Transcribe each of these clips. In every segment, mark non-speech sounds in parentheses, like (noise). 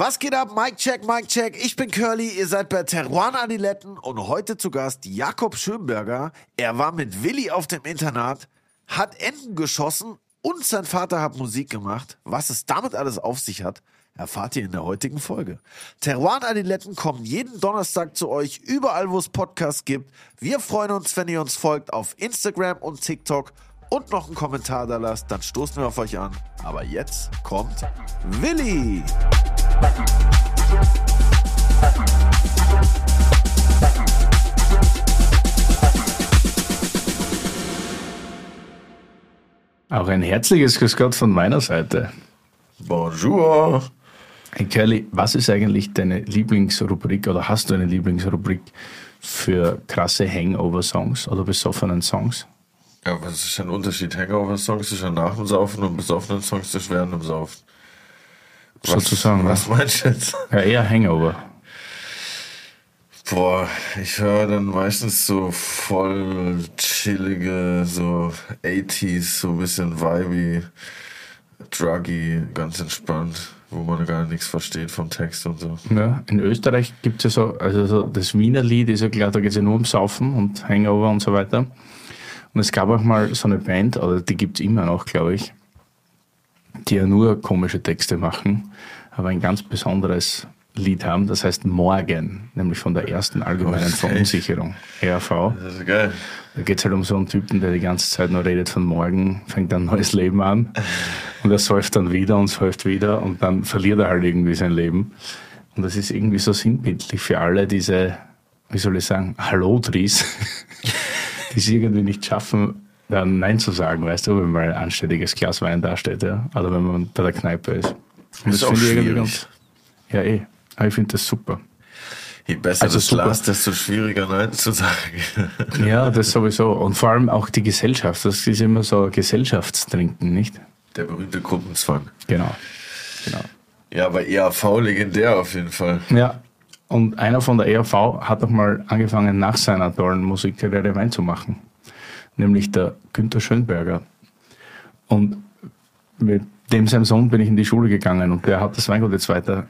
Was geht ab? Mike Check, Mike Check. Ich bin Curly, ihr seid bei Teruan Adiletten und heute zu Gast Jakob Schönberger. Er war mit Willi auf dem Internat, hat Enten geschossen und sein Vater hat Musik gemacht. Was es damit alles auf sich hat, erfahrt ihr in der heutigen Folge. Teruan Adiletten kommen jeden Donnerstag zu euch, überall wo es Podcasts gibt. Wir freuen uns, wenn ihr uns folgt auf Instagram und TikTok und noch einen Kommentar da lasst, dann stoßen wir auf euch an. Aber jetzt kommt Willi. Auch ein herzliches Grüß Gott von meiner Seite. Bonjour. Hey Kelly, was ist eigentlich deine Lieblingsrubrik oder hast du eine Lieblingsrubrik für krasse Hangover-Songs oder besoffenen Songs? Ja, was ist ein Unterschied? Hangover-Songs ist ja nach dem Saufen und besoffenen Songs ist während dem Saufen. Was, Sozusagen. Was meinst du jetzt? Ja, eher Hangover. Boah, ich höre dann meistens so voll chillige, so 80s, so ein bisschen vibey, druggy, ganz entspannt, wo man gar nichts versteht vom Text und so. Ja, in Österreich gibt es ja so, also so das Wiener Lied ist ja klar, da geht es ja nur um Saufen und Hangover und so weiter. Und es gab auch mal so eine Band, oder die gibt es immer noch, glaube ich, die ja nur komische Texte machen, aber ein ganz besonderes Lied haben, das heißt Morgen, nämlich von der ersten allgemeinen. Verunsicherung, ERV. Das ist geil. Da geht es halt um so einen Typen, der die ganze Zeit nur redet von morgen, fängt ein neues Leben an und er säuft dann wieder und säuft wieder und dann verliert er halt irgendwie sein Leben. Und das ist irgendwie so sinnbildlich für alle diese, wie soll ich sagen, Hallo-Dries, (laughs) die es irgendwie nicht schaffen, dann Nein zu sagen, weißt du, wenn mal ein anständiges Glas Wein dasteht, ja, oder wenn man bei der Kneipe ist. Und Ist auch finde ich irgendwie schwierig. ja, eh. Aber ich finde das super. Je besser Also das super. Glas, desto schwieriger Nein zu sagen. (laughs) Ja, das sowieso. Und vor allem auch die Gesellschaft. Das ist immer so Gesellschaftstrinken, nicht? Der berühmte Gruppenzwang. Genau. Genau. Ja, aber ERV legendär auf jeden Fall. Ja. Und einer von der ERV hat doch mal angefangen, nach seiner tollen Musikkarriere Wein zu machen. Nämlich der Günther Schönberger. Und mit dem seinem Sohn bin ich in die Schule gegangen und der hat das Weingut jetzt weiter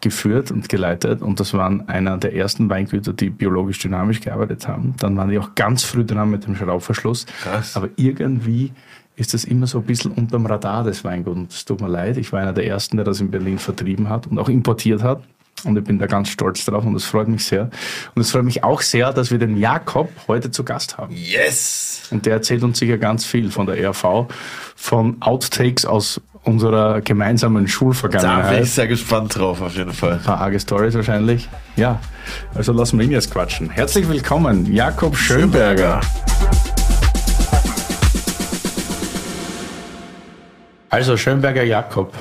geführt und geleitet und das waren einer der ersten Weingüter, die biologisch dynamisch gearbeitet haben. Dann waren die auch ganz früh dran mit dem Schraubverschluss. Krass. Aber irgendwie ist das immer so ein bisschen unterm Radar des Weinguts. Es tut mir leid, ich war einer der ersten, der das in Berlin vertrieben hat und auch importiert hat. Und ich bin da ganz stolz drauf und das freut mich sehr. Und es freut mich auch sehr, dass wir den Jakob heute zu Gast haben. Yes! Und der erzählt uns sicher ganz viel von der ERV, von Outtakes aus unserer gemeinsamen Da bin Schulvergangenheit. ich sehr gespannt drauf, auf jeden Fall. Ein paar arge Stories wahrscheinlich. Ja, also lassen wir ihn jetzt quatschen. Herzlich willkommen, Jakob Schönberger. Also Schönberger Jakob.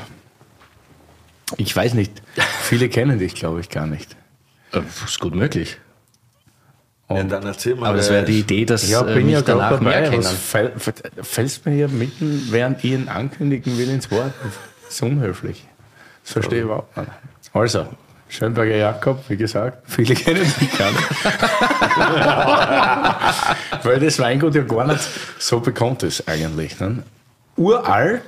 Ich weiß nicht, viele kennen dich, glaube ich, gar nicht. Äh, Ist gut möglich. Ja, dann erzähl mal. Aber das wäre die Idee, dass Ja, äh, bin mich ja danach gerade mehr dabei. kennen. Was fäll, fällst mir hier mitten, während ich ihn ankündigen will, ins Wort? Das ist unhöflich. Das verstehe ich überhaupt nicht. Also, Schönberger Jakob, wie gesagt, viele kennen mich gar nicht. (laughs) Weil das Weingut ja gar nicht so bekannt ist eigentlich. Ne? Uralt,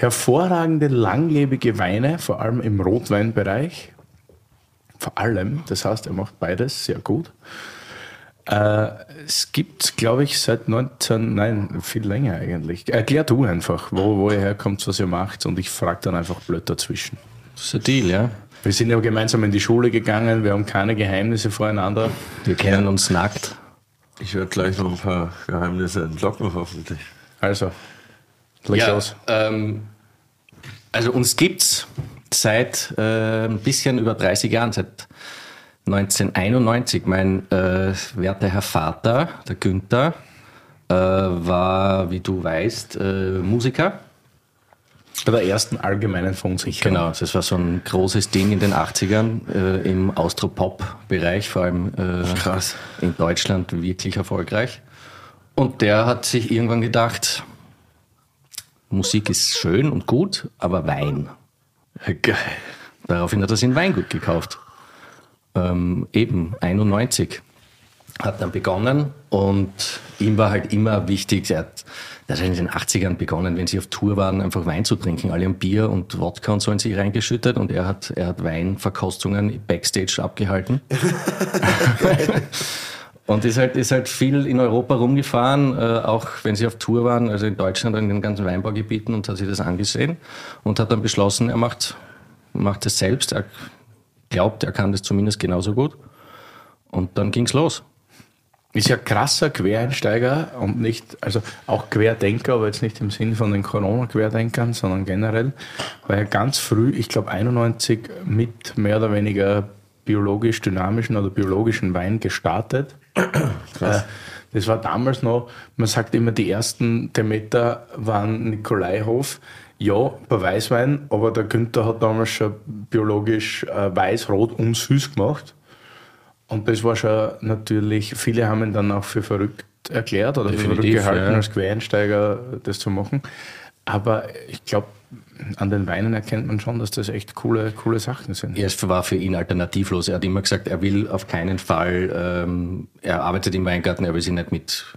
hervorragende, langlebige Weine, vor allem im Rotweinbereich. Vor allem, das heißt, er macht beides sehr gut. Äh, es gibt, glaube ich, seit 19, nein, viel länger eigentlich. Erklär du einfach, wo, wo ihr herkommt, was ihr macht und ich frage dann einfach blöd dazwischen. Das ist ein Deal, ja. Wir sind ja gemeinsam in die Schule gegangen, wir haben keine Geheimnisse voreinander. Wir kennen uns nackt. Ich werde gleich noch ein paar Geheimnisse entlocken, hoffentlich. Also, leg los. ähm, also uns gibt's seit äh, ein bisschen über 30 Jahren, seit 1991. Mein äh, werter Herr Vater, der Günther, äh, war, wie du weißt, äh, Musiker. Bei der ersten allgemeinen Verunsicherung. Genau, das war so ein großes Ding in den 80ern äh, im Austropop-Bereich, vor allem äh, in Deutschland wirklich erfolgreich. Und der hat sich irgendwann gedacht, Musik ist schön und gut, aber Wein. Geil. Daraufhin hat er sich ein Weingut gekauft. Ähm, eben, 91. hat dann begonnen und ihm war halt immer wichtig, er hat, er hat in den 80ern begonnen, wenn sie auf Tour waren, einfach Wein zu trinken. Alle haben Bier und Wodka und so in sich reingeschüttet und er hat, er hat Weinverkostungen backstage abgehalten. (laughs) (laughs) und ist halt, ist halt viel in Europa rumgefahren, äh, auch wenn sie auf Tour waren, also in Deutschland in den ganzen Weinbaugebieten und hat sich das angesehen und hat dann beschlossen, er macht, macht es selbst. Er glaubt, er kann das zumindest genauso gut. Und dann ging's los. Ist ja krasser Quereinsteiger und nicht, also auch Querdenker, aber jetzt nicht im Sinn von den Corona-Querdenkern, sondern generell, weil er ganz früh, ich glaube 91, mit mehr oder weniger biologisch dynamischen oder biologischen Wein gestartet. Krass. Äh, das war damals noch, man sagt immer, die ersten Demeter waren Nikolaihof. Ja, bei Weißwein, aber der Günther hat damals schon biologisch äh, weiß, rot und süß gemacht. Und das war schon natürlich, viele haben ihn dann auch für verrückt erklärt oder Definitiv, für verrückt gehalten, ja. als Quereinsteiger das zu machen. Aber ich glaube, an den Weinen erkennt man schon, dass das echt coole, coole Sachen sind. Es war für ihn alternativlos. Er hat immer gesagt, er will auf keinen Fall, ähm, er arbeitet im Weingarten, er will sich nicht mit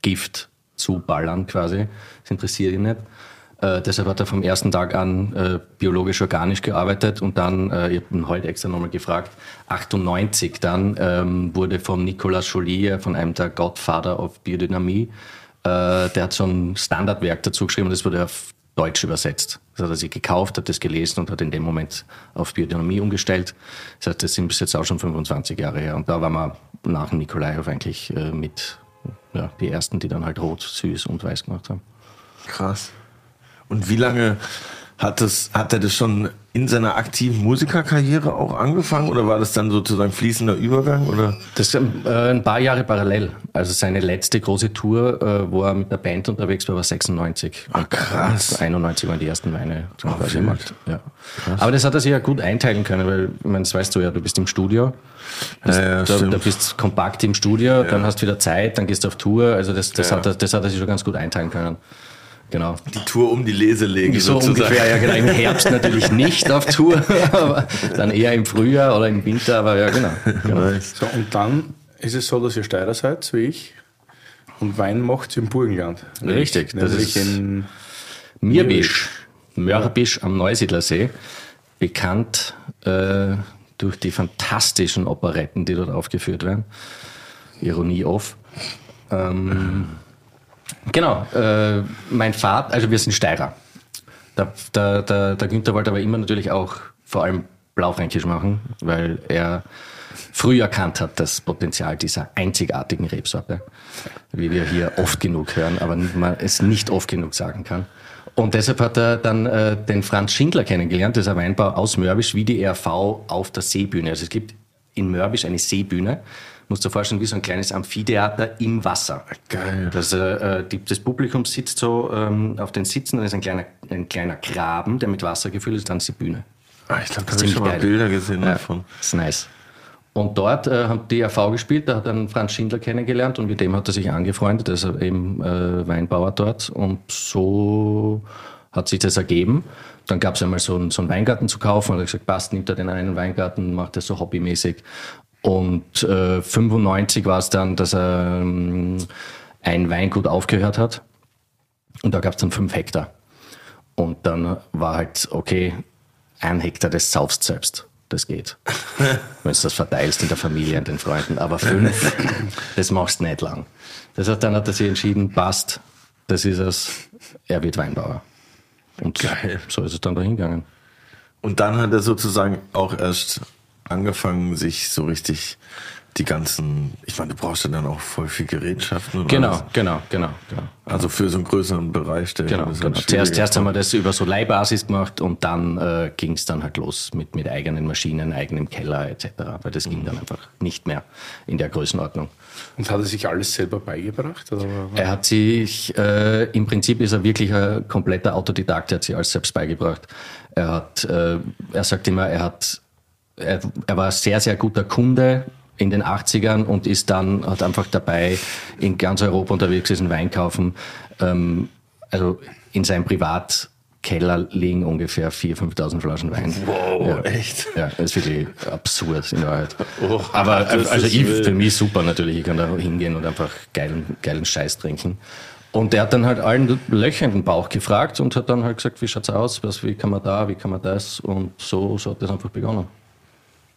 Gift zuballern quasi. Das interessiert ihn nicht. Äh, deshalb hat er vom ersten Tag an äh, biologisch-organisch gearbeitet und dann, äh, ich habe ihn heute extra nochmal gefragt, 98 dann ähm, wurde von Nicolas Joly, von einem der Godfather of Biodynamie, äh, der hat so ein Standardwerk dazu geschrieben das wurde auf Deutsch übersetzt. Das hat er sich gekauft, hat das gelesen und hat in dem Moment auf Biodynamie umgestellt. Das heißt, das sind bis jetzt auch schon 25 Jahre her. Und da waren wir nach Nikolaihof eigentlich äh, mit ja, die ersten, die dann halt rot, süß und weiß gemacht haben. Krass. Und wie lange hat, das, hat er das schon in seiner aktiven Musikerkarriere auch angefangen oder war das dann sozusagen fließender Übergang? Oder? Das äh, ein paar Jahre parallel. Also seine letzte große Tour, äh, wo er mit der Band unterwegs war, war 96. Ach krass. 91 waren die ersten Weine zum gemacht. Ja. Aber das hat er sich ja gut einteilen können, weil, ich meine, das weißt du ja, du bist im Studio. Bist, ja, ja, da, da, bist kompakt im Studio, ja. dann hast du wieder Zeit, dann gehst du auf Tour. Also das, das, hat, er, das hat er sich schon ganz gut einteilen können. Genau. Die Tour um die Leselege so sozusagen. ungefähr, ja genau. Im Herbst natürlich nicht auf Tour, (laughs) aber dann eher im Frühjahr oder im Winter, aber ja genau. genau. Nice. So, und dann ist es so, dass ihr Steirer seid, wie ich, und Wein macht im Burgenland. Richtig, das ist in Mirbisch, Mörbisch am Neusiedlersee, bekannt äh, durch die fantastischen Operetten, die dort aufgeführt werden. Ironie off. Ähm, Genau, äh, mein Vater, also wir sind Steirer. Der, der, der, der Günther wollte aber immer natürlich auch vor allem Blaufränkisch machen, weil er früh erkannt hat, das Potenzial dieser einzigartigen Rebsorte, wie wir hier oft genug hören, aber man es nicht oft genug sagen kann. Und deshalb hat er dann äh, den Franz Schindler kennengelernt, das ist ein Weinbau aus Mörbisch, wie die ERV auf der Seebühne. Also es gibt in Mörbisch eine Seebühne musst du dir vorstellen, wie so ein kleines Amphitheater im Wasser. Geil. Das, äh, die, das Publikum sitzt so ähm, auf den Sitzen, da ist ein kleiner, ein kleiner Graben, der mit Wasser gefüllt ist, dann ist die Bühne. Ah, ich glaube, da habe ich schon mal geil. Bilder gesehen ja, davon. Das ist nice. Und dort äh, haben die AV gespielt, da hat er Franz Schindler kennengelernt und mit dem hat er sich angefreundet, er ist eben äh, Weinbauer dort und so hat sich das ergeben. Dann gab es einmal so einen, so einen Weingarten zu kaufen und er hat gesagt, passt, nimmt er den einen Weingarten, macht das so hobbymäßig. Und äh, 95 war es dann, dass er ähm, ein Weingut aufgehört hat. Und da gab es dann fünf Hektar. Und dann war halt, okay, ein Hektar, das saufst selbst. Das geht. (laughs) Wenn du das verteilst in der Familie und den Freunden. Aber fünf, das machst du nicht lang. Das heißt, dann hat er sich entschieden, passt, das ist es, er wird Weinbauer. Und Geil. so ist es dann dahin gegangen. Und dann hat er sozusagen auch erst angefangen, sich so richtig die ganzen, ich meine, du brauchst ja dann auch voll viel Gerätschaften. Genau, alles. genau, genau, genau. Also für so einen größeren Bereich. Der genau, genau. Zuerst, zuerst haben wir das über so Leihbasis gemacht und dann äh, ging es dann halt los mit, mit eigenen Maschinen, eigenem Keller etc. Weil das ging dann einfach nicht mehr in der Größenordnung. Und hat er sich alles selber beigebracht? Oder? Er hat sich, äh, im Prinzip ist er wirklich ein kompletter Autodidakt, er hat sich alles selbst beigebracht. Er hat, äh, er sagt immer, er hat er, er war sehr, sehr guter Kunde in den 80ern und ist dann, hat einfach dabei in ganz Europa unterwegs gewesen, Wein kaufen. Ähm, also in seinem Privat Keller liegen ungefähr 4.000, 5.000 Flaschen Wein. Wow, ja. echt? Ja, das ist wirklich absurd in Wahrheit. Oh, Aber also ist ich, wild. für mich super natürlich, ich kann da hingehen und einfach geilen, geilen Scheiß trinken. Und der hat dann halt allen löchernden Bauch gefragt und hat dann halt gesagt, wie schaut's aus, was, wie kann man da, wie kann man das und so, so hat das einfach begonnen.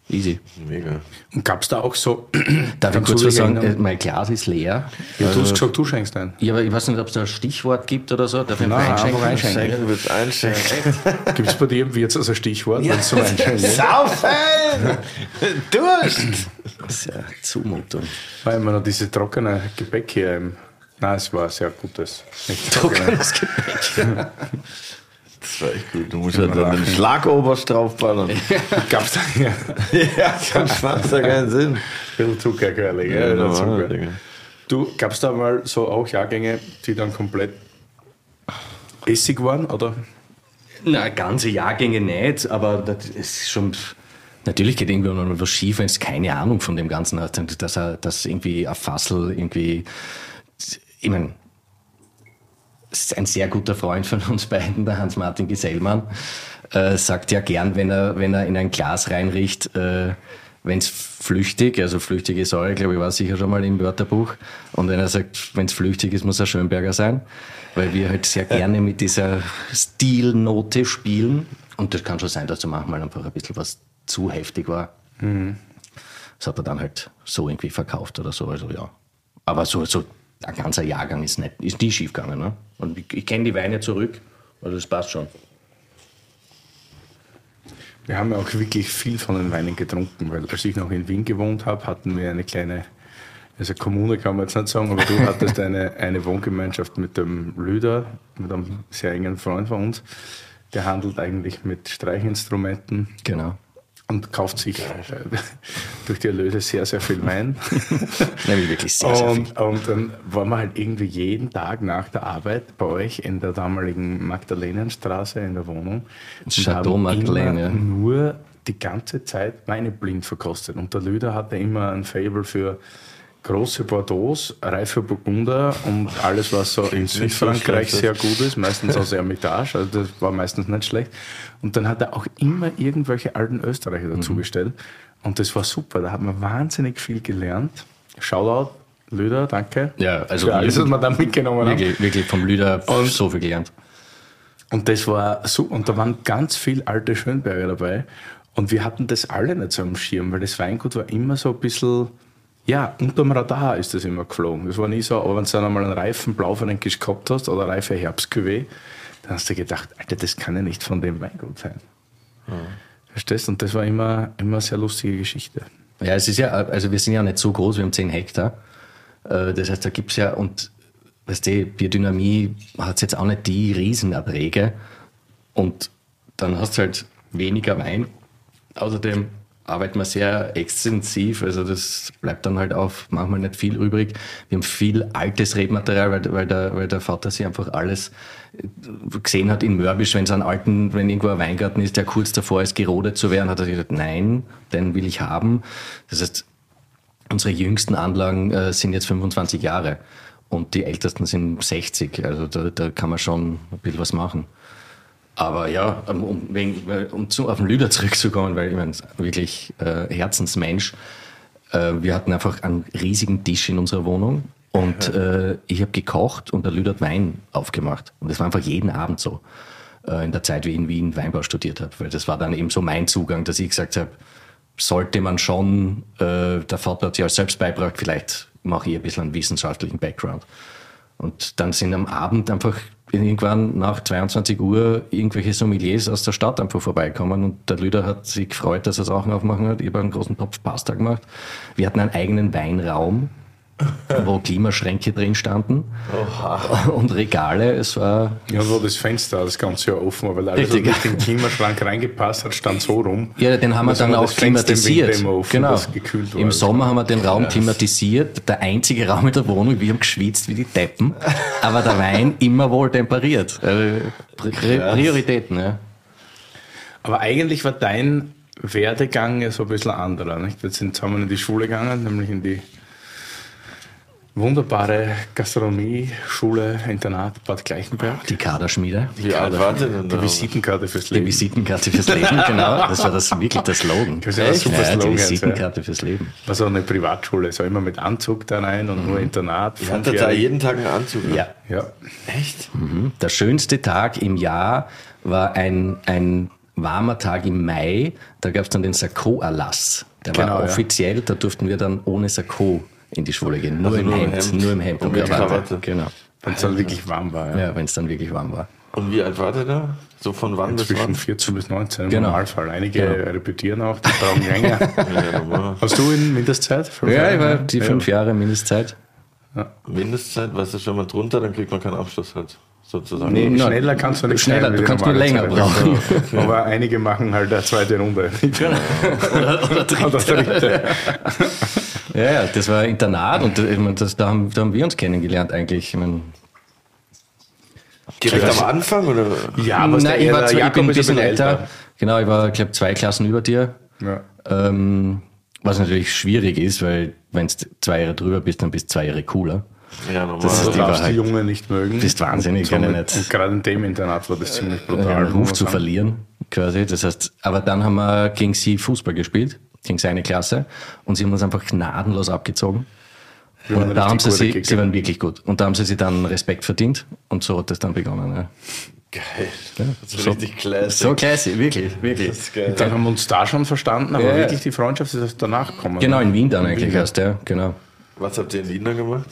Easy. Mega. Und gab es da auch so. (clears throat) Darf ich Kannst kurz du was sagen? Äh, Mein Glas ist leer. Ja, du hast gesagt, du schenkst ein. Ja, aber ich weiß nicht, ob es da ein Stichwort gibt oder so. Darf ich Nein, einfach einschenken? einfach einschenken. Schenken wird's einschenken. Gibt es bei dir im Wirt also ein Stichwort? Ja. Einschenken? Saufen! (laughs) Durst! Das ist ja Zumutung. War immer noch diese trockene Gebäck hier. Im Nein, es war sehr gutes. Trockenes Gepäck. (laughs) Das war echt gut. Du musst ja dann den Schlagoberst draufballern. (laughs) Gab's da ja, ja, (laughs) sonst macht's ja keinen Sinn. ein bisschen Zucker, gell? Ja, Ja, Zucker. Du, gab es da mal so auch Jahrgänge, die dann komplett Essig waren? Oder? Na, ganze Jahrgänge nicht, aber das ist schon. Natürlich geht irgendwann mal was schief, wenn es keine Ahnung von dem Ganzen hat. Und dass er, dass irgendwie ein Fassel irgendwie. Ich meine, ist ein sehr guter Freund von uns beiden, der Hans-Martin Gesellmann, äh, sagt ja gern, wenn er, wenn er in ein Glas reinriecht, äh, wenn es flüchtig, also flüchtige Säure, glaube ich, war sicher schon mal im Wörterbuch. Und wenn er sagt, wenn es flüchtig ist, muss er Schönberger sein, weil wir halt sehr gerne mit dieser Stilnote spielen. Und das kann schon sein, dass er manchmal einfach ein bisschen was zu heftig war. Das hat er dann halt so irgendwie verkauft oder so, also ja. Aber so, so ein ganzer Jahrgang ist nicht, ist nie schief gegangen, ne? Und ich, ich kenne die Weine zurück, also das passt schon. Wir haben ja auch wirklich viel von den Weinen getrunken, weil als ich noch in Wien gewohnt habe, hatten wir eine kleine, also Kommune kann man jetzt nicht sagen, aber du hattest eine, eine Wohngemeinschaft mit dem Lüder, mit einem sehr engen Freund von uns. Der handelt eigentlich mit Streichinstrumenten Genau. Und kauft sich äh, durch die Erlöse sehr, sehr viel Wein. (laughs) Nämlich wirklich sehr, sehr viel. Und, und dann waren wir halt irgendwie jeden Tag nach der Arbeit bei euch in der damaligen Magdalenenstraße in der Wohnung. Und Chateau ja. Nur die ganze Zeit Weine blind verkostet. Und der Lüder hatte immer ein Fable für große Bordeaux, reife Burgunder und alles, was so in so Südfrankreich sehr gut ist, meistens aus Hermitage, also das war meistens nicht schlecht. Und dann hat er auch immer irgendwelche alten Österreicher Mhm. bestellt. Und das war super, da hat man wahnsinnig viel gelernt. Shoutout, Lüder, danke. Ja, also Für alles, was wir da mitgenommen haben. Wirklich, wirklich vom Lüder Und- so viel gelernt. Und das war so, und da waren ganz viel alte Schönberger dabei. Und wir hatten das alle nicht so am Schirm, weil das Weingut war immer so ein bisschen, ja, unterm Radar ist das immer geflogen. Das war nie so, aber wenn du dann einmal einen reifen Blaufränkisch gehabt hast oder reife Herbstcuvée, dann hast du gedacht, Alter, das kann ja nicht von dem Weingut sein. Verstehst? Und das war immer, immer eine sehr lustige Geschichte. Ja, es ist ja, also wir sind ja nicht so groß, wir haben 10 Hektar. Äh, Das heißt, da gibt's ja, und weißt du, Biodynamie hat jetzt auch nicht die Riesenerträge. Und dann hast du halt weniger Wein. Außerdem arbeiten wir sehr extensiv, also das bleibt dann halt auf manchmal nicht viel übrig. Wir haben viel altes Rebmaterial, weil, weil, der, weil der Vater sich einfach alles äh, gesehen hat in Mörbisch, wenn es einen alten, wenn irgendwo ein Weingarten ist, der kurz davor ist, gerodet zu werden, hat er gesagt, nein, den will ich haben. Das heißt, unsere jüngsten Anlagen äh, sind jetzt 25 Jahre und die ältesten sind 60. Also da, da kann man schon ein bisschen was machen. Aber ja, um, um, um zu, auf den Lüder zurückzukommen, weil ich meine, wirklich äh, Herzensmensch. Äh, wir hatten einfach einen riesigen Tisch in unserer Wohnung und äh, ich habe gekocht und der Lüder hat Wein aufgemacht. Und das war einfach jeden Abend so. Äh, in der Zeit, wie ich in Wien Weinbau studiert habe. Weil das war dann eben so mein Zugang, dass ich gesagt habe, sollte man schon, äh, der Vater hat sich ja selbst beigebracht, vielleicht mache ich ein bisschen einen wissenschaftlichen Background. Und dann sind am Abend einfach irgendwann nach 22 Uhr irgendwelche Sommeliers aus der Stadt einfach vorbeikommen und der Lüder hat sich gefreut, dass er Sachen aufmachen hat. Ich habe einen großen Topf Pasta gemacht. Wir hatten einen eigenen Weinraum, wo Klimaschränke drin standen und Regale. Es war Ja, und wo das Fenster das ganze Jahr offen war, weil alles, was nicht in den Klimaschrank reingepasst hat, stand so rum. Ja, den haben wir dann auch im klimatisiert. immer offen, genau. das gekühlt war. Im Sommer haben wir den Raum klimatisiert. Der einzige Raum in der Wohnung, wir haben geschwitzt wie die Deppen. Aber der Wein immer wohl temperiert. Äh, Pri Prioritäten, ja. Aber eigentlich war dein Werdegang ja so ein bisschen anderer. Nicht? Wir sind zusammen in die Schule gegangen, nämlich in die Wunderbare Gastronomie, Schule, Internat, Bad Gleichenberg. Die Kaderschmiede. War der denn Die? Visitenkarte fürs Die Leben. Visitenkarte fürs Leben, genau. Das war das wirklich der Slogan. Das ja ein super ja, die Slogan, ja. Visitenkarte fürs Leben. War so eine Privatschule, so immer mit Anzug da rein und nur Internat. Ihr hattet da jeden Tag einen Anzug? ne? Ja. Ja, Echt? Mhm. Der schönste Tag im Jahr war ein, ein warmer Tag im Mai. Da gab es dann den Sakko-Erlass. Der Genau, war ja. offiziell, da durften wir dann ohne Sakko in die Schule gehen. Nur, Also im, nur im Hemd, Hemd. Nur im Hemd Und mit Krawatte. Genau. wenn es dann wirklich warm war. Ja. Ja, wenn es dann wirklich warm war. Und wie alt war der da? So von wann bis Zwischen wann? 14 bis 19 im Genau. Normalfall. Einige Genau. repetieren auch, die brauchen länger. (laughs) Ja. Hast du in Mindestzeit? Fünf Ja, Jahre? ich war die Ja. fünf Jahre Mindestzeit. Mindestzeit, weißt du, schon mal drunter, dann kriegt man keinen Abschluss halt, sozusagen. Nee, Na, schneller kannst du nicht schneller, du kannst nur länger Zeit. brauchen. Aber einige machen halt eine zweite Runde. Oder, oder (laughs) Oder dritte. (laughs) Ja, ja, das war Internat und ich meine, das, da, haben, da haben wir uns kennengelernt eigentlich. Ich meine, Direkt am Anfang oder? Ja, aber Nein, ich, war zwar, ich bin ein ist bisschen älter. älter. Genau, ich war, glaube zwei Klassen über dir. Ja. Ähm, was natürlich schwierig ist, weil wenn du zwei Jahre drüber bist, dann bist du zwei Jahre cooler. Ja, normal. Das ist die darfst die Wahrheit. Junge nicht mögen. Bist wahnsinnig, und, nicht. und gerade in dem Internat war das ziemlich Äh, brutal. einen muss Ruf zu verlieren, quasi. Das heißt, aber dann haben wir gegen sie Fußball gespielt, gegen seine Klasse, und sie haben uns einfach gnadenlos abgezogen. Waren Und da haben sie, sie, sie waren wirklich gut. Und da haben sie sich dann Respekt verdient und so hat das dann begonnen. Ja. Geil. Das ist So- richtig classic. So classy, wirklich, wirklich. Dann haben wir uns da schon verstanden, aber Ja, ja. wirklich die Freundschaft ist erst danach gekommen. Genau, in Wien dann eigentlich Wien, ja. erst, ja, genau. Was habt ihr in Wien dann gemacht?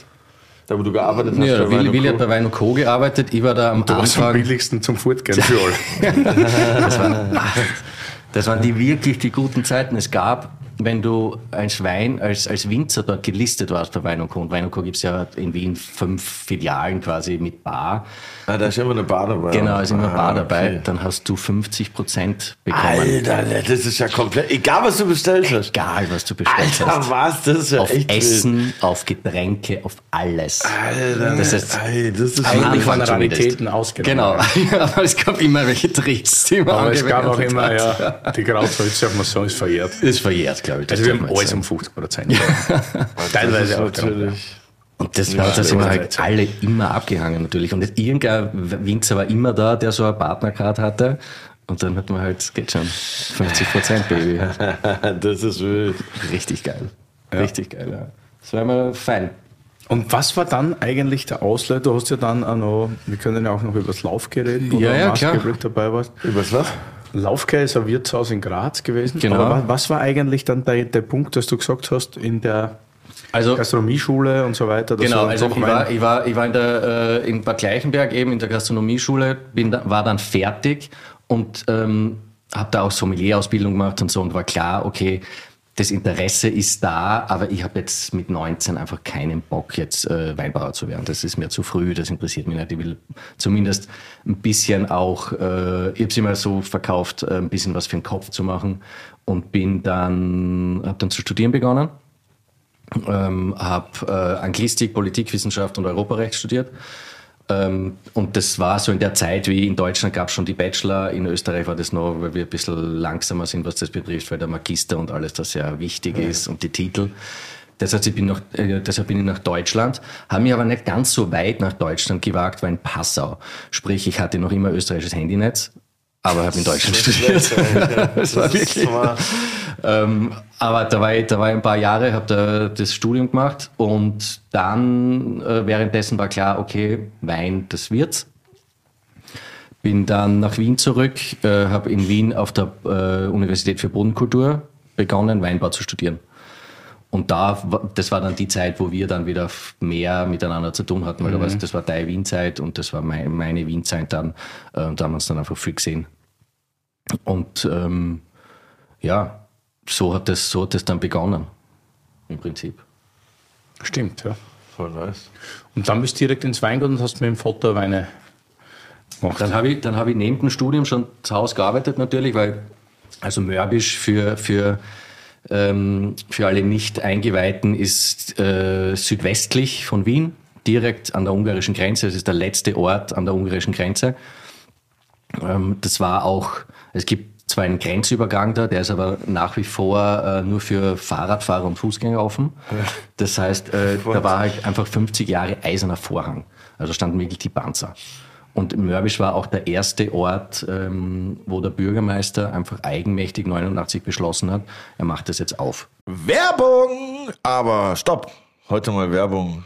Da, wo du gearbeitet hast? Ja, bei Willi, und Willi hat bei Wein und Co. gearbeitet, ich war da am Du warst am Anfang. billigsten zum Fortgehen für (laughs) alle. Das waren, (laughs) das waren die wirklich die guten Zeiten. Es gab, wenn du als Wein, als, als Winzer dort gelistet warst bei Wein und Co. Und Wein und Co. gibt es ja in Wien fünf Filialen quasi mit Bar. Ah, da ist immer eine Bar dabei. Genau, ist immer ah, Bar dabei. okay. Dann hast du 50 Prozent bekommen. Alter, das ist ja komplett. Egal, was du bestellt hast. Egal, was du bestellt Alter, hast. was? Das ist ja Auf echt wild. Essen, auf Getränke, auf alles. Alter, Das ist- ey, das ist Eigentlich zumindest. Raritäten ausgenommen. Genau, (laughs) aber es gab immer welche Tricks, die man Aber es gab auch immer, hat. ja, die Grauzholz, darf man sagen, ist verjährt. Ist verjährt, glaube ich. das Also wir haben alles um 50 Prozent. Das (laughs) Teilweise auch. natürlich. Und das war, da sind wir halt alle immer abgehangen natürlich. Und irgendein Winzer war immer da, der so eine Partnercard hatte. Und dann hat man halt, geht schon, 50 Prozent, Baby. (laughs) das ist wild. Richtig geil. Richtig geil, ja. Das war immer fein. Und was war dann eigentlich der Auslöser? Du hast ja dann auch noch, wir können ja auch noch über das Laufke reden, wo Ja, du ja, maßgeblich dabei warst. Übers was? Laufke ist ein Wirtshaus in Graz gewesen. Genau. Aber wa- was war eigentlich dann der, der Punkt, dass du gesagt hast, in der Also, Gastronomieschule und so weiter? Genau, also ich war, ich war, ich war in, der, äh, in Bad Gleichenberg eben in der Gastronomieschule, bin da, war dann fertig und ähm, habe da auch Sommelier-Ausbildung gemacht und so und war klar, okay, das Interesse ist da, aber ich habe jetzt mit 19 einfach keinen Bock, jetzt äh, Weinbauer zu werden. Das ist mir zu früh, das interessiert mich nicht. Ich will zumindest ein bisschen auch, äh, ich habe es immer so verkauft, äh, ein bisschen was für den Kopf zu machen und bin dann, habe dann zu studieren begonnen ähm, habe äh, Anglistik, Politikwissenschaft und Europarecht studiert. Ähm, und das war so in der Zeit, wie in Deutschland gab es schon die Bachelor, in Österreich war das noch, weil wir ein bisschen langsamer sind, was das betrifft, weil der Magister und alles das sehr wichtig ist und die Titel. Das heißt, ich bin nach, äh, deshalb bin ich nach Deutschland, habe mich aber nicht ganz so weit nach Deutschland gewagt, war in Passau. Sprich, ich hatte noch immer österreichisches Handynetz, aber habe in Deutschland studiert. (laughs) das war wirklich-. Ähm, aber da war ich, da war ich ein paar Jahre, habe da das Studium gemacht und dann äh, währenddessen war klar, okay, Wein, das wird's. Bin dann nach Wien zurück, äh, habe in Wien auf der äh, Universität für Bodenkultur begonnen, Weinbau zu studieren. Und da, das war dann die Zeit, wo wir dann wieder mehr miteinander zu tun hatten, weil da war's- das war deine Wienzeit und das war mein, meine Wienzeit dann. Äh, da haben wir uns dann einfach viel gesehen. Und ähm, ja, so hat das, so hat das dann begonnen. Im Prinzip. Stimmt, ja. Voll nice. Und dann bist du direkt ins Weingut und hast mit dem Vater Weine gemacht. Dann habe ich, dann habe ich neben dem Studium schon zu Hause gearbeitet natürlich, weil also Mörbisch für, für, ähm, für alle Nicht-Eingeweihten ist äh, südwestlich von Wien, direkt an der ungarischen Grenze. Das ist der letzte Ort an der ungarischen Grenze. Ähm, das war auch, es gibt zwar einen Grenzübergang da, der ist aber nach wie vor äh, nur für Fahrradfahrer und Fußgänger offen. Das heißt, äh, da war halt einfach 50 Jahre eiserner Vorhang. Also standen wirklich die Panzer. Und Mörbisch war auch der erste Ort, ähm, wo der Bürgermeister einfach eigenmächtig 89 beschlossen hat, er macht das jetzt auf. Werbung! Aber stopp! Heute mal Werbung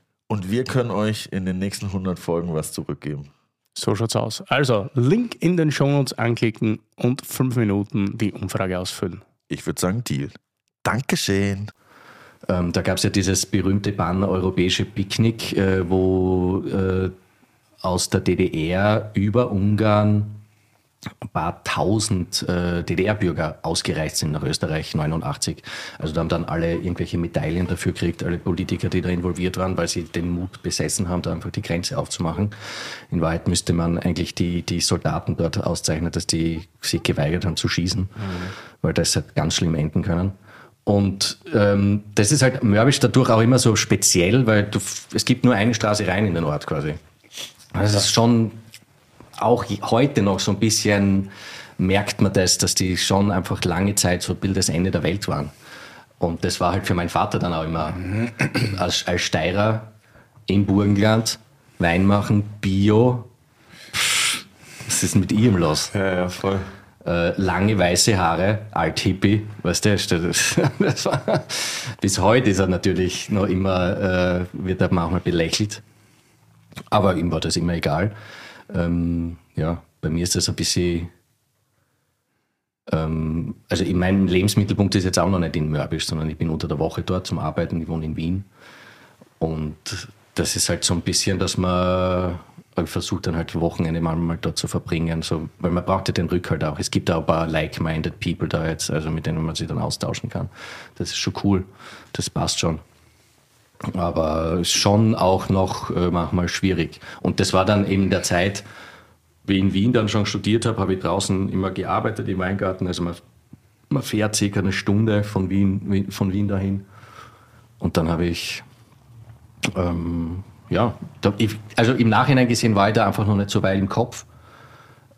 und wir können euch in den nächsten 100 Folgen was zurückgeben. So schaut's aus. Also, Link in den Shownotes anklicken und fünf Minuten die Umfrage ausfüllen. Ich würde sagen, Deal. Dankeschön. Ähm, da gab es ja dieses berühmte Pan-europäische Picknick, äh, wo äh, aus der DDR über Ungarn ein paar tausend äh, DDR-Bürger ausgereist sind nach Österreich 89. Also da haben dann alle irgendwelche Medaillen dafür gekriegt, alle Politiker, die da involviert waren, weil sie den Mut besessen haben, da einfach die Grenze aufzumachen. In Wahrheit müsste man eigentlich die, die Soldaten dort auszeichnen, dass die sich geweigert haben zu schießen, weil das hat ganz schlimm enden können. Und ähm, das ist halt Mörbisch dadurch auch immer so speziell, weil du, es gibt nur eine Straße rein in den Ort quasi. Also es ist schon auch heute noch so ein bisschen merkt man das, dass die schon einfach lange Zeit so Bild das Ende der Welt waren. Und das war halt für meinen Vater dann auch immer (clears throat) als, als Steirer im Burgenland, Wein machen, Bio. Was ist mit ihm los? Ja, ja, voll. äh, lange weiße Haare, Alt-Hippie, weißt du, (laughs) das war, bis heute ist er natürlich noch immer, äh, wird er manchmal belächelt, aber ihm war das immer egal. Ähm, ja, bei mir ist das ein bisschen, ähm, also in meinem Lebensmittelpunkt ist jetzt auch noch nicht in Mörbisch, sondern ich bin unter der Woche dort zum Arbeiten, ich wohne in Wien und das ist halt so ein bisschen, dass man ich versuche dann halt Wochenende mal, mal dort zu verbringen, so, weil man braucht ja den Rückhalt auch. Es gibt auch ein paar like-minded people da jetzt, also mit denen man sich dann austauschen kann. Das ist schon cool, das passt schon. Aber schon auch noch äh, manchmal schwierig. Und das war dann eben der Zeit, wie ich in Wien dann schon studiert habe, habe ich draußen immer gearbeitet im Weingarten. Also man, man fährt circa eine Stunde von Wien, von Wien dahin. Und dann habe ich ähm, ja, also im Nachhinein gesehen war ich da einfach noch nicht so weit im Kopf.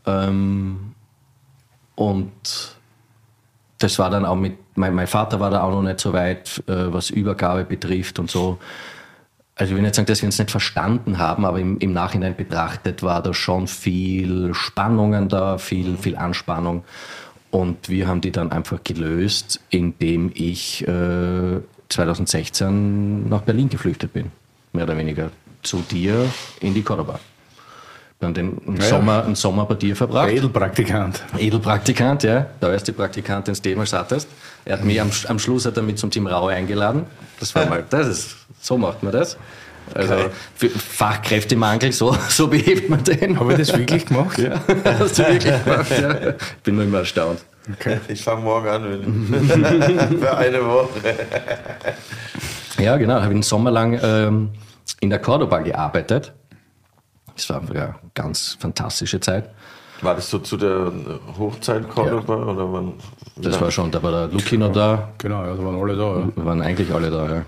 Ähm, und das war dann auch mit, mein, mein Vater war da auch noch nicht so weit, äh, was Übergabe betrifft und so. Also ich will nicht sagen, dass wir uns nicht verstanden haben, aber im, im Nachhinein betrachtet war da schon viel Spannungen da, viel, viel Anspannung. Und wir haben die dann einfach gelöst, indem ich äh, 2016 nach Berlin geflüchtet bin. Mehr oder weniger zu dir in die Cordoba. Dann den einen Ja, ja. Sommer, einen Sommer bei dir verbracht. Edelpraktikant. Edelpraktikant, ja. Der erste Praktikant, den du jemals hattest. Er hat mich am, am Schluss hat er mich zum Team Raue eingeladen. Das war mal, das ist, so macht man das. Also für Fachkräftemangel, so, (laughs) so behebt man den. Habe ich das wirklich gemacht? Ja, (laughs) hast du wirklich gemacht, ja. Ich bin nur immer erstaunt. Ich fange morgen an, wenn (laughs) Für eine Woche. Ja, genau. Habe einen Sommer lang ähm, in der Cordoba gearbeitet. Das war ja eine ganz fantastische Zeit. War das so zu der Hochzeit Cordoba oder wann? Das war schon, da war der Luki noch da. Genau, ja, da waren alle da. Ja. Wir waren eigentlich alle da, ja.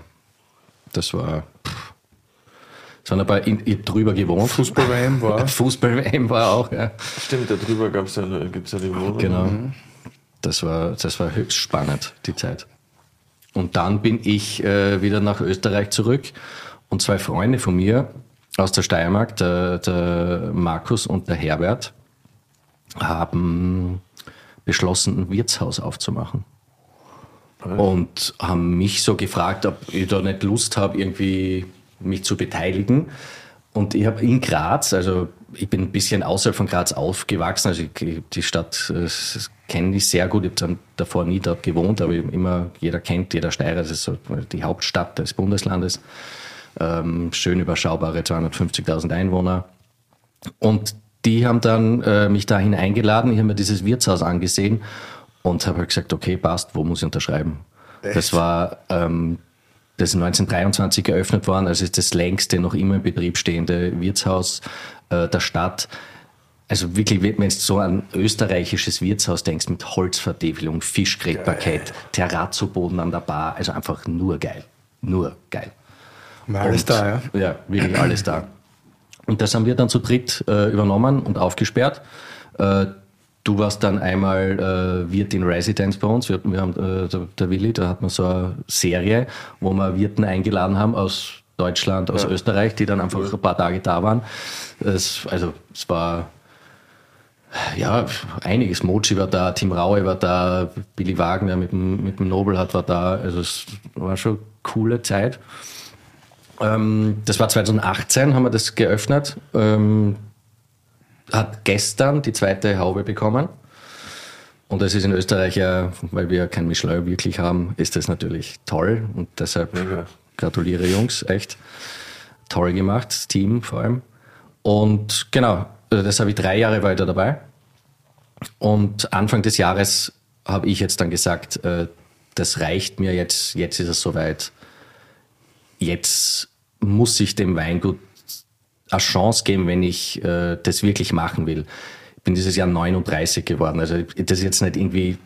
Das war. pff. Es waren aber in, ich hab drüber gewohnt. Fußball-WM war. (laughs) Fußball-WM war auch, ja. Stimmt, da drüber gab's ja, gibt's ja die Wohnung. Genau. Das war, das war höchst spannend, die Zeit. Und dann bin ich äh, wieder nach Österreich zurück und zwei Freunde von mir aus der Steiermark, der, der Markus und der Herbert, haben beschlossen, ein Wirtshaus aufzumachen. Und haben mich so gefragt, ob ich da nicht Lust habe, irgendwie mich zu beteiligen. Und ich habe in Graz, also ich bin ein bisschen außerhalb von Graz aufgewachsen, also ich, die Stadt kenne ich sehr gut, ich habe dann davor nie dort gewohnt, aber immer, jeder kennt, jeder Steirer, das ist so die Hauptstadt des Bundeslandes, ähm, schön überschaubare 250.000 Einwohner. Und die haben dann äh, mich dahin eingeladen, ich habe mir dieses Wirtshaus angesehen Und habe halt gesagt, okay, passt, wo muss ich unterschreiben? Das war, ähm, das ist 1923 geöffnet worden, also ist das längste noch immer in Betrieb stehende Wirtshaus äh, der Stadt. Also wirklich, wenn du so an österreichisches Wirtshaus denkst, mit Holzvertäfelung, Fischgrätparkett, Terrazzo-Boden an der Bar, also einfach nur geil. Nur geil. War alles Und- da, ja. Ja, wirklich alles da. Und das haben wir dann zu dritt äh, übernommen und aufgesperrt. Äh, du warst dann einmal äh, Wirt in Residence bei uns. Wir, wir haben, äh, der, der Willi, da hat man so eine Serie, wo wir Wirten eingeladen haben aus Deutschland, aus Österreich, die dann einfach ein paar Tage da waren. Es, also es war ja, einiges. Mochi war da, Tim Raue war da, Billy Wagner mit dem, mit dem Nobel hat war da. Also es war schon eine coole Zeit. Ähm, das war 2018, haben wir das geöffnet. Ähm, hat gestern die zweite Haube bekommen. Und das ist in Österreich ja, weil wir kein Michelin wirklich haben, ist das natürlich toll. Und deshalb gratuliere Jungs, echt. Toll gemacht, das Team vor allem. Und genau, also das habe ich drei Jahre weiter dabei. Und Anfang des Jahres habe ich jetzt dann gesagt, äh, das reicht mir jetzt, jetzt ist es soweit. Jetzt muss ich dem Weingut eine Chance geben, wenn ich äh, das wirklich machen will. Ich bin dieses Jahr 39 geworden. Also das ist jetzt nicht irgendwie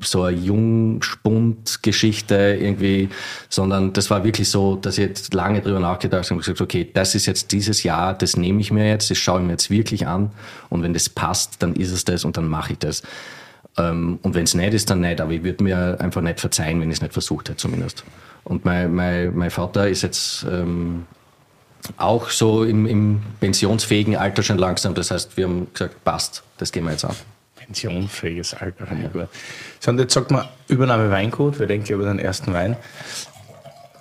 so eine Jungspund-Geschichte irgendwie, sondern das war wirklich so, dass ich jetzt lange drüber nachgedacht habe und gesagt, okay, das ist jetzt dieses Jahr, das nehme ich mir jetzt, das schaue ich mir jetzt wirklich an und wenn das passt, dann ist es das und dann mache ich das. Ähm, und wenn es nicht ist, dann nicht, aber ich würde mir einfach nicht verzeihen, wenn ich es nicht versucht hätte zumindest. Und mein, mein, mein Vater ist jetzt ähm, auch so im, im pensionsfähigen Alter schon langsam. Das heißt, wir haben gesagt, passt, das gehen wir jetzt an. Pensionsfähiges Alter, gut. So, und jetzt sagt man Übernahme Weingut, wir denken über den ersten Wein.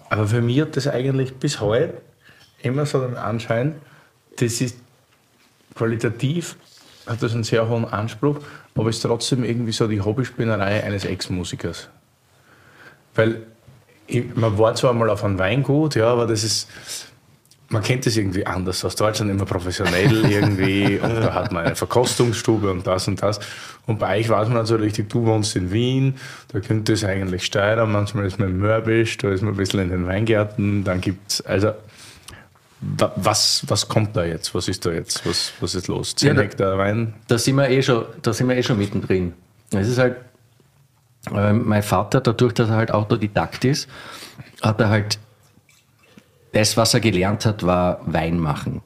Aber für mich hat das eigentlich bis heute immer so den Anschein, das ist qualitativ, hat das einen sehr hohen Anspruch, aber ist trotzdem irgendwie so die Hobbyspinnerei eines Ex-Musikers. Weil ich, man war zwar mal auf einem Weingut, ja, aber das ist, man kennt das irgendwie anders. Aus Deutschland immer professionell (laughs) irgendwie und da hat man eine Verkostungsstube und das und das. Und bei euch weiß man also richtig, du wohnst in Wien, da könnte es eigentlich Steirer, manchmal ist man in Mörbisch, da ist man ein bisschen in den Weingärten, dann gibt's also wa- was, was kommt da jetzt? Was ist da jetzt? Was, was ist los? 10 Ja, da- Hektar Wein? Da sind wir eh schon, da sind wir eh schon mittendrin. Es ist halt, mein Vater, dadurch, dass er halt Autodidakt ist, hat er halt das, was er gelernt hat, war Wein machen.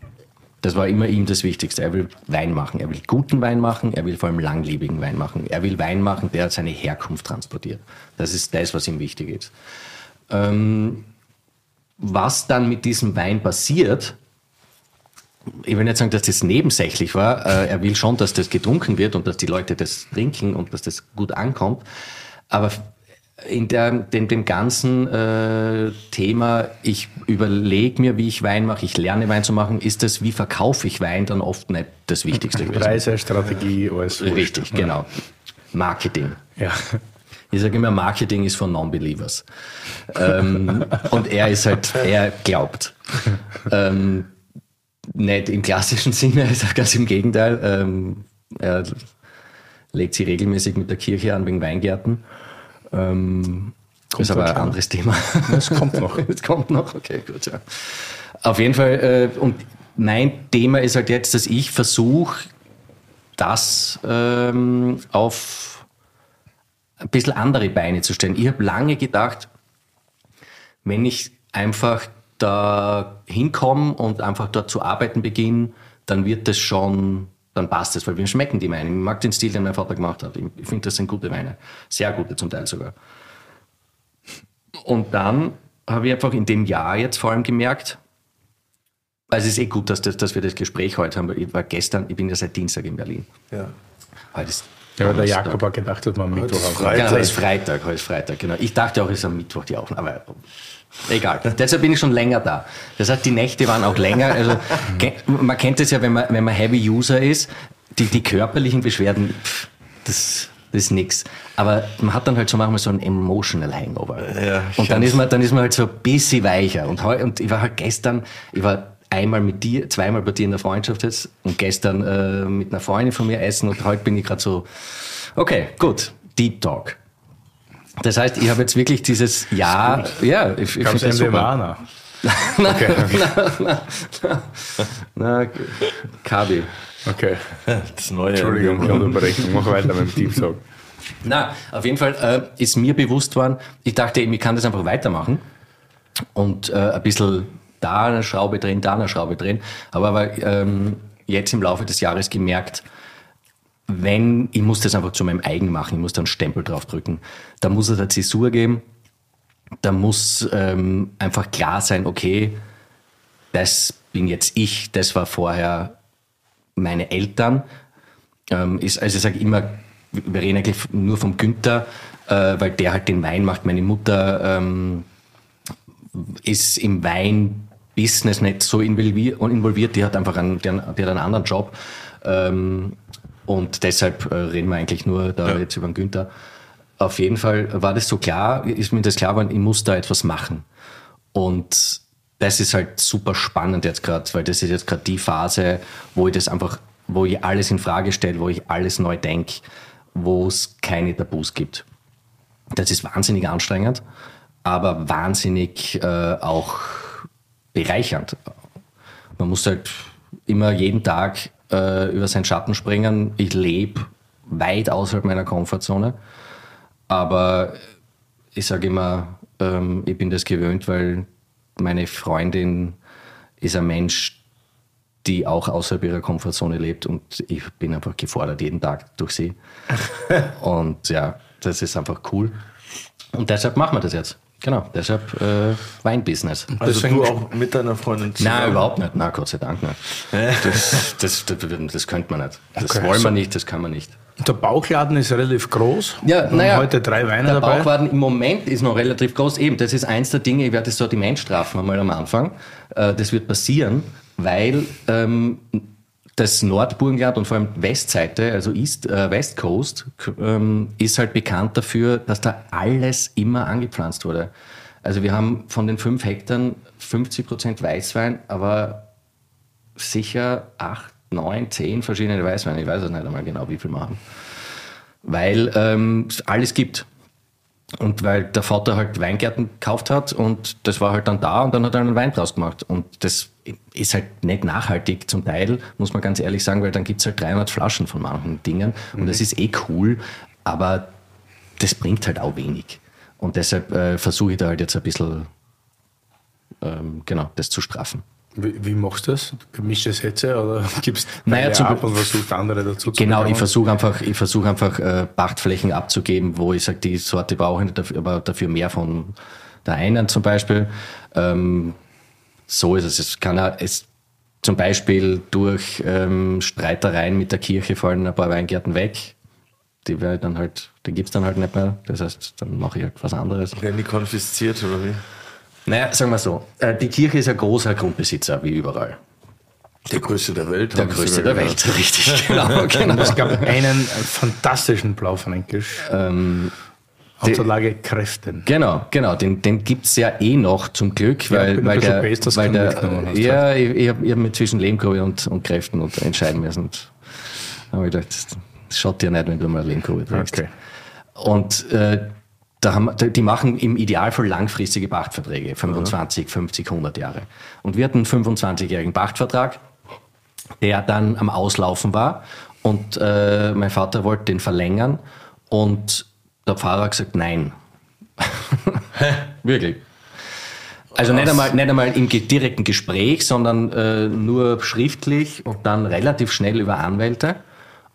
Das war immer ihm das Wichtigste. Er will Wein machen. Er will guten Wein machen. Er will vor allem langlebigen Wein machen. Er will Wein machen, der seine Herkunft transportiert. Das ist das, was ihm wichtig ist. Ähm, was dann mit diesem Wein passiert, ich will nicht sagen, dass das nebensächlich war. Äh, er will schon, dass das getrunken wird und dass die Leute das trinken und dass das gut ankommt. Aber in der, dem, dem ganzen äh, Thema, ich überlege mir, wie ich Wein mache, ich lerne Wein zu machen, ist das, wie verkaufe ich Wein, dann oft nicht das Wichtigste. Preise, Strategie, alles. Richtig, genau. Marketing. Ja. Ich sage immer, Marketing ist von Non-Believers. ähm, und er ist halt, er glaubt. ähm, nicht im klassischen Sinne, ganz im Gegenteil. Ähm, er legt sich regelmäßig mit der Kirche an wegen Weingärten. Ähm, ist aber ein anderes Thema. (laughs) Das kommt noch. (laughs) Es kommt noch, okay, gut, ja. Auf jeden Fall, äh, und mein Thema ist halt jetzt, dass ich versuche, das ähm, auf ein bisschen andere Beine zu stellen. Ich habe lange gedacht, wenn ich einfach da hinkomme und einfach dort zu arbeiten beginne, dann wird das schon, dann passt es, weil wir schmecken die Weine. Ich mag den Stil, den mein Vater gemacht hat. Ich, finde, das sind gute Weine. Sehr gute zum Teil sogar. Und dann habe ich einfach in dem Jahr jetzt vor allem gemerkt, also es ist eh gut, dass, das, dass wir das Gespräch heute haben, weil ich war gestern, ich bin ja seit Dienstag in Berlin. Ja. Heute ist Ja, weil der. Jakob hat gedacht, dass man Mittwoch ist. Freitag. Ja, heute ist Freitag, heute ist Freitag, genau. Ich dachte auch, es ist am Mittwoch die Aufnahme, aber egal. Deshalb bin ich schon länger da. Das heißt, die Nächte waren auch länger. Also, man kennt es ja, wenn man, wenn man Heavy User ist, die, die körperlichen Beschwerden, pff, das, das ist nix. Aber man hat dann halt so manchmal so ein emotional Hangover. Ja, und dann ist man, dann ist man halt so ein bisschen weicher. Und, heu, und ich war halt gestern, ich war einmal mit dir, zweimal bei dir in der Freundschaft jetzt und gestern äh, mit einer Freundin von mir essen und heute bin ich gerade so, okay, gut. Deep Talk. Das heißt, ich habe jetzt wirklich dieses Jahr, ja, ich, ich finde das super. (laughs) Okay, okay. Na, Kabi. okay. Das neue. Entschuldigung, die Unterbrechung. Mach weiter mit dem Deep Talk. Na, auf jeden Fall äh, ist mir bewusst worden, ich dachte eben, ich kann das einfach weitermachen und äh, ein bisschen da eine Schraube drehen, da eine Schraube drehen. Aber, aber ähm, jetzt im Laufe des Jahres gemerkt, wenn, ich muss das einfach zu meinem eigen machen, ich muss da einen Stempel drauf drücken. Da muss es eine Zäsur geben, da muss ähm, einfach klar sein, okay, das bin jetzt ich, das war vorher meine Eltern. Ähm, ist, also ich sage immer, wir reden eigentlich nur vom Günther, äh, weil der halt den Wein macht. Meine Mutter ähm, ist im Weinbusiness nicht so involviert, involviert. die hat einfach einen, die hat einen anderen Job. Ähm, und deshalb äh, reden wir eigentlich nur da jetzt über den Günther. Auf jeden Fall war das so klar, ist mir das klar geworden, ich muss da etwas machen. Und das ist halt super spannend jetzt gerade, weil das ist jetzt gerade die Phase, wo ich das einfach, wo ich alles in Frage stelle, wo ich alles neu denke, wo es keine Tabus gibt. Das ist wahnsinnig anstrengend, aber wahnsinnig äh, auch bereichernd. Man muss halt immer jeden Tag äh, über seinen Schatten springen. Ich lebe weit außerhalb meiner Komfortzone, aber ich sage immer, ähm, ich bin das gewöhnt, weil meine Freundin ist ein Mensch, die auch außerhalb ihrer Komfortzone lebt und ich bin einfach gefordert jeden Tag durch sie. (laughs) und ja, das ist einfach cool. Und deshalb machen wir das jetzt. Genau, deshalb äh, Weinbusiness. Also Deswegen- du auch mit deiner Freundin zusammen? Nein, überhaupt nicht. Na, Gott sei Dank nicht. Das, das, das, das könnte man nicht. Das Okay, wollen wir nicht, das kann man nicht. Der Bauchladen ist relativ groß. Ja, naja, heute drei Weine der dabei. Bauchwaden im Moment ist noch relativ groß. Eben, das ist eins der Dinge, ich werde das Sortiment strafen einmal am Anfang. Äh, Das wird passieren, weil ähm, das Nordburgenland und vor allem Westseite, also East, äh, West Coast, ähm, ist halt bekannt dafür, dass da alles immer angepflanzt wurde. Also wir haben von den fünf Hektar 50 Prozent Weißwein, aber sicher acht, neun, zehn verschiedene Weißweine. Ich weiß es nicht einmal genau, wie viel machen. Weil ähm, es alles gibt. Und weil der Vater halt Weingärten gekauft hat und das war halt dann da und dann hat er einen Wein draus gemacht. Und das ist halt nicht nachhaltig zum Teil, muss man ganz ehrlich sagen, weil dann gibt's halt 300 Flaschen von manchen Dingen und das ist eh cool, aber das bringt halt auch wenig. Und deshalb äh, versuche ich da halt jetzt ein bisschen, ähm, genau, das zu straffen. Wie, wie machst du das? Gemischte Sätze oder (laughs) gibst Naja, Teile zum ab und versuchst andere dazu zu Genau, ich versuche einfach, ich versuche einfach äh, Pachtflächen abzugeben, wo ich sage, die Sorte brauche ich nicht, dafür, aber dafür mehr von der einen zum Beispiel. Ähm, so ist es. Es kann auch, es, zum Beispiel durch ähm, Streitereien mit der Kirche fallen ein paar Weingärten weg. Die werde ich dann halt, die gibt's dann halt nicht mehr. Das heißt, dann mache ich halt was anderes. Werden die konfisziert oder wie? Naja, sagen wir so, äh, die Kirche ist ein großer Grundbesitzer, wie überall. Der größte der Welt. Der größte der sogar Welt, (laughs) richtig, (laughs) genau. genau. Es gab einen fantastischen Blaufränkisch. Ähm, auf der Lage Kräften. Genau, genau. Den, den gibt's ja eh noch zum Glück, weil, ein weil der, best, weil der hast, ja, ich, ich habe hab mich zwischen Lehmkurve und, und Kräften und entscheiden müssen. Und da habe ich gedacht, das schaut dir nicht, wenn du mal Lehmkurve trinkst. Okay. Und äh, da haben, die machen im Idealfall langfristige Pachtverträge, 25, 50, 100 Jahre. Und wir hatten einen 25-jährigen Pachtvertrag, der dann am Auslaufen war. Und äh, mein Vater wollte den verlängern und der Pfarrer hat gesagt, nein. Wirklich. Also nicht einmal, nicht einmal im direkten Gespräch, sondern äh, nur schriftlich und dann relativ schnell über Anwälte.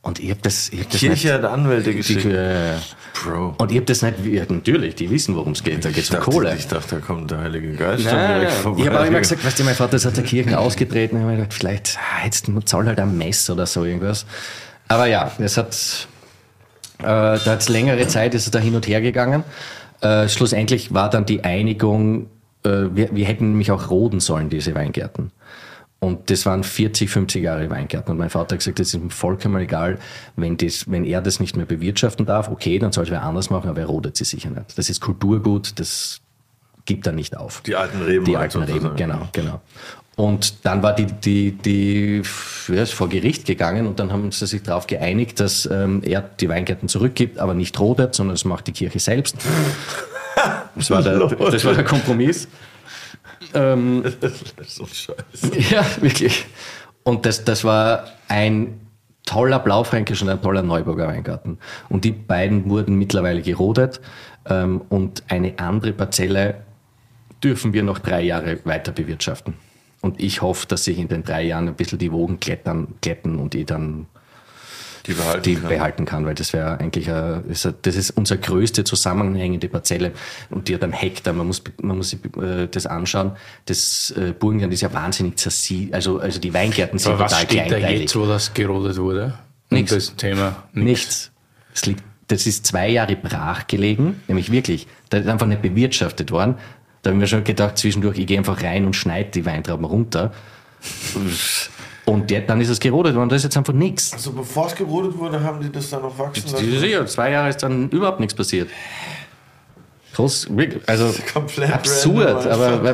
Und ich habe das, ich hab das Kirche nicht, hat Anwälte die, geschickt. äh, Bro. und ich habe das nicht, ja, natürlich, die wissen, worum es geht, da geht es um Kohle. ich dachte, da kommt der Heilige Geist dann Nein, direkt vorbei. ich habe auch immer gesagt, weißt du, mein Vater ist aus der Kirche ausgetreten, ich habe mir gedacht, vielleicht, ah, jetzt zahl halt ein Mess oder so irgendwas. Aber ja, es hat, äh, da hat's längere Zeit ist es da hin und her gegangen. Äh, schlussendlich war dann die Einigung, äh, wir, wir hätten nämlich auch roden sollen, diese Weingärten. Und das waren 40, 50 Jahre Weingärten. Und mein Vater hat gesagt, das ist ihm vollkommen egal, wenn, das, wenn er das nicht mehr bewirtschaften darf, okay, dann soll es wer anders machen, aber er rodet sie sicher nicht. Das ist Kulturgut, das gibt er nicht auf. Die alten Reben. Die alten Reben, genau, genau. Und dann war die, die, die ja, ist vor Gericht gegangen und dann haben sie sich darauf geeinigt, dass ähm, er die Weingärten zurückgibt, aber nicht rodet, sondern das macht die Kirche selbst. (laughs) Das war der, das war der Kompromiss. Ähm, (laughs) so scheiße. ja, wirklich. Und das, das war ein toller Blaufränkisch und ein toller Neuburger Weingarten. Und die beiden wurden mittlerweile gerodet ähm, und eine andere Parzelle dürfen wir noch drei Jahre weiter bewirtschaften. Und ich hoffe, dass sich in den drei Jahren ein bisschen die Wogen klettern, glätten und ich dann Die behalten die kann. behalten kann, weil das wäre eigentlich ein, ist ein- das ist unsere größte zusammenhängende Parzelle und die hat einen Hektar. Man muss, man muss sich äh, das anschauen. Das äh, Burgenland ist ja wahnsinnig zersie, also, also die Weingärten sind Aber was total steht da jetzt, wo das gerodet wurde? Nix. Und das Thema? Nichts. Es liegt, das ist zwei Jahre brach gelegen, nämlich wirklich. Da ist einfach nicht bewirtschaftet worden. Da haben wir schon gedacht, zwischendurch, ich gehe einfach rein und schneide die Weintrauben runter. Und der, dann ist es gerodet worden, da ist jetzt einfach nichts. Also bevor es gerodet wurde, haben die das dann noch wachsen lassen? Sicher, zwei Jahre ist dann überhaupt nichts passiert. Groß, wirklich, also (laughs) komplett absurd, aber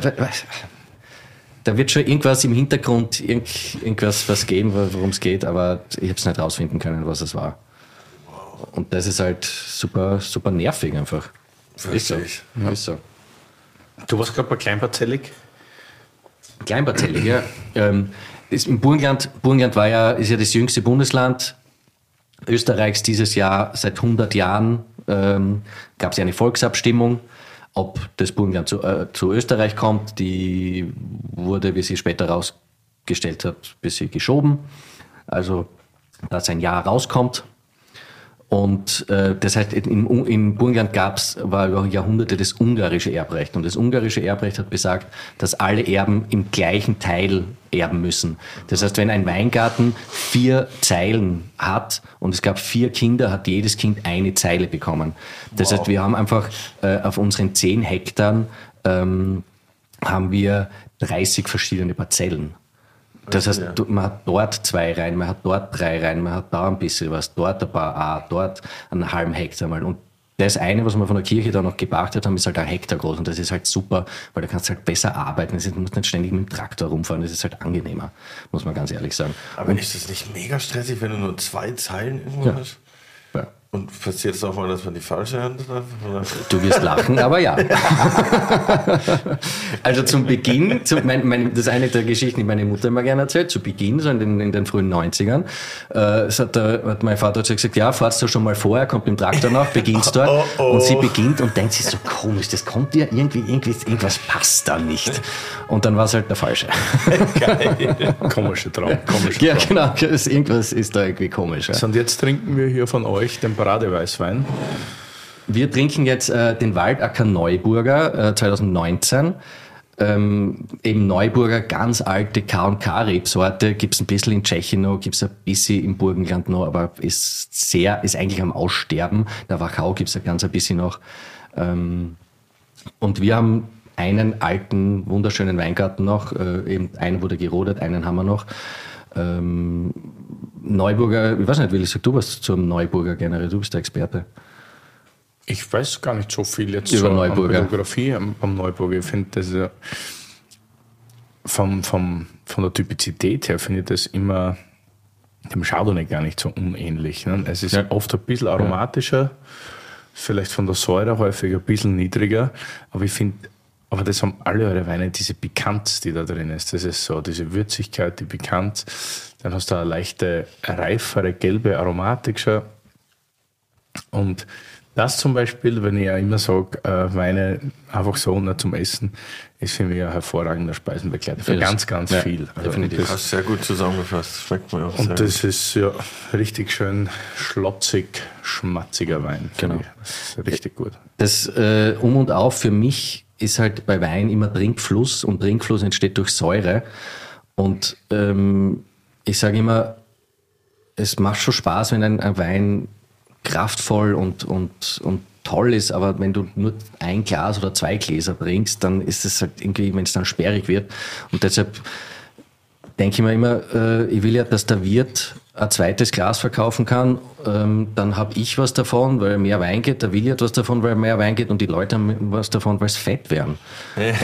da wird schon irgendwas im Hintergrund, irgend, irgendwas was geben, worum es geht, aber ich habe es nicht rausfinden können, was es war. Und das ist halt super, super nervig einfach. Ist so. Ich. Ist so. Du warst gerade bei Kleinparzellig. Kleinparzellig, ja. Ähm, ist Burgenland, Burgenland war ja, ist ja das jüngste Bundesland Österreichs dieses Jahr. Seit 100 Jahren ähm, gab es ja eine Volksabstimmung, ob das Burgenland zu, äh, zu Österreich kommt. Die wurde, wie sie später herausgestellt hat, ein bisschen geschoben. Also, dass ein Jahr rauskommt. Und äh, das heißt, in, in Burgenland gab's war über Jahrhunderte das ungarische Erbrecht. Und das ungarische Erbrecht hat besagt, dass alle Erben im gleichen Teil erben müssen. Das heißt, wenn ein Weingarten vier Zeilen hat und es gab vier Kinder, hat jedes Kind eine Zeile bekommen. Das heißt, wir haben einfach äh, auf unseren zehn Hektar ähm, haben wir 30 verschiedene Parzellen. Das heißt, du- man hat dort zwei Reihen, man hat dort drei Reihen, man hat da ein bisschen was, dort ein paar A, dort einen halben Hektar mal. Und das eine, was wir von der Kirche da noch gepachtet haben, ist halt ein Hektar groß und das ist halt super, weil da kannst du halt besser arbeiten. Du musst nicht ständig mit dem Traktor rumfahren, das ist halt angenehmer, muss man ganz ehrlich sagen. Aber ist das nicht mega stressig, wenn du nur zwei Zeilen irgendwo Ja. hast? Ja. Und passiert es auch mal, dass man die falsche Hand hat? Oder? Du wirst lachen, aber ja. (laughs) also zum Beginn, zum, mein, mein, das ist eine der Geschichten, die meine Mutter immer gerne erzählt, zu Beginn, so in den, in den frühen 90ern, äh, hat, der, hat mein Vater zu ihr gesagt, ja, fahrst du schon mal vor, er kommt mit dem Traktor nach, beginnst dort (laughs) Oh, oh. und sie beginnt und denkt sich so komisch, das kommt dir irgendwie, irgendwie, irgendwas passt da nicht. Und dann war es halt der falsche. (laughs) Komischer Traum. Komischer ja, Traum. genau, das, irgendwas ist da irgendwie komisch. Ja. So, und jetzt trinken wir hier von euch den Paradeweißwein. Wir trinken jetzt äh, den Waldacker Neuburger äh, 2019. Ähm, eben Neuburger, ganz alte K&K-Rebsorte. Gibt es ein bisschen in Tschechien noch, gibt es ein bisschen im Burgenland noch, aber ist sehr, ist eigentlich am Aussterben. Der Wachau gibt es ein ganz ein bisschen noch. Ähm, und wir haben einen alten, wunderschönen Weingarten noch. Äh, eben einen wurde gerodet, einen haben wir noch. Ähm, Neuburger, ich weiß nicht, Willi, sag du was zum Neuburger generell, du bist der Experte. Ich weiß gar nicht so viel jetzt Über Neuburger. Biografie am, am Neuburger. Ich finde das ja vom, vom, von der Typizität her finde ich das immer dem Chardonnay gar nicht so unähnlich. Ne? Es ist Ja. oft ein bisschen aromatischer, vielleicht von der Säure häufig ein bisschen niedriger, aber ich finde, aber das haben alle eure Weine, diese Pikanz, die da drin ist. Das ist so, diese Würzigkeit, die Pikanz. Dann hast du eine leichte, reifere, gelbe Aromatik schon. Und das zum Beispiel, wenn ich ja immer sage, äh, Weine einfach so nicht zum Essen, ist für mich ein hervorragender Speisenbegleiter. Für Ja, das- ganz, ganz ja, viel. Also definitiv. Das, Hast sehr gut zusammengefasst. Schmeckt mir auch sehr und das ist ja richtig schön schlotzig, schmatziger Wein. Genau. Das richtig gut. Das äh, Um und Auf für mich ist halt bei Wein immer Trinkfluss und Trinkfluss entsteht durch Säure. Und ähm, ich sage immer, es macht schon Spaß, wenn ein, ein Wein kraftvoll und, und, und toll ist, aber wenn du nur ein Glas oder zwei Gläser trinkst, dann ist es halt irgendwie, wenn es dann sperrig wird. Und deshalb denke ich mir immer, äh, ich will ja, dass der Wirt ein zweites Glas verkaufen kann, ähm, dann habe ich was davon, weil mehr Wein geht, der Willi hat was davon, weil mehr Wein geht und die Leute haben was davon, weil es fett werden.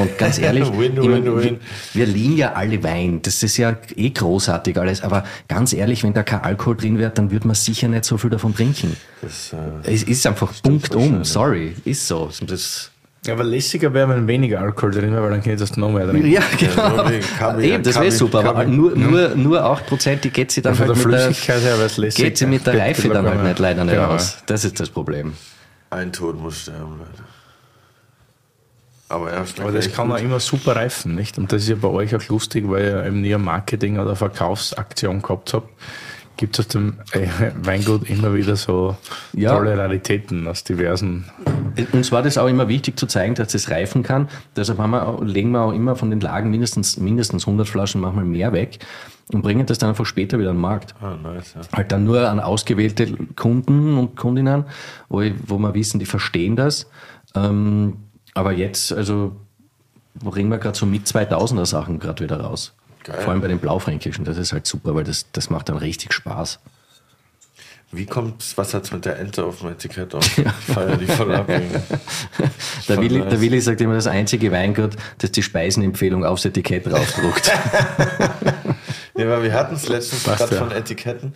Und ganz ehrlich, (laughs) Win, ich mein, win, win. Wir, wir lieben ja alle Wein, das ist ja eh großartig alles, aber ganz ehrlich, wenn da kein Alkohol drin wäre, dann würde man sicher nicht so viel davon trinken. Das, äh, Es ist einfach Punkt um, sorry, ist so. Das, aber lässiger wäre, wenn weniger Alkohol drin wäre, weil dann könntest du noch mehr trinken. ja, genau. Kabi- Eben, das wäre Kabi- super, aber Kabi- nur, nur, nur 8% die geht sie dann Von halt der mit der, Flüssigkeit her geht sie mit der Reife dann halt nicht leider nicht Genau. aus. Das ist das Problem. ein Tod muss sterben, Leute. Aber er schmeckt Aber das kann gut. auch immer super reifen, nicht? Und das ist ja bei euch auch lustig, weil ihr eben nie eine Marketing- oder Verkaufsaktion gehabt habt. Gibt es aus dem äh, (laughs) Weingut immer wieder so Ja. tolle Raritäten aus diversen. Uns war das auch immer wichtig zu zeigen, dass das reifen kann. Deshalb haben wir, auch- legen wir auch immer von den Lagen mindestens, mindestens 100 Flaschen, manchmal mehr weg und bringen das dann einfach später wieder an den Markt. Ah, nice, ja. Halt dann nur an ausgewählte Kunden und Kundinnen, wo, wo wir wissen, die verstehen das. Ähm, aber jetzt, also bringen wir gerade so mit 2000er Sachen gerade wieder raus. Geil. Vor allem bei den Blaufränkischen, das ist halt super, weil das, das macht dann richtig Spaß. Wie kommt, was hat's mit der Ente auf dem Etikett auf? (laughs) Ich feier die voll ab. (laughs) Der Willi, nice. der Willi sagt immer, das einzige Weingut, das die Speisenempfehlung aufs Etikett draufdruckt. (laughs) Ja, aber wir hatten es letztens gerade ja. von Etiketten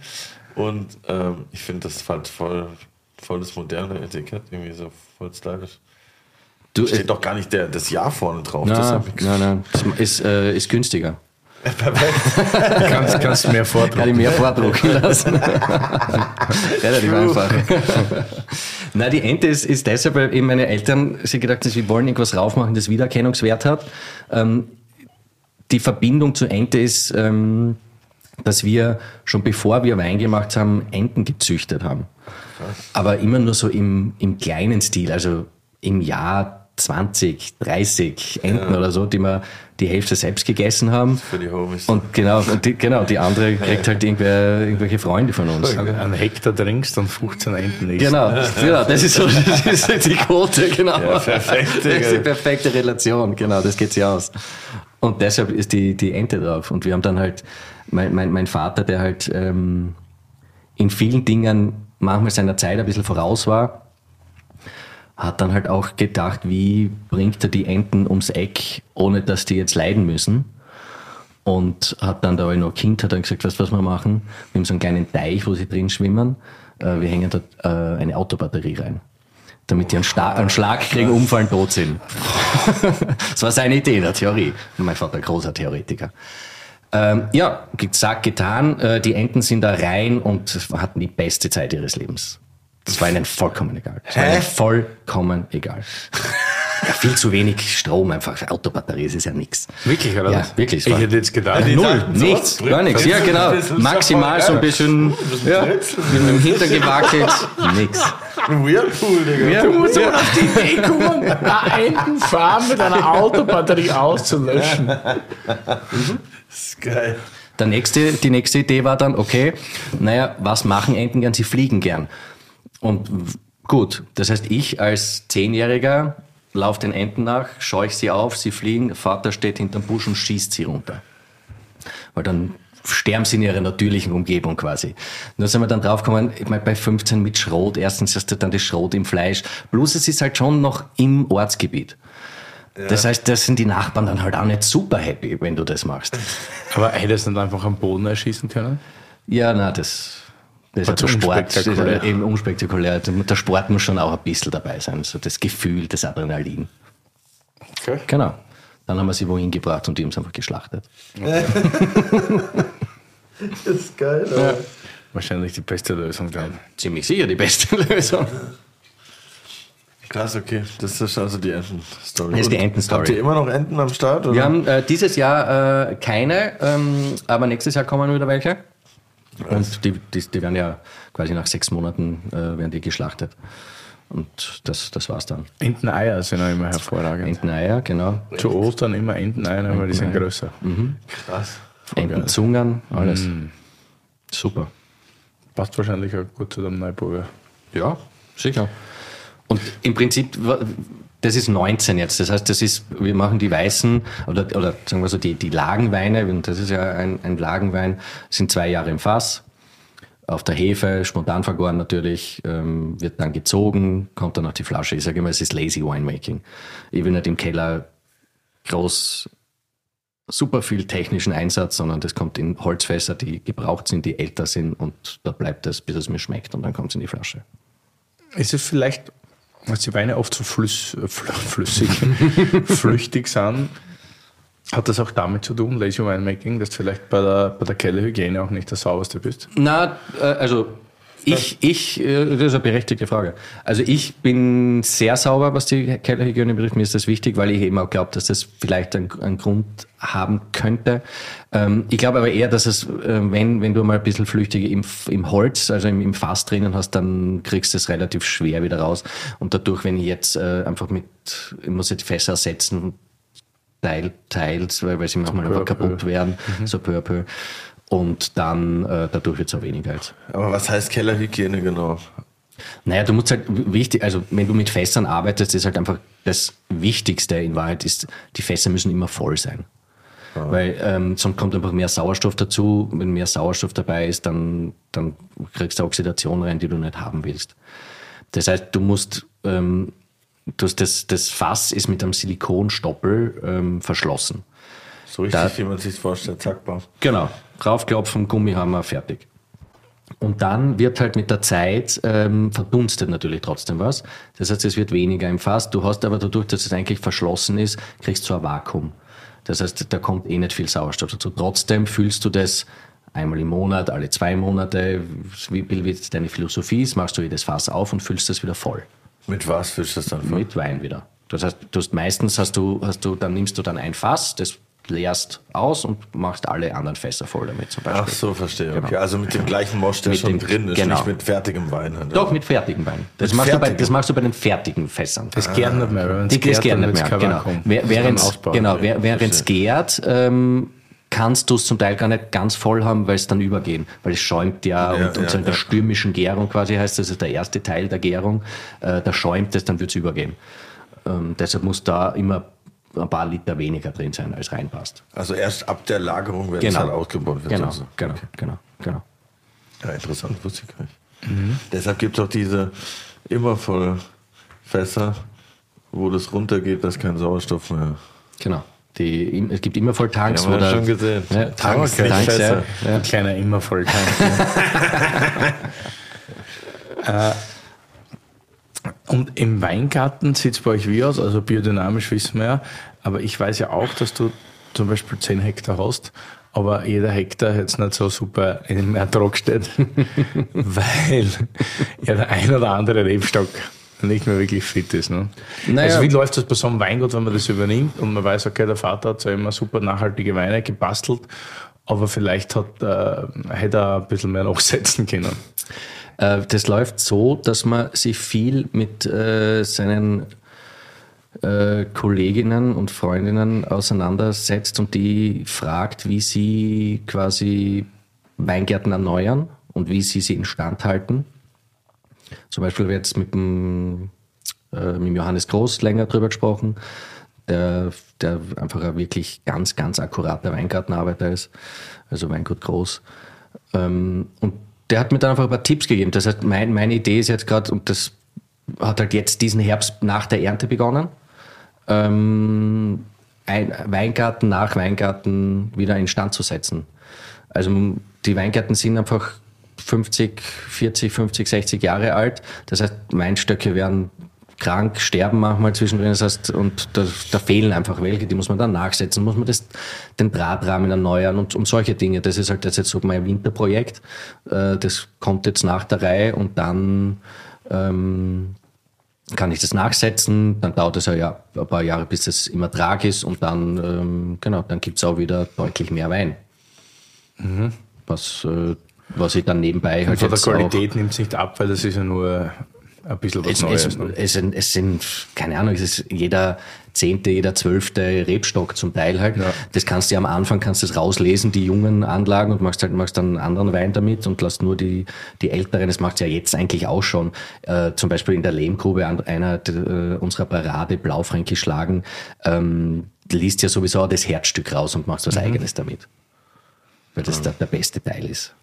und ähm, ich finde das halt voll, voll das moderne Etikett, irgendwie so voll stylisch. Du, Steht doch gar nicht der, das Jahr vorne drauf. Nein, nein, nein. Ist, äh, ist günstiger. (laughs) Kannst, kannst mehr Kann ich vordrucken. mehr vordrucken lassen. (laughs) Relativ einfach. (laughs) Na, die Ente ist, ist deshalb, weil eben meine Eltern sich gedacht haben, sie wollen irgendwas raufmachen, das Wiedererkennungswert hat. Ähm, die Verbindung zur Ente ist, ähm, dass wir schon bevor wir Wein gemacht haben, Enten gezüchtet haben. Aber immer nur so im, im kleinen Stil, also im Jahr 20, 30 Enten oder so, die wir die Hälfte selbst gegessen haben. Für die Homies. Und genau, und die, genau, die andere kriegt halt irgendwer, irgendwelche Freunde von uns. Ein Hektar trinkst und 15 Enten isst. Genau, genau, das ist so das ist die Quote, genau. Ja, perfekt, Das ist die perfekte Relation, genau, das geht sich aus. Und deshalb ist die, die Ente drauf. Und wir haben dann halt, mein, mein, mein Vater, der halt ähm, in vielen Dingen manchmal seiner Zeit ein bisschen voraus war, hat dann halt auch gedacht, wie bringt er die Enten ums Eck, ohne dass die jetzt leiden müssen. Und hat dann, da war noch Kind, hat dann gesagt, weißt was wir machen? Wir haben so einen kleinen Teich, wo sie drin schwimmen. Äh, Wir hängen dort äh, eine Autobatterie rein. Damit die einen, Sta einen Schlag kriegen, umfallen, tot sind. (laughs) das war seine Idee der Theorie. Mein Vater, großer Theoretiker. Ähm, ja, gesagt, getan. Äh, die Enten sind da rein und hatten die beste Zeit ihres Lebens. Das war ihnen vollkommen egal. Das war ihnen vollkommen egal. Ja, viel zu wenig Strom einfach. Autobatterie, ist ja nichts. Wirklich, oder? Ja, wirklich, Ich hätte jetzt gedacht, die Null, nichts, gar nichts. Ja, genau. Ja Maximal so ein bisschen ja, mit dem Hintern gewackelt. Nix. Whirlpool, Digga. Du musst aber auf die Idee kommen, eine Entenfarm mit einer Autobatterie auszulöschen. Das ist geil. Der nächste, die nächste Idee war dann, okay, naja, was machen Enten gern? Sie fliegen gern. Und gut, das heißt, ich als Zehnjähriger laufe den Enten nach, schaue ich sie auf, sie fliegen, Vater steht hinterm Busch und schießt sie runter. Weil dann sterben sie in ihrer natürlichen Umgebung quasi. Nur sind wir dann draufgekommen, ich meine, bei 15 mit Schrot, erstens hast du dann das Schrot im Fleisch, plus es ist halt schon noch im Ortsgebiet. Das heißt, das sind die Nachbarn dann halt auch nicht super happy, wenn du das machst. Aber hättest du nicht einfach am Boden erschießen können? Ja, na, das, das ist War ja der zu Sport, ist ja unspektakulär. eben unspektakulär. Der Sport muss schon auch ein bisschen dabei sein, so das Gefühl, das Adrenalin. Okay. Genau. Dann haben wir sie wohin gebracht und die haben sie einfach geschlachtet. (laughs) Das ist geil, Alter. Wahrscheinlich die beste Lösung dann. Ziemlich sicher die beste (laughs) Lösung. Krass, okay. Das ist also die Enten-Story. Das ist die Enten-Story. Habt ihr immer noch Enten am Start? Oder? Wir haben äh, dieses Jahr äh, keine, ähm, aber nächstes Jahr kommen wieder welche. Und die, die, die werden ja quasi nach sechs Monaten äh, werden die geschlachtet. Und das, das war's dann. Enteneier sind auch immer hervorragend. Enteneier, genau. Zu Ostern immer Enteneier, aber die sind größer. Krass. Entenzungern, alles. Super. Passt wahrscheinlich auch gut zu dem Neuburger. Ja, sicher. Und im Prinzip, das ist 19 jetzt. Das heißt, das ist, wir machen die weißen oder, oder sagen wir so, die, die Lagenweine, und das ist ja ein, ein Lagenwein, sind zwei Jahre im Fass. Auf der Hefe, spontan vergoren natürlich, ähm, wird dann gezogen, kommt dann auf die Flasche. Ich sage immer, es ist lazy winemaking. Ich will nicht im Keller groß super viel technischen Einsatz, sondern das kommt in Holzfässer, die gebraucht sind, die älter sind und da bleibt es, bis es mir schmeckt und dann kommt es in die Flasche. Ist es vielleicht, weil die Weine oft so flüss, äh, fl flüssig, (laughs) flüchtig sind, hat das auch damit zu tun, Lazy Winemaking, dass du vielleicht bei der, bei der Kellerhygiene auch nicht der sauberste bist? Na, äh, also ich, ich, äh, das ist eine berechtigte Frage. Also ich bin sehr sauber, was die Kellerhygiene betrifft. Mir ist das wichtig, weil ich eben auch glaube, dass das vielleicht einen, einen Grund haben könnte. Ähm, ich glaube aber eher, dass es, äh, wenn, wenn du mal ein bisschen flüchtig im, im Holz, also im, im Fass drinnen hast, dann kriegst du es relativ schwer wieder raus. Und dadurch, wenn ich jetzt äh, einfach mit, ich muss jetzt Fässer setzen, Teil, teils, weil, weil sie manchmal einfach kaputt werden, so peu à peu. Und dann, äh, dadurch wird es auch weniger jetzt. Aber was heißt Kellerhygiene genau? Naja, du musst halt wichtig, also wenn du mit Fässern arbeitest, ist halt einfach das Wichtigste in Wahrheit ist, die Fässer müssen immer voll sein. Weil ähm, sonst kommt einfach mehr Sauerstoff dazu. Wenn mehr Sauerstoff dabei ist, dann, dann kriegst du Oxidation rein, die du nicht haben willst. Das heißt, du musst, ähm, du hast das, das Fass ist mit einem Silikonstoppel ähm, verschlossen. So richtig, Da- wie man sich vorstellt, zack, bam. Genau. Draufklopfen, Gummihammer, fertig. Und dann wird halt mit der Zeit ähm, verdunstet natürlich trotzdem was. Das heißt, es wird weniger im Fass. Du hast aber dadurch, dass es eigentlich verschlossen ist, kriegst du ein Vakuum. Das heißt, da kommt eh nicht viel Sauerstoff dazu. Trotzdem fühlst du das einmal im Monat, alle zwei Monate, wie, wie deine Philosophie ist, machst du jedes Fass auf und füllst das wieder voll. Mit was fühlst du das dann voll? Mit Wein wieder. Das heißt, du hast meistens hast du, hast du, dann nimmst du dann ein Fass, das leerst aus und machst alle anderen Fässer voll damit zum Beispiel. Ach so, verstehe. Genau. Okay, also mit dem gleichen Mosch, der Mit schon dem- drin ist, genau. nicht mit fertigem Wein. halt. Doch, mit fertigen Wein. Das, Mit machst, du bei, das machst du bei den fertigen Fässern. Das gärt nicht mehr, weil wenn es Die das gärt, nicht mehr. Genau. Das Während kann man ausbauen. genau, es gärt, ähm, kannst du es zum Teil gar nicht ganz voll haben, weil es dann übergehen. Weil es schäumt ja, Ja, und, und ja, so in der ja. stürmischen Gärung quasi heißt, das ist der erste Teil der Gärung, äh, da schäumt es, dann wird es übergehen. Ähm, deshalb muss da immer ein paar Liter weniger drin sein, als reinpasst. Also erst ab der Lagerung, wenn es Genau. halt ausgebaut wird. Genau, Also. genau, genau, genau. Ja, interessant, wusste ich gar nicht. Deshalb gibt es auch diese immer voll Fässer, wo das runtergeht, dass kein Sauerstoff mehr. Genau. Die, es gibt immer voll Tanks, Ja, haben wir schon gesehen. Ja, Tanks, Okay. Tanks, ja. Ein kleiner immer voll (laughs) äh, und im Weingarten sieht es bei euch wie aus? Also biodynamisch wissen wir ja. Aber ich weiß ja auch, dass du zum Beispiel 10 Hektar hast, aber jeder Hektar jetzt nicht so super im Ertrag steht, (laughs) weil ja der ein oder andere Rebstock nicht mehr wirklich fit ist. Ne? Naja. Also wie läuft das bei so einem Weingut, wenn man das übernimmt und man weiß, okay, der Vater hat zwar immer super nachhaltige Weine gebastelt, aber vielleicht hat, äh, hätte er ein bisschen mehr nachsetzen können. Äh, Das läuft so, dass man sich viel mit äh, seinen äh, Kolleginnen und Freundinnen auseinandersetzt und die fragt, wie sie quasi Weingärten erneuern und wie sie sie instand halten. Zum Beispiel ich jetzt mit dem, äh, mit Johannes Groß länger drüber gesprochen, der, der einfach ein wirklich ganz, ganz akkurater Weingartenarbeiter ist, also Weingut Groß. Ähm, und der hat mir dann einfach ein paar Tipps gegeben. Das heißt, mein, meine Idee ist jetzt gerade, und das hat halt jetzt diesen Herbst nach der Ernte begonnen, ähm, ein Weingarten nach Weingarten wieder instand zu setzen. Also die Weingärten sind einfach 50, 40, 50, 60 Jahre alt. Das heißt, Weinstöcke werden krank, sterben manchmal zwischendrin. Das heißt, und da, da fehlen einfach welche, die muss man dann nachsetzen, muss man das, den Drahtrahmen erneuern und um solche Dinge. Das ist halt das jetzt so mein Winterprojekt. Äh, Das kommt jetzt nach der Reihe und dann ähm, kann ich das nachsetzen, dann dauert es Jahr, ein paar Jahre, bis das im Ertrag ist und dann, ähm, genau, dann gibt's auch wieder deutlich mehr Wein. Was, äh, was ich dann nebenbei halt Von der jetzt Qualität nimmt es nicht ab, weil das ist ja nur ein bisschen was Es, Neues. es, ne? es, sind, es sind, keine Ahnung, es ist jeder zehnte, jeder zwölfte Rebstock zum Teil halt. Das kannst du ja am Anfang kannst du das rauslesen, die jungen Anlagen und machst halt machst dann einen anderen Wein damit und lässt nur die, die älteren, das macht ja jetzt eigentlich auch schon. Äh, zum Beispiel in der Lehmgrube, einer äh, unserer Parade Blaufränkisch Schlagen, ähm, liest ja sowieso auch das Herzstück raus und machst was eigenes damit. Weil das der, der beste Teil ist.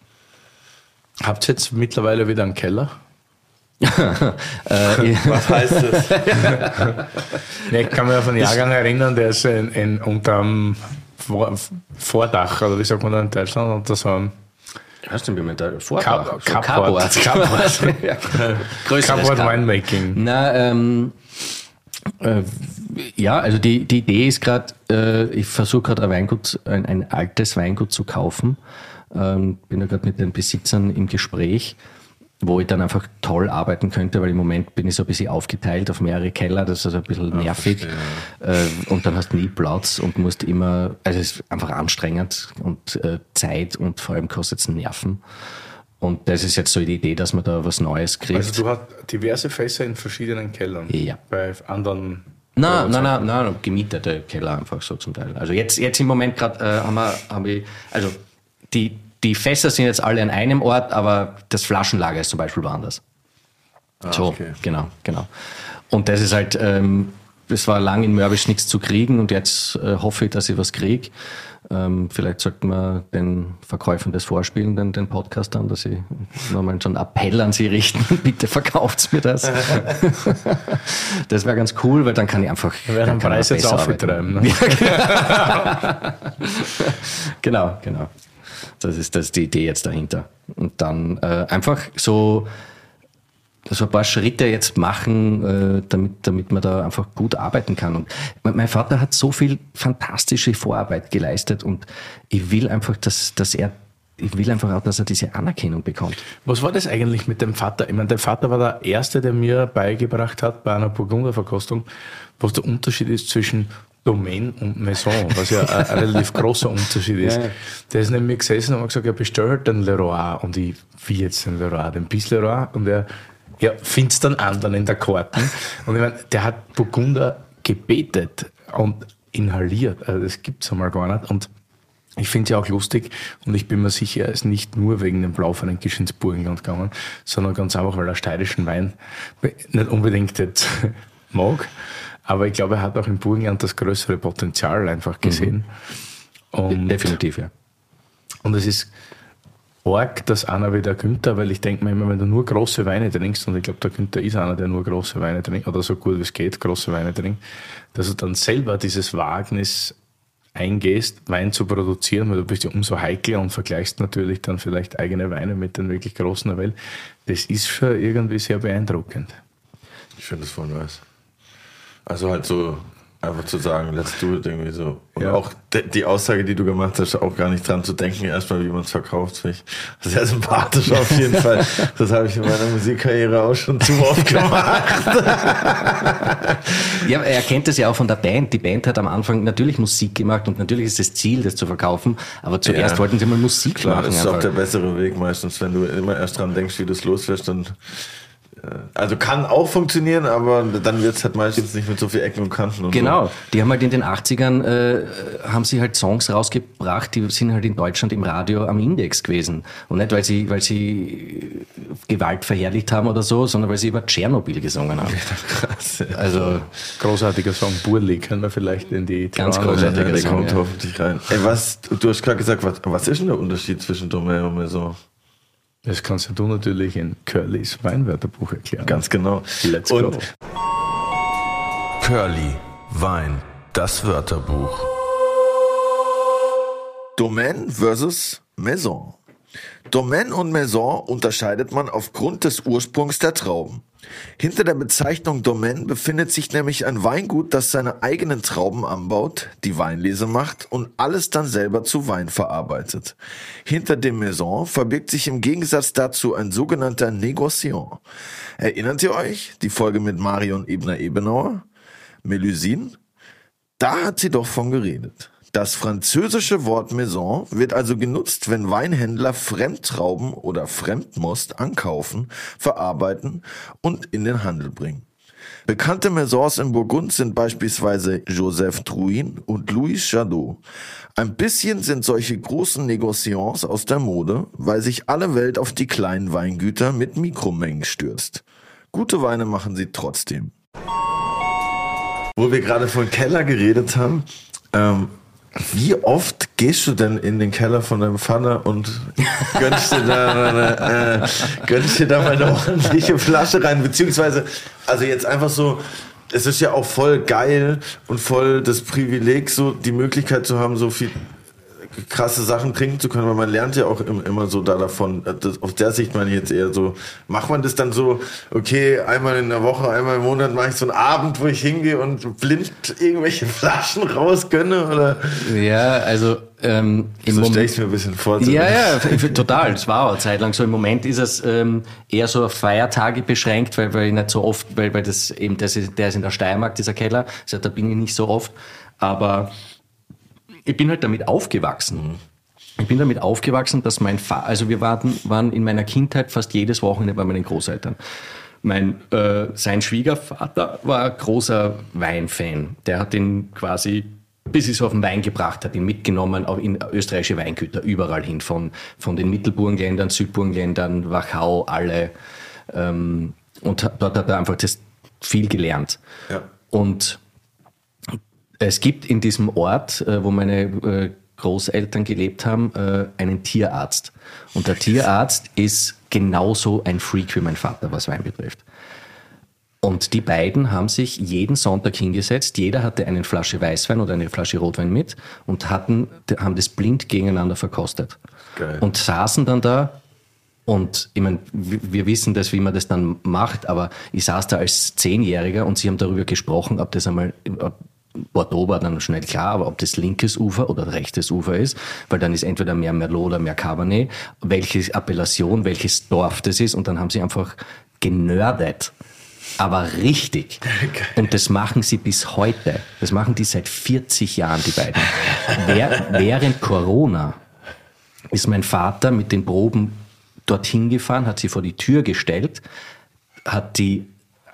Habt ihr jetzt mittlerweile wieder einen Keller? Was heißt das? (laughs) Nee, ich kann mich auf einen Jahrgang erinnern, der ist in, in, unterm Vor Vordach, oder wie sagt man da in Deutschland, unter so einem Hast du der Cup- Vortrag? Cupboard. Cupboard. Cupboard Cup. Winemaking. Na, ähm, äh, ja, also die, die Idee ist gerade, äh, ich versuche gerade ein Weingut, ein, ein altes Weingut zu kaufen. Ähm, bin da gerade mit den Besitzern im Gespräch, wo ich dann einfach toll arbeiten könnte, weil im Moment bin ich so ein bisschen aufgeteilt auf mehrere Keller, das ist also ein bisschen nervig. Äh, und dann hast du nie Platz und musst immer, also es ist einfach anstrengend und äh, Zeit und vor allem kostet es Nerven. Und das ist jetzt so die Idee, dass man da was Neues kriegt. Also du hast diverse Fässer in verschiedenen Kellern. Ja. Bei anderen. Nein, nein, nein, nein, gemietete Keller einfach so zum Teil. Also jetzt, jetzt im Moment gerade äh, haben wir, haben wir, also die, die Fässer sind jetzt alle an einem Ort, aber das Flaschenlager ist zum Beispiel woanders. so, okay. genau, genau. Und das ist halt, ähm, es war lang in Mörbisch nichts zu kriegen und jetzt äh, hoffe ich, dass ich was kriege. Ähm, vielleicht sollten wir den Verkäufern das vorspielen, den, den Podcast dann, dass sie nochmal so einen Appell an sie richten. (laughs) Bitte verkauft's mir das. (laughs) das wäre ganz cool, weil dann kann ich einfach. Werden dann den kann Preis jetzt aufgetreiben. Ne? (laughs) genau, genau. Das ist, das ist die Idee jetzt dahinter. Und dann äh, einfach so, so ein paar Schritte jetzt machen, äh, damit, damit man da einfach gut arbeiten kann. Und mein Vater hat so viel fantastische Vorarbeit geleistet und ich will einfach, dass, dass er, ich will einfach auch, dass er diese Anerkennung bekommt. Was war das eigentlich mit dem Vater? Ich meine, der Vater war der Erste, der mir beigebracht hat bei einer Burgunderverkostung, was der Unterschied ist zwischen Domain und Maison, was ja ein, ein relativ großer Unterschied ist. Ja, ja. Der ist neben mir gesessen und hat gesagt, er bestellt halt den Leroy. Und ich, wie jetzt den Leroy? Den Bis Leroy? Und er, ja, find's dann anderen in der Karten. Und ich meine, der hat Burgunder gebetet und inhaliert. Also das gibt's einmal gar nicht. Und ich finde es ja auch lustig und ich bin mir sicher, er ist nicht nur wegen dem Blaufränkisch ins Burgenland gegangen, sondern ganz einfach, weil er steirischen Wein nicht unbedingt jetzt (laughs) mag. Aber ich glaube, er hat auch im Burgenland das größere Potenzial einfach gesehen. Und, Definitiv, ja. und es ist arg, dass einer wie der Günther, weil ich denke mir immer, wenn du nur große Weine trinkst, und ich glaube, der Günther ist einer, der nur große Weine trinkt, oder so gut wie es geht, große Weine trinkt, dass du dann selber dieses Wagnis eingehst, Wein zu produzieren, weil du bist ja umso heikler und vergleichst natürlich dann vielleicht eigene Weine mit den wirklich großen der Welt. Das ist schon irgendwie sehr beeindruckend. Voll nice. Also halt so einfach zu sagen, let's do it irgendwie so. Und Ja. auch die Aussage, die du gemacht hast, auch gar nicht dran zu denken, erstmal wie man es verkauft, finde ich sehr sympathisch auf jeden (laughs) Fall. Das habe ich in meiner Musikkarriere auch schon zu oft gemacht. Ja, er kennt das ja auch von der Band. Die Band hat am Anfang natürlich Musik gemacht und natürlich ist das Ziel, das zu verkaufen. Aber zuerst Ja. wollten sie mal Musik Klar, machen. das ist auch einfach. der bessere Weg meistens, wenn du immer erst dran denkst, wie du es loswirst, dann also kann auch funktionieren, aber dann wird es halt meistens nicht mit so viel Ecken und Kanten und Genau, die haben halt in den 80ern, äh, haben sie halt Songs rausgebracht, die sind halt in Deutschland im Radio am Index gewesen. Und nicht, weil sie, weil sie Gewalt verherrlicht haben oder so, sondern weil sie über Tschernobyl gesungen haben. so. Krass, ja. Also, Großartiger Song, Burli, können wir vielleicht in die Ganz Tirana- großartig. Ja, der Song, kommt ja. hoffentlich rein. Ey, was, du hast gerade gesagt, was, was ist denn der Unterschied zwischen Domain und Maison? Das kannst du natürlich in Curlys Weinwörterbuch erklären. Ganz genau. Let's und go. Curly, Wein, das Wörterbuch. Domaine versus Maison. Domaine und Maison unterscheidet man aufgrund des Ursprungs der Trauben. Hinter der Bezeichnung Domaine befindet sich nämlich ein Weingut, das seine eigenen Trauben anbaut, die Weinlese macht und alles dann selber zu Wein verarbeitet. Hinter dem Maison verbirgt sich im Gegensatz dazu ein sogenannter Negociant. Erinnert ihr euch? Die Folge mit Marion Ebner-Ebenauer? Melusine? Da hat sie doch von geredet. Das französische Wort Maison wird also genutzt, wenn Weinhändler Fremdtrauben oder Fremdmost ankaufen, verarbeiten und in den Handel bringen. Bekannte Maisons in Burgund sind beispielsweise Joseph Truin und Louis Jadot. Ein bisschen sind solche großen Negociants aus der Mode, weil sich alle Welt auf die kleinen Weingüter mit Mikromengen stürzt. Gute Weine machen sie trotzdem. Wo wir gerade von Keller geredet haben, ähm, wie oft gehst du denn in den Keller von deinem Vater und gönnst dir da, eine, äh, gönnst dir da mal eine ordentliche Flasche rein? Beziehungsweise, also jetzt einfach so, es ist ja auch voll geil und voll das Privileg, so die Möglichkeit zu haben, so viel krasse Sachen trinken zu können, weil man lernt ja auch immer so da davon. Das, auf der Sicht meine ich jetzt eher so, macht man das dann so, okay, einmal in der Woche, einmal im Monat mache ich so einen Abend, wo ich hingehe und blind irgendwelche (laughs) Flaschen rausgönne oder? Ja, also ähm, im So Moment. stelle ich mir ein bisschen vor. so. Ja, ja, total. Das war auch eine Zeit lang so. Im Moment ist es ähm, eher so auf Feiertage beschränkt, weil, weil ich nicht so oft, weil, weil das eben, das ist, der ist in der Steiermark, dieser Keller. Also da bin ich nicht so oft. Aber ich bin halt damit aufgewachsen. Ich bin damit aufgewachsen, dass mein Vater, also wir waren, waren in meiner Kindheit fast jedes Wochenende bei meinen Großeltern. Mein, äh, sein Schwiegervater war ein großer Weinfan. Der hat ihn quasi, bis es auf den Wein gebracht hat, ihn mitgenommen auch in österreichische Weingüter, überall hin, von, von den Mittelburgenländern, Südburgenländern, Wachau, alle. Ähm, und dort hat er einfach das viel gelernt. Ja. Und es gibt in diesem Ort, äh, wo meine äh, Großeltern gelebt haben, äh, einen Tierarzt. Und der Tierarzt ist genauso ein Freak wie mein Vater, was Wein betrifft. Und die beiden haben sich jeden Sonntag hingesetzt. Jeder hatte eine Flasche Weißwein oder eine Flasche Rotwein mit und hatten, haben das blind gegeneinander verkostet. Geil. Und saßen dann da und ich meine, wir wir wissen das, wie man das dann macht, aber ich saß da als Zehnjähriger und sie haben darüber gesprochen, ob das einmal, ob Bordeaux war dann schnell klar, aber ob das linkes Ufer oder rechtes Ufer ist, weil dann ist entweder mehr Merlot oder mehr Cabernet, welche Appellation, welches Dorf das ist und dann haben sie einfach genördet. Aber richtig. (laughs) Und das machen sie bis heute. Das machen die seit 40 Jahren, die beiden. Während Corona ist mein Vater mit den Proben dorthin gefahren, hat sie vor die Tür gestellt, hat die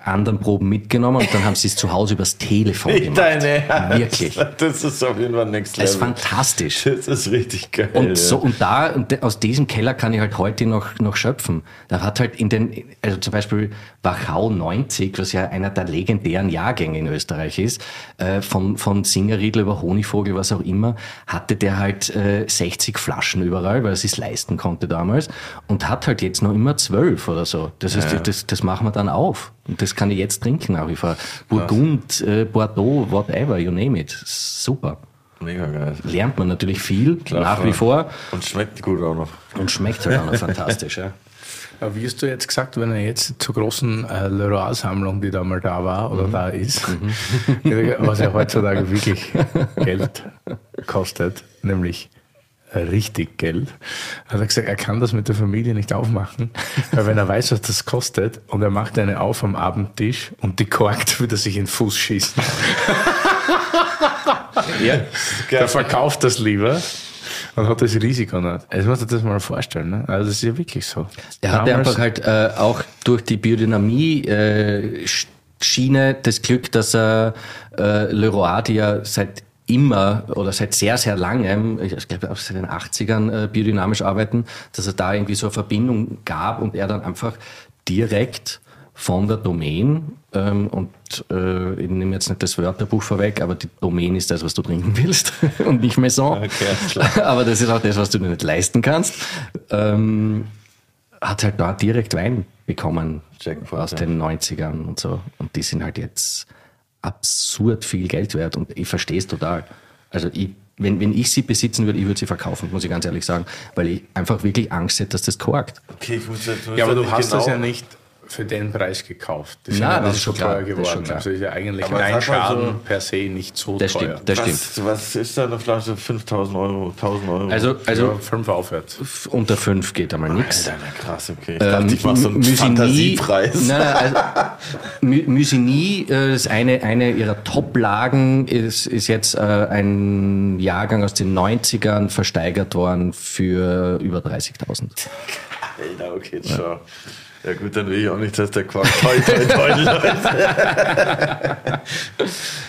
anderen Proben mitgenommen und dann haben sie es zu Hause übers Telefon Nicht gemacht. deine Ernst. Wirklich. Das ist auf jeden Fall next Das ist level. fantastisch. Das ist richtig geil. Und ja. so, und da, und aus diesem Keller kann ich halt heute noch, noch schöpfen. Da hat halt in den, also zum Beispiel Wachau 90, was ja einer der legendären Jahrgänge in Österreich ist, äh, von, von Singerriedl über Honigvogel, was auch immer, hatte der halt äh, 60 Flaschen überall, weil er es leisten konnte damals und hat halt jetzt noch immer 12 oder so. Das heißt, das, das machen wir dann auf. Und das kann ich jetzt trinken nach wie vor. Burgund, äh, Bordeaux, whatever, you name it. Super. Mega geil. Lernt man natürlich viel, Klar, nach wie vor. Und schmeckt gut auch noch. Und schmeckt halt auch noch (laughs) fantastisch, ja. Aber wie hast du jetzt gesagt, wenn er jetzt zur großen äh, Leroy-Sammlung, die da mal da war oder da ist, (laughs) was ja heutzutage wirklich (laughs) Geld kostet, nämlich richtig Geld, hat er gesagt, er kann das mit der Familie nicht aufmachen, (laughs) weil wenn er weiß, was das kostet und er macht eine auf am Abendtisch und die korkt, (laughs) würde er sich in den Fuß schießen. ja. Der verkauft das lieber und hat das Risiko nicht. Also muss man das mal vorstellen. Ne? Also das ist ja wirklich so. Er Damals- einfach halt äh, auch durch die Biodynamie äh, Sch- Schiene das Glück, dass er äh, Leroy, die ja seit immer oder seit sehr, sehr langem, ich glaube auch seit den 80ern äh, biodynamisch arbeiten, dass es da irgendwie so eine Verbindung gab und er dann einfach direkt von der Domain ähm, und äh, ich nehme jetzt nicht das Wörterbuch vorweg, aber die Domain ist das, was du trinken willst (laughs) und nicht Maison. Okay, (laughs) aber das ist auch das, was du dir nicht leisten kannst. Ähm, hat halt da direkt Wein bekommen Jackpot, aus ja. den 90ern und so. Und die sind halt jetzt absurd viel Geld wert und ich verstehe es total. Also ich, wenn, wenn ich sie besitzen würde, ich würde sie verkaufen, muss ich ganz ehrlich sagen, weil ich einfach wirklich Angst hätte, dass das korkt. Okay, ich muss Ja, aber du hast das genau- ja nicht, für den Preis gekauft. Sind Na, ja das ist schon so klar, teuer das ist geworden. schon klar. Also ist ja eigentlich Aber ein Schaden so- per se nicht so Das teuer. stimmt, das stimmt. Was, was ist da eine Flasche? 5000 Euro, 1000 Euro? Also, Also also fünf aufwärts. unter fünf geht einmal nichts. Alter, krass, okay. Ich Ähm, dachte, ich mach so einen Mysinie- Fantasiepreis. Nein, nein, also, (laughs) My- Mysinie äh, ist eine, eine ihrer Top-Lagen, ist, ist jetzt äh, ein Jahrgang aus den 90ern versteigert worden für über 30.000. Alter, okay. Ja gut, dann will ich auch nicht, dass der Quark toi toi toi (laughs) läuft.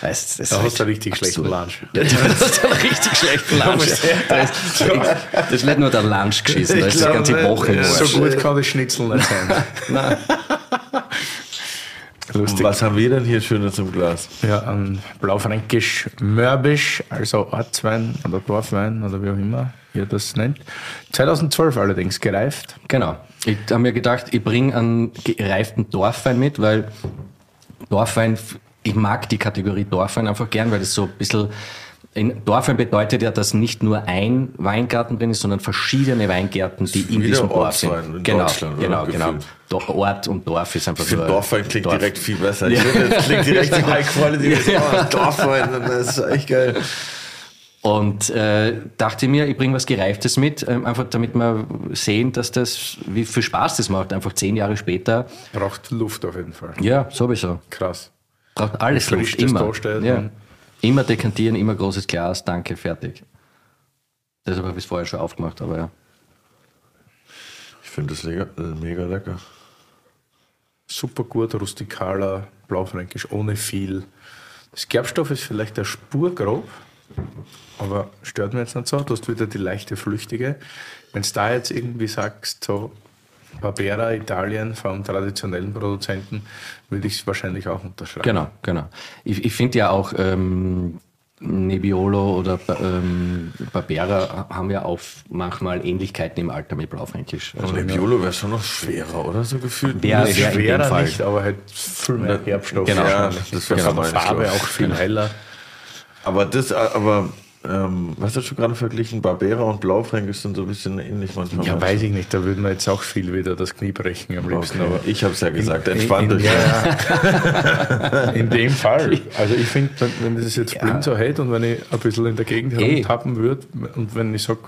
Das, das Da hast du einen richtig schlechten Lunch. Ja, das ist ein richtig schlechten Lunch. Da das ist nicht nur der Lunch geschissen, da ist die ganze Woche ja. So gut kann das Schnitzel nicht sein. (laughs) Nein. Lustig. Was haben wir denn hier Schönes im Glas? Ja, ein Blaufränkisch Mörbisch, also Ortswein oder Dorfwein oder wie auch immer ihr das nennt. 2012 allerdings gereift. Genau. Ich habe mir gedacht, ich bringe einen gereiften Dorfwein mit, weil Dorfwein, ich mag die Kategorie Dorfwein einfach gern, weil das so ein bisschen. In Dorfwein bedeutet ja, dass nicht nur ein Weingarten drin ist, sondern verschiedene Weingärten, die in diesem Dorf sind. In genau, genau, genau. Gefühlt. Do- Ort und Dorf ist einfach Ich so. Dorfwein klingt Dorf. direkt viel besser. Ich finde, das klingt direkt so (laughs) high quality. Ja. Dorfwein, das ist echt geil. Und äh, dachte mir, ich bringe was Gereiftes mit, ähm, einfach damit wir sehen, dass das, wie viel Spaß das macht, einfach zehn Jahre später. Braucht Luft auf jeden Fall. Ja, sowieso. Krass. Braucht alles Luft, das immer. ja. Immer dekantieren, immer großes Glas, danke, fertig. Deshalb habe ich es vorher schon aufgemacht, aber ja. Ich finde das mega, äh, mega lecker. Super gut, rustikaler, Blaufränkisch, ohne viel. Das Gerbstoff ist vielleicht der Spur grob, aber stört mir jetzt nicht so. Du hast wieder die leichte Flüchtige. Wenn du da jetzt irgendwie sagst, so Barbera, Italien, vom traditionellen Produzenten, würde ich es wahrscheinlich auch unterschreiben. Genau, genau. Ich, ich finde ja auch ähm, Nebbiolo oder ähm, Barbera haben ja auch manchmal Ähnlichkeiten im Alter mit Blaufränkisch. Also, Nebbiolo wäre schon noch schwerer, oder so gefühlt? Wär- wär schwerer Fall. nicht, aber halt viel mehr Herbststoff. Genau. wahrscheinlich. Das Das wär wäre von der meine ich, Farbe auch viel heller. Aber das, aber, ähm, was hast du gerade verglichen? Barbera und Blaufränkisch sind so ein bisschen ähnlich manchmal. Ja, weiß ich nicht, da würden wir jetzt auch viel wieder das Knie brechen am liebsten. Okay. Aber Ich habe es ja gesagt, entspannt in, euch. ja, (laughs) in dem Fall. Also ich finde, wenn, wenn das jetzt blind so hält und wenn ich ein bisschen in der Gegend Eh. herumtappen würde und wenn ich sage,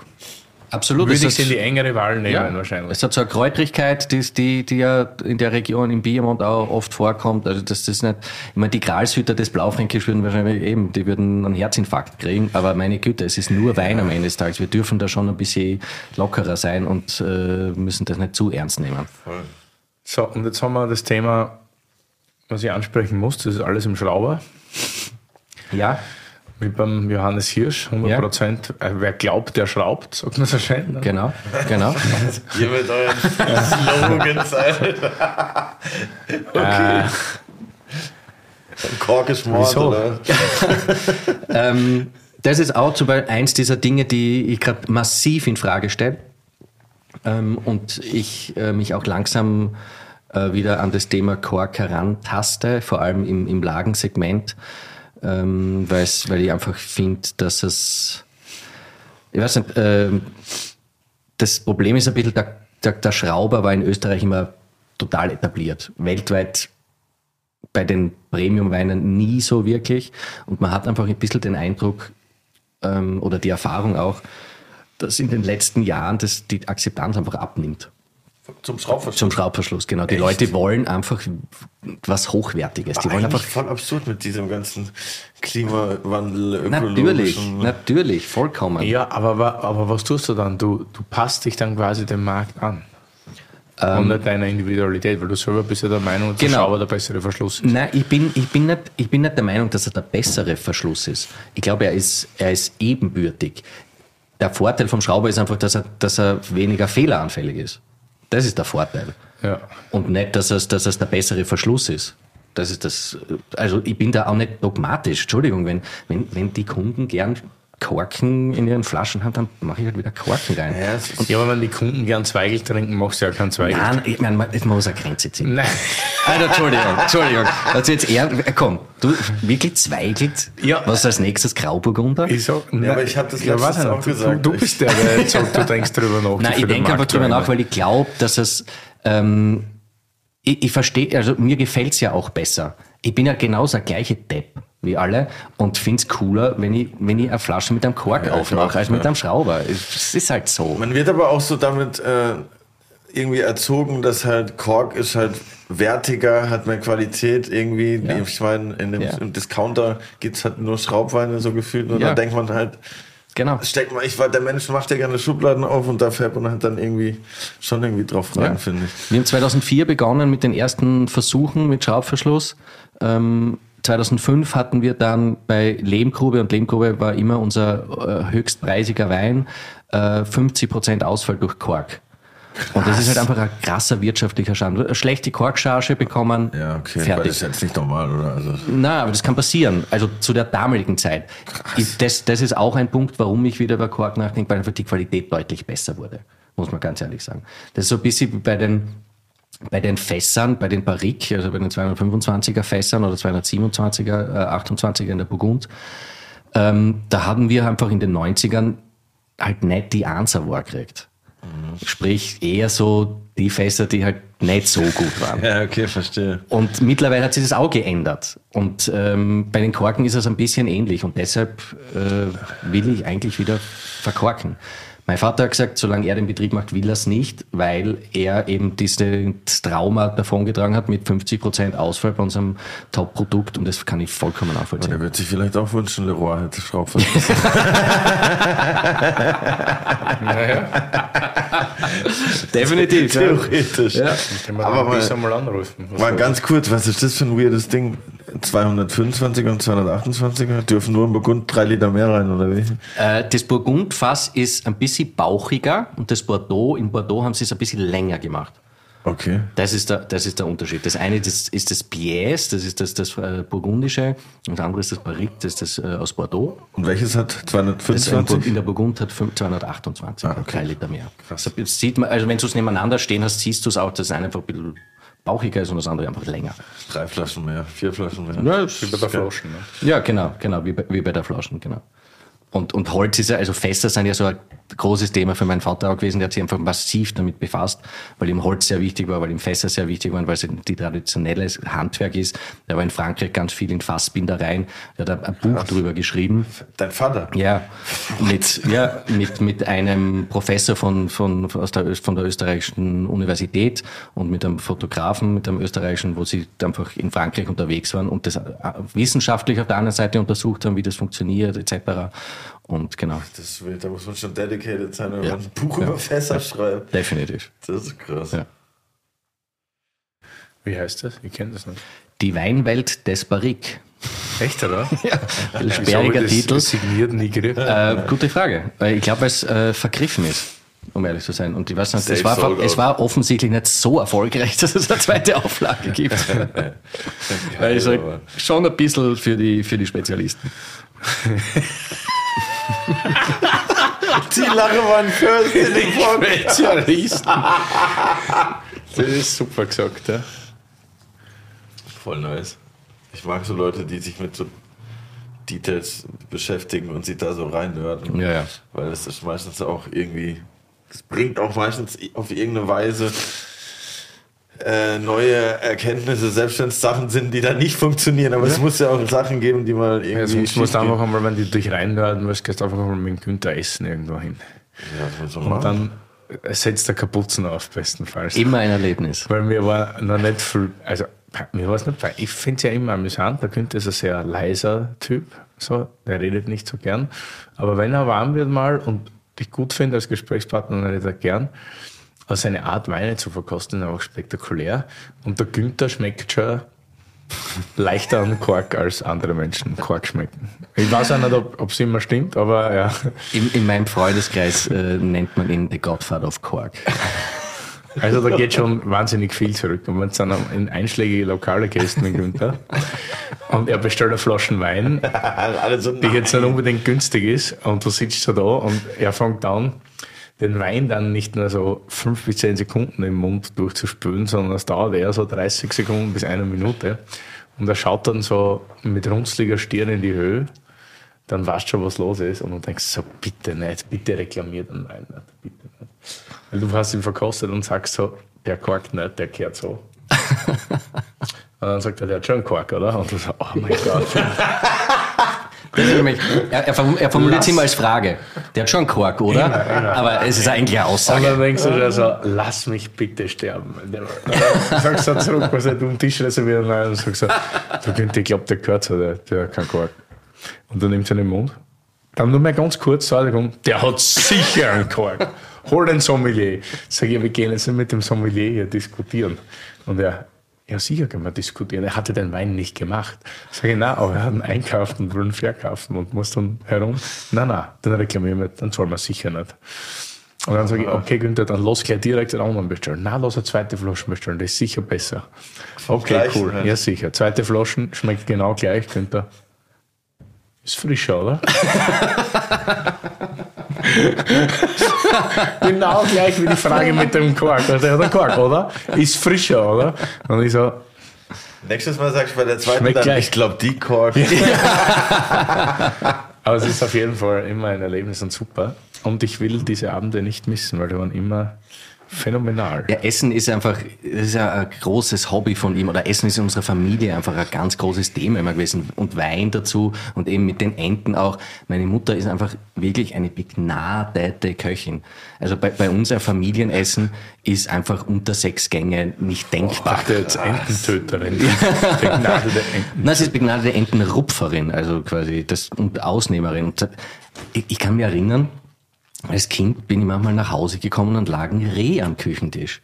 Absolut. würde ich sie in die engere Wahl nehmen ja, wahrscheinlich. Es hat so eine Kräutrigkeit, die, die, die ja in der Region im Biermond auch oft vorkommt. Also das ist nicht, ich meine, die Gralshüter des Blaufränkisch würden wahrscheinlich eben, die würden einen Herzinfarkt kriegen. Aber meine Güte, es ist nur Wein am Ende des Tages. Wir dürfen da schon ein bisschen lockerer sein und äh, müssen das nicht zu ernst nehmen. So, und jetzt haben wir das Thema, was ich ansprechen muss, das ist alles im Schlauber. Ja, Wie beim Johannes Hirsch, 100 Prozent. Äh, Wer glaubt, der schraubt, sagt man so schön. ne? genau, genau. (laughs) Ihr mit euren Slogans, Alter. (laughs) Okay. Kork ist Mord, Wieso? oder? (laughs) ähm, das ist auch zum Beispiel eins dieser Dinge, die ich gerade massiv in Frage stelle. Ähm, und ich äh, mich auch langsam äh, wieder an das Thema Kork herantaste, vor allem im, im Lagensegment, ähm, weil ich einfach finde, dass es, ich weiß nicht, ähm, das Problem ist ein bisschen, der, der, der Schrauber war in Österreich immer total etabliert. Weltweit bei den Premium-Weinen nie so wirklich. Und man hat einfach ein bisschen den Eindruck ähm, oder die Erfahrung auch, dass in den letzten Jahren das, die Akzeptanz einfach abnimmt. Zum Schraubverschluss. Zum Schraubverschluss, genau. Die Echt? Leute wollen einfach was Hochwertiges. Die wollen Eigentlich einfach. voll absurd mit diesem ganzen Klimawandel, Natürlich, natürlich, vollkommen. Ja, aber, aber was tust du dann? Du, du passt dich dann quasi dem Markt an. und nicht deiner Individualität, weil du selber bist ja der Meinung, dass der Ähm, Genau. Schrauber der bessere Verschluss ist. Nein, ich bin, ich, bin nicht, ich bin nicht der Meinung, dass er der bessere Verschluss ist. Ich glaube, er ist, er ist ebenbürtig. Der Vorteil vom Schrauber ist einfach, dass er, dass er weniger fehleranfällig ist. Das ist der Vorteil. Ja. Und nicht, dass es, dass es der bessere Verschluss ist. Das ist das, also ich bin da auch nicht dogmatisch. Entschuldigung, wenn, wenn, wenn die Kunden gern Korken in ihren Flaschen haben, dann mache ich halt wieder Korken rein. Ja, ist- Ja, aber wenn die Kunden gern Zweigel trinken, machst du ja keinen Zweigel. Nein, ich meine, man man muss eine Grenze ziehen. Nein. Alter, Entschuldigung, Entschuldigung. Also jetzt eher, komm, du wirklich zweigelt? Ja. Was ist als nächstes Grauburgunder? Ich sag, Ja, aber ich hab das letztens weiß nicht, auch gesagt. Du, du bist der, der jetzt sagt, du denkst drüber nach. Nein, ich den denke aber drüber nach, weil ich glaube, dass es, ähm, ich, ich verstehe, also mir gefällt's ja auch besser. Ich bin ja genauso der gleiche Depp wie alle und find's cooler, wenn ich, wenn ich eine Flasche mit einem Kork Ja, aufmache, als mit einem Schrauber. Es ist halt so. Man wird aber auch so damit äh, irgendwie erzogen, dass halt Kork ist halt wertiger, hat mehr Qualität irgendwie. Ja. Ich meine, in dem Ja. im Discounter gibt's halt nur Schraubweine so gefühlt und Ja. dann denkt man halt, Genau. steckt man, ich war, der Mensch macht ja gerne Schubladen auf und da fährt man halt dann irgendwie schon irgendwie drauf rein, Ja. finde ich. Wir haben 2004 begonnen mit den ersten Versuchen mit Schraubverschluss. Ähm, 2005 hatten wir dann bei Lehmgrube, und Lehmgrube war immer unser äh, höchstpreisiger Wein, äh, 50% Ausfall durch Kork. Und das ist halt einfach ein krasser wirtschaftlicher Schaden. Eine schlechte Korkcharge bekommen, Ja, okay, fertig. das ist jetzt nicht normal, oder? Also, Na, aber das kann passieren. Also zu der damaligen Zeit. Ich, das, das ist auch ein Punkt, warum ich wieder über Kork nachdenke, weil einfach die Qualität deutlich besser wurde. Muss man ganz ehrlich sagen. Das ist so ein bisschen wie bei den, bei den Fässern, bei den Barrique, also bei den 225er Fässern oder 227er, äh, 28er in der Burgund. Ähm, da haben wir einfach in den 90ern halt nicht die Answer gekriegt. Sprich, eher so die Fässer, die halt nicht so gut waren. (laughs) ja, okay, verstehe. Und mittlerweile hat sich das auch geändert. Und ähm, bei den Korken ist es ein bisschen ähnlich. Und deshalb äh, will ich eigentlich wieder verkorken. Mein Vater hat gesagt, solange er den Betrieb macht, will er es nicht, weil er eben dieses Trauma davongetragen hat mit 50% Ausfall bei unserem Top-Produkt. Und das kann ich vollkommen nachvollziehen. Der wird sich vielleicht auch wünschen, Leroy hätte Schraubverschluss. (laughs) Definitiv. ja. Theoretisch. Ja. Können wir Aber aber mal- mal anrufen. Mal ganz kurz, was ist das für ein weirdes Ding? 225er und 228er dürfen nur im Burgund drei Liter mehr rein, oder wie? Äh, das Burgundfass ist ein bisschen bauchiger und das Bordeaux, in Bordeaux haben sie es ein bisschen länger gemacht. Okay. Das ist der, das ist der Unterschied. Das eine das ist das Biès, das ist das, das äh, Burgundische, und das andere ist das Barrique, das ist das äh, aus Bordeaux. Und welches hat Das in, Bur- 225? in der Burgund hat fünf- 228, Ah, okay. drei Liter mehr. Das sieht man, also wenn du es nebeneinander stehen hast, siehst du es auch, dass das eine einfach ein bisschen bauchiger ist und das andere einfach länger. Drei Flaschen mehr, vier Flaschen mehr. Ja, Wie bei der Flaschen. Ne? Ja, genau, genau, wie bei, wie bei der Flaschen, genau. Und, und Holz ist ja, also Fässer sind ja so ein großes Thema für meinen Vater auch gewesen, der hat sich einfach massiv damit befasst, weil ihm Holz sehr wichtig war, weil ihm Fässer sehr wichtig waren, weil es die traditionelle Handwerk ist. Der war in Frankreich ganz viel in Fassbindereien, der hat ein Buch drüber geschrieben. Dein Vater? Ja, mit, ja, mit, mit einem Professor von, von, aus der, von der österreichischen Universität und mit einem Fotografen, mit einem österreichischen, wo sie einfach in Frankreich unterwegs waren und das äh, wissenschaftlich auf der anderen Seite untersucht haben, wie das funktioniert, etc. Und genau, Das wild, da muss man schon dedicated sein, wenn Ja. man ein Buch über Fässer schreibt. definitiv. Das ist krass. Ja. Wie heißt das? Ich kenne das nicht. Die Weinwelt des Barrique. Echt, oder? (laughs) Ja, sperriger Titel. signiert. Äh, gute Frage. Ich glaube, weil es äh, vergriffen ist, um ehrlich zu sein. Und ich weiß nicht, es war, es war offensichtlich nicht so erfolgreich, (laughs) dass es eine zweite Auflage gibt. (laughs) weil ich sag, schon ein bisschen für die, für die Spezialisten. (laughs) Die Lache war ein First in den Podcast. Spezialisten. Das ist super gesagt, ja. Voll nice. Ich mag so Leute, die sich mit so Details beschäftigen und sich da so reinhören. Ja, ja. Weil das ist meistens auch irgendwie, das bringt auch meistens auf irgendeine Weise äh, neue Erkenntnisse, selbst wenn es Sachen sind, die da nicht funktionieren. Aber es muss ja auch Sachen geben, die mal irgendwie. Ja, sonst musst du einfach einmal, wenn die dich reinhören musst, gehst du einfach mal mit dem Günther essen irgendwo hin. Ja, das muss man Und machen. dann setzt der Kapuzen auf, bestenfalls. Immer ein Erlebnis. Weil mir war noch nicht viel, also mir war es nicht, ich finde es ja immer amüsant, der Günther ist ein sehr leiser Typ, so, der redet nicht so gern. Aber wenn er warm wird mal und dich gut findet als Gesprächspartner, dann redet er gern. Aber seine Art, Weine zu verkosten, ist einfach spektakulär. Und der Günther schmeckt schon leichter an Kork als andere Menschen Kork schmecken. Ich weiß auch nicht, ob es immer stimmt, aber ja. In, in meinem Freundeskreis äh, nennt man ihn The Godfather of Cork. Also da geht schon wahnsinnig viel zurück. Und wenn du dann in einschlägige Lokale gehst mit Günther und er bestellt eine Flasche Wein, (laughs) die jetzt nicht unbedingt günstig ist und du sitzt so da und er fängt an, den Wein dann nicht nur so fünf bis zehn Sekunden im Mund durchzuspülen, sondern es dauert eher so 30 Sekunden bis eine Minute. Und er schaut dann so mit runzliger Stirn in die Höhe, dann weißt du schon, was los ist. Und du denkst so, bitte nicht, bitte reklamier den Wein nicht, bitte nicht. Weil du hast ihn verkostet und sagst so, der korkt nicht, der kehrt so. (laughs) Und dann sagt er, der hat schon einen Kork, oder? Und du so, oh mein Gott. (laughs) Das ist nämlich, er, er, form- er formuliert es immer als Frage. Der hat schon einen Kork, oder? Aber es ist eigentlich eine Und Aussage. dann denkst du dir so, lass mich bitte sterben. Dann sagst du zurück, was er um den Tisch reservieren nein, und sagst so, du Günther, ich glaube, der gehört so, der, der hat keinen Kork. Und dann nimmt er in den Mund. Dann nur mal ganz kurz, der hat sicher einen Kork. Hol den Sommelier. Sag ich, wir gehen jetzt mit dem Sommelier hier diskutieren. Und er, ja sicher können wir diskutieren. Er hatte den Wein nicht gemacht. Ich, nein, aber er hat ihn einkauft und will ihn verkaufen und muss dann herum. Nein, nein, den reklamieren wir, dann zahlen wir sicher nicht. Und dann sage ich, okay, Günther, dann lass gleich direkt den anderen bestellen. Nein, lass eine zweite Flasche bestellen, das ist sicher besser. Okay, Gleichen cool. halt. Ja, sicher. Zweite Flaschen schmeckt genau gleich, Günther. Ist frischer, oder? (laughs) (laughs) genau gleich wie die Frage mit dem Quark. Der hat einen Quark, oder? Ist frischer, oder? Und ich so, Nächstes Mal sagst du bei der zweiten Schmeckt dann, gleich. ich glaube, die Kork. aber es ist auf jeden Fall immer ein Erlebnis und super. Und ich will diese Abende nicht missen, weil die waren immer phänomenal. Ja, Essen ist einfach, das ist ja ein großes Hobby von ihm, oder Essen ist in unserer Familie einfach ein ganz großes Thema immer gewesen. Und Wein dazu und eben mit den Enten auch. Meine Mutter ist einfach wirklich eine begnadete Köchin. Also bei, bei uns ein Familienessen ist einfach unter sechs Gänge nicht denkbar. dachte jetzt Ententöterin. (laughs) Begnadete Enten. Nein, sie ist begnadete Entenrupferin, also quasi das und Ausnehmerin. Und ich, ich kann mich erinnern, als Kind bin ich manchmal nach Hause gekommen und lag ein Reh am Küchentisch.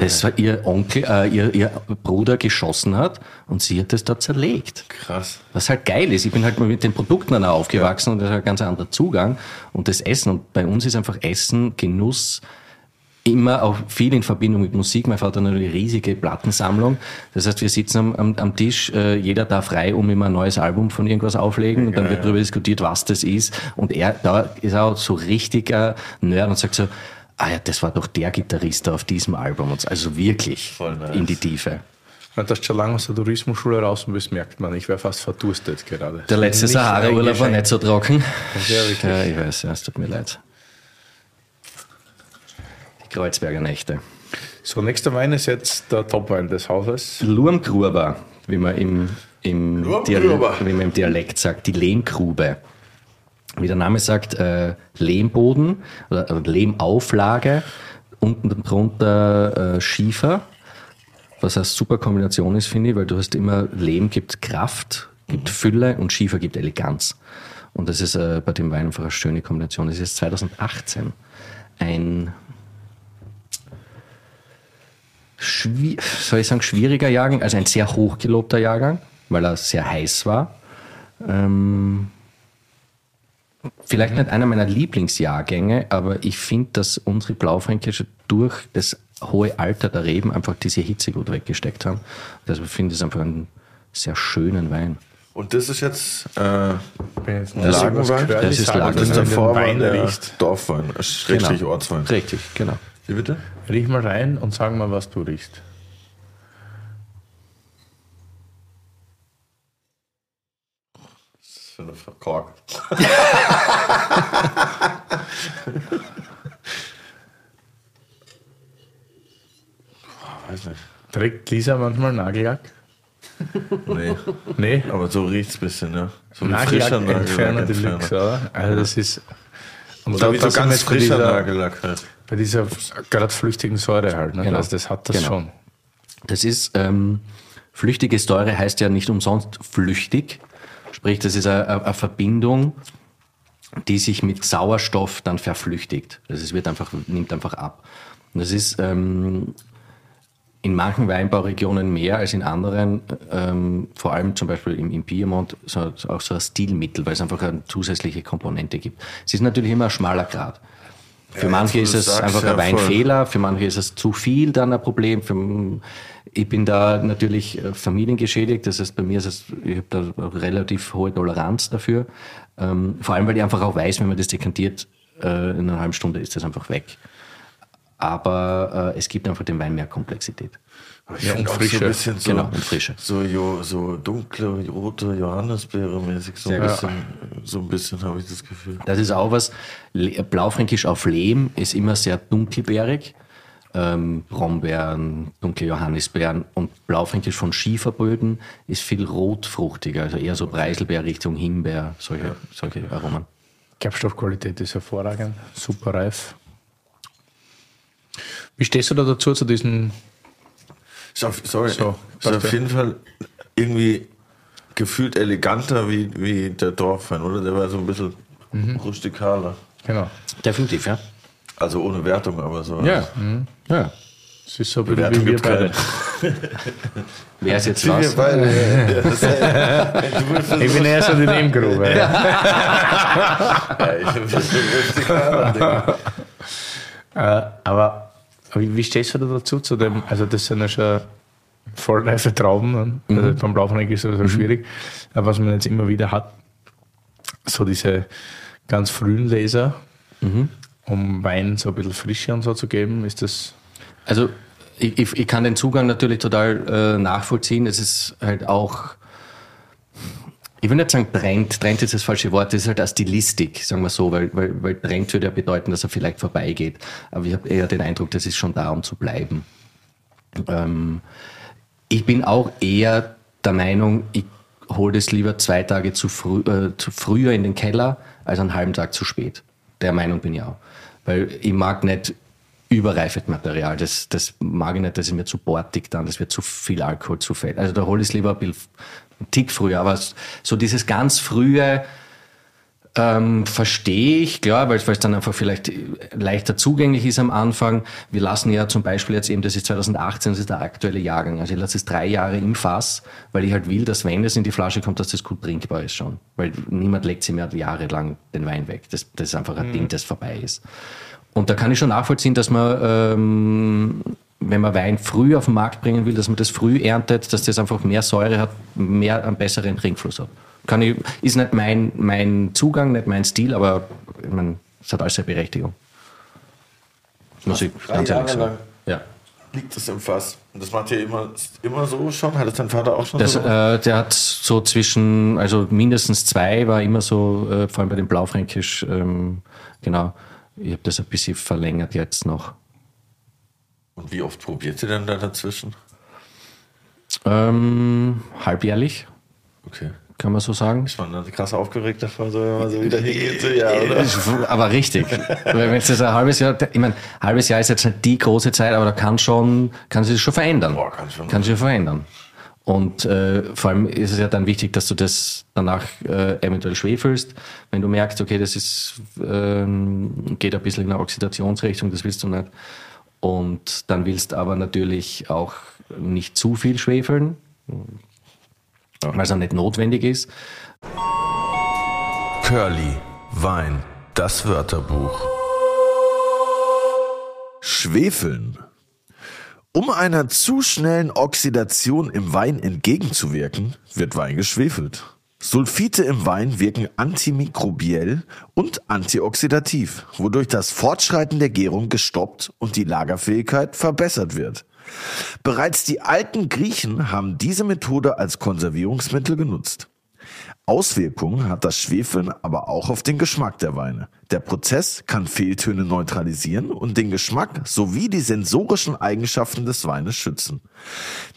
Das war ihr Onkel, äh, ihr, ihr Bruder geschossen hat und sie hat das da zerlegt. Krass. Was halt geil ist. Ich bin halt mal mit den Produkten dann aufgewachsen und das ist halt ein ganz anderer Zugang. Und das Essen. Und bei uns ist einfach Essen, Genuss, immer auch viel in Verbindung mit Musik. Mein Vater hat eine riesige Plattensammlung. Das heißt, wir sitzen am, am, am Tisch, äh, jeder darf frei um immer ein neues Album von irgendwas auflegen und dann wird darüber diskutiert, was das ist. Und er, da ist auch so richtiger Nerd und sagt so, ah ja, das war doch der Gitarrist da auf diesem Album. Und so. Also wirklich nice. in die Tiefe. Wenn du schon lange aus der Tourismusschule raus bist, merkt man, ich wäre fast verdurstet gerade. Der letzte Sahara-Urlaub war nicht so trocken. Ja, wirklich. Ja, ich weiß, ja, es tut mir leid. Die Kreuzberger Nächte. So, nächster Wein ist jetzt der Topwein des Hauses. Lurmgruber, wie man im, im. Dialekt, wie man im Dialekt sagt, die Lehmgrube. Wie der Name sagt, äh, Lehmboden oder, Lehmauflage, unten drunter äh, Schiefer, was eine super Kombination ist, finde ich, weil du hast immer, Lehm gibt Kraft, gibt Fülle und Schiefer gibt Eleganz. Und das ist äh, bei dem Wein einfach eine schöne Kombination. Das ist 2018 ein soll ich sagen, schwieriger Jahrgang, also ein sehr hochgelobter Jahrgang, weil er sehr heiß war. Ähm, vielleicht nicht einer meiner Lieblingsjahrgänge, aber ich finde, dass unsere Blaufränkische durch das hohe Alter der Reben einfach diese Hitze gut weggesteckt haben. Also ich finde es einfach einen sehr schönen Wein. Und das ist jetzt äh, jetzt Das ist irgendwas Lagenwein? Das ich ist Lagenwein. das ist davor den war Wein der riechst. Dorfwein, Schrägstrich Genau. Ortswein. Richtig, genau. Wie bitte? Riech mal rein und sag mal, was du riechst. Das ist für eine Kork. (laughs) Weiß nicht. Trägt Lisa manchmal Nagellack? Nee. Nee, Aber so riecht es ein bisschen, ja. So wie Nagellack frischer Entferner Nagellack. Deluxe, oder? Also das ist... Und Oder wie so ganz frischer Nagellack halt. Bei dieser gerade flüchtigen Säure halt. Ne? Genau. Also das hat das Genau. schon. Das ist, ähm, flüchtige Säure heißt ja nicht umsonst flüchtig. Sprich, das ist eine, eine Verbindung, die sich mit Sauerstoff dann verflüchtigt. Also es wird einfach, nimmt einfach ab. Und das ist ähm, in manchen Weinbauregionen mehr als in anderen, ähm, vor allem zum Beispiel im, im Piemont, so, auch so ein Stilmittel, weil es einfach eine zusätzliche Komponente gibt. Es ist natürlich immer ein schmaler Grad. Für Ja, manche ist es einfach ein voll. Weinfehler, für manche ist es zu viel dann ein Problem. Für, ich bin da natürlich äh, familiengeschädigt, das heißt bei mir ist es, ich habe da relativ hohe Toleranz dafür. Ähm, vor allem, weil ich einfach auch weiß, wenn man das dekantiert, äh, in einer halben Stunde ist das einfach weg. Aber äh, es gibt einfach dem Wein mehr Komplexität. Ich Ja, und auch so Frische. ein bisschen so, Genau, und Frische. so, jo, so dunkle, rote Johannisbeere-mäßig. So, ein bisschen, so ein bisschen habe ich das Gefühl. Das ist auch was. Blaufränkisch auf Lehm ist immer sehr dunkelbeerig. ähm, Brombeeren, dunkle Johannisbeeren und Blaufränkisch von Schieferböden ist viel rotfruchtiger, also eher so Preiselbeer Richtung Himbeer, solche, solche Aromen. Gerbstoffqualität ist hervorragend, super reif. Wie stehst du da dazu, zu diesen Ist auf, sorry, So, ist auf jeden Fall irgendwie gefühlt eleganter wie, wie der Dorfwein, oder? Der war so ein bisschen Mhm. rustikaler. Genau. Definitiv, ja. Also ohne Wertung, aber so. Ja. ja. Es ist so ein bisschen wie wir beide. (laughs) Wer ist jetzt Wie wir was? beide. Ich bin eher so die Nebengrube. Ja. (laughs) ja, ich bin ein bisschen rustikaler. Äh, aber wie, wie stehst du da dazu? Zu dem, also das sind ja schon vollreife Trauben. ne? Also beim Blaufränk ist es so schwierig. Aber was man jetzt immer wieder hat, so diese ganz frühen Laser, um Wein so ein bisschen Frische und so zu geben, ist das Also ich, ich, ich kann den Zugang natürlich total äh, nachvollziehen. Es ist halt auch, ich will nicht sagen Trend, Trend ist das falsche Wort, es ist halt eine Stilistik, sagen wir so, weil, weil, weil Trend würde ja bedeuten, dass er vielleicht vorbeigeht. Aber ich habe eher den Eindruck, das ist schon da, um zu bleiben. Ähm, ich bin auch eher der Meinung, ich hole das lieber zwei Tage zu, früh, äh, zu früher in den Keller, als einen halben Tag zu spät. Der Meinung bin ich auch. Weil ich mag nicht überreifes Material. Das, das mag ich nicht, das ist mir zu bortig dann, das wird zu viel Alkohol, zu fett. Also da hole ich es lieber ein bisschen einen Tick früher. Aber so dieses ganz frühe, ähm, verstehe ich, klar, weil es dann einfach vielleicht leichter zugänglich ist am Anfang. Wir lassen ja zum Beispiel jetzt eben, das ist 2018, das ist der aktuelle Jahrgang. Also ich lasse es drei Jahre im Fass, weil ich halt will, dass wenn es in die Flasche kommt, dass das gut trinkbar ist schon. Weil niemand legt sich mehr jahrelang den Wein weg. Das, das ist einfach ein Ding, das vorbei ist. Und da kann ich schon nachvollziehen, dass man, ähm, wenn man Wein früh auf den Markt bringen will, dass man das früh erntet, dass das einfach mehr Säure hat, mehr einen besseren Trinkfluss hat. Kann ich, ist nicht mein, mein Zugang, nicht mein Stil, aber ich mein, es hat alles seine Berechtigung. Muss ich ganz ehrlich sagen. Ja. liegt das im Fass. Und das macht ihr immer, immer so schon? Hat es dein Vater auch schon Das, so? äh, der hat so zwischen, also mindestens zwei war immer so, äh, vor allem bei dem Blaufränkisch, ähm, genau. Ich habe das ein bisschen verlängert jetzt noch. Und wie oft probiert ihr denn da dazwischen? Ähm, halbjährlich, Okay. kann man so sagen. Ist man dann krass aufgeregt davon, so, wenn man so wieder (laughs) hingeht? So, ja, oder? Aber richtig. Weil wenn es jetzt ein halbes Jahr, ich meine, halbes Jahr ist jetzt nicht die große Zeit, aber da kann schon, kann sich das schon verändern. Boah, kann schon. Kann sich schon verändern. Und äh, vor allem ist es ja dann wichtig, dass du das danach äh, eventuell schwefelst. Wenn du merkst, okay, das ist, ähm, geht ein bisschen in eine Oxidationsrichtung, das willst du nicht. Und dann willst aber natürlich auch nicht zu viel schwefeln, weil es auch nicht notwendig ist. Curly, Wein, das Wörterbuch. Schwefeln. Um einer zu schnellen Oxidation im Wein entgegenzuwirken, wird Wein geschwefelt. Sulfite im Wein wirken antimikrobiell und antioxidativ, wodurch das Fortschreiten der Gärung gestoppt und die Lagerfähigkeit verbessert wird. Bereits die alten Griechen haben diese Methode als Konservierungsmittel genutzt. Auswirkungen hat das Schwefeln aber auch auf den Geschmack der Weine. Der Prozess kann Fehltöne neutralisieren und den Geschmack sowie die sensorischen Eigenschaften des Weines schützen.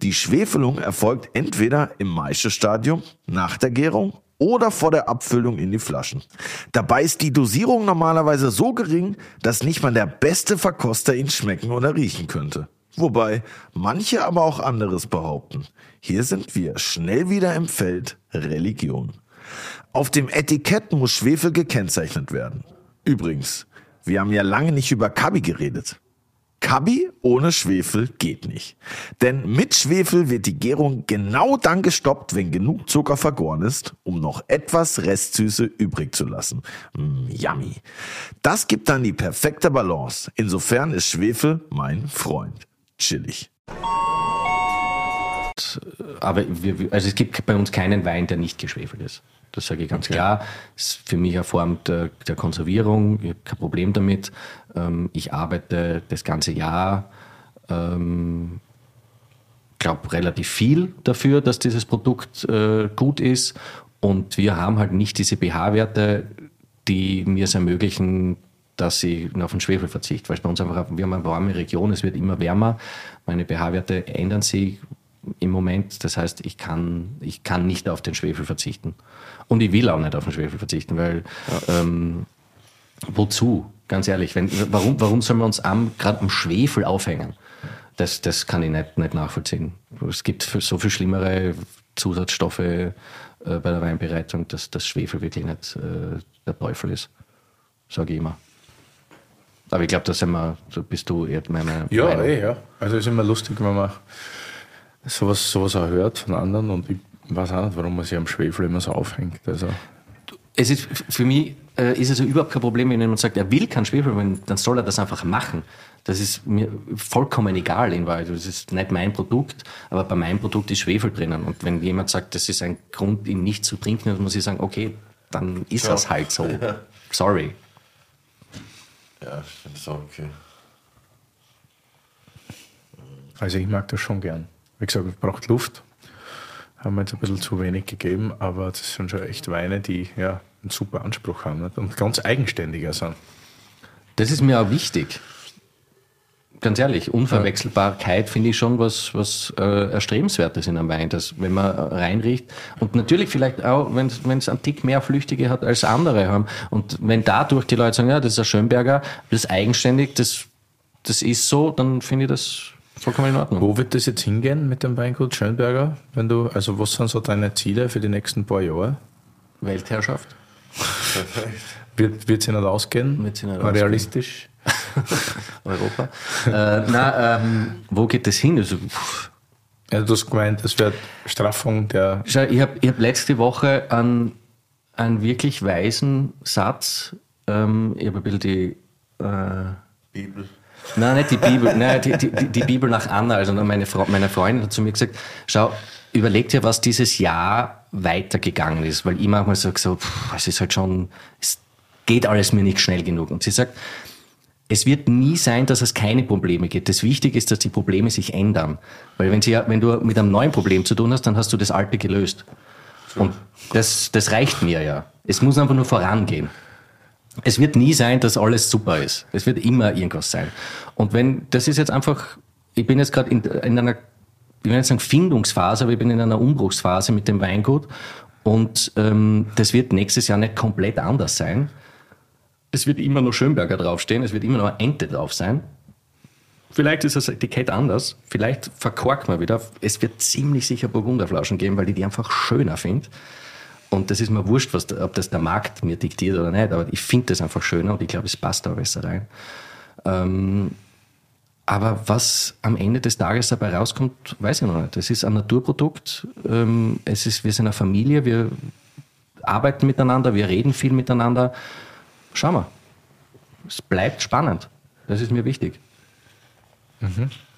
Die Schwefelung erfolgt entweder im Maischestadium, nach der Gärung oder vor der Abfüllung in die Flaschen. Dabei ist die Dosierung normalerweise so gering, dass nicht mal der beste Verkoster ihn schmecken oder riechen könnte. Wobei manche aber auch anderes behaupten. Hier sind wir schnell wieder im Feld Religion. Auf dem Etikett muss Schwefel gekennzeichnet werden. Übrigens, wir haben ja lange nicht über Kabi geredet. Kabi ohne Schwefel geht nicht. Denn mit Schwefel wird die Gärung genau dann gestoppt, wenn genug Zucker vergoren ist, um noch etwas Restsüße übrig zu lassen. Mm, yummy. Das gibt dann die perfekte Balance. Insofern ist Schwefel mein Freund. Chillig. aber wir, also es gibt bei uns keinen Wein, der nicht geschwefelt ist. Das sage ich ganz klar. Das ist für mich eine Form der, der Konservierung. Ich habe kein Problem damit. Ähm, ich arbeite das ganze Jahr, ähm, glaube relativ viel dafür, dass dieses Produkt äh, gut ist. Und wir haben halt nicht diese pH-Werte, die mir es ermöglichen, dass ich auf den Schwefel verzichte, weil bei uns einfach, wir haben eine warme Region, es wird immer wärmer, meine pH-Werte ändern sich im Moment, das heißt, ich kann, ich kann nicht auf den Schwefel verzichten. Und ich will auch nicht auf den Schwefel verzichten, weil ähm, wozu? Ganz ehrlich, wenn, warum, warum sollen wir uns gerade am Schwefel aufhängen? Das, das kann ich nicht, nicht nachvollziehen. Es gibt so viel schlimmere Zusatzstoffe äh, bei der Weinbereitung, dass das Schwefel wirklich nicht äh, der Teufel ist. Sage ich immer. Aber ich glaube, da sind wir, so bist du eher meine Ja, Meinung. eh, ja. Also es ist immer lustig, wenn man sowas, sowas auch hört von anderen und ich weiß auch nicht, warum man sich am Schwefel immer so aufhängt. Also, es ist für mich äh, ist es ja überhaupt kein Problem, wenn jemand sagt, er will keinen Schwefel, dann soll er das einfach machen. Das ist mir vollkommen egal in Wahrheit. Das ist nicht mein Produkt, aber bei meinem Produkt ist Schwefel drinnen. Und wenn jemand sagt, das ist ein Grund, ihn nicht zu trinken, dann muss ich sagen, okay, dann ist das halt so. (laughs) Sorry. Ja, ich finde es auch okay. also ich mag das schon gern. Wie gesagt, es braucht Luft. Haben wir jetzt ein bisschen zu wenig gegeben, aber das sind schon echt Weine, die ja einen super Anspruch haben nicht? und ganz eigenständiger sind. Das ist mir auch wichtig. Ganz ehrlich, Unverwechselbarkeit finde ich schon was, was äh, Erstrebenswertes in einem Wein, dass wenn man reinriecht und natürlich vielleicht auch, wenn es einen Tick mehr Flüchtige hat als andere haben und wenn dadurch die Leute sagen, ja, das ist ein Schönberger, das ist eigenständig, das, das ist so, dann finde ich das vollkommen in Ordnung. Wo wird das jetzt hingehen mit dem Weingut Schönberger? Wenn du, also was sind so deine Ziele für die nächsten paar Jahre? Weltherrschaft. (laughs) Wird es nicht ausgehen? Wird sich nicht Realistisch? (laughs) Europa. äh, na, ähm, wo geht das hin? Also, pff, Also du hast gemeint, es wird Straffung der Schau, ich habe ich hab letzte Woche einen, einen wirklich weisen Satz, ähm, ich habe ein bisschen die, äh, Bibel. Nein, nicht die Bibel, nein, die, die, die, Bibel nach Anna, also meine, Frau, meine Freundin hat zu mir gesagt, schau, überleg dir, was dieses Jahr weitergegangen ist, weil ich manchmal sage so, pff, es ist halt schon, es geht alles mir nicht schnell genug. Und sie sagt, es wird nie sein, dass es keine Probleme gibt. Das Wichtige ist, dass die Probleme sich ändern. Weil wenn, sie, wenn du mit einem neuen Problem zu tun hast, dann hast du das alte gelöst. Und das, das reicht mir ja. Es muss einfach nur vorangehen. Es wird nie sein, dass alles super ist. Es wird immer irgendwas sein. Und wenn, das ist jetzt einfach, ich bin jetzt gerade in, in einer, ich will nicht sagen Findungsphase, aber ich bin in einer Umbruchsphase mit dem Weingut. Und ähm, das wird nächstes Jahr nicht komplett anders sein. Es wird immer noch Schönberger draufstehen, es wird immer noch Ente drauf sein. Vielleicht ist das Etikett anders, vielleicht verkorkt man wieder. Es wird ziemlich sicher Burgunderflaschen geben, weil ich die einfach schöner finde. Und das ist mir wurscht, was, ob das der Markt mir diktiert oder nicht, aber ich finde das einfach schöner und ich glaube, es passt da besser rein. Ähm, aber was am Ende des Tages dabei rauskommt, weiß ich noch nicht. Es ist ein Naturprodukt, ähm, es ist, wir sind eine Familie, wir arbeiten miteinander, wir reden viel miteinander. Schauen wir. Es bleibt spannend. Das ist mir wichtig.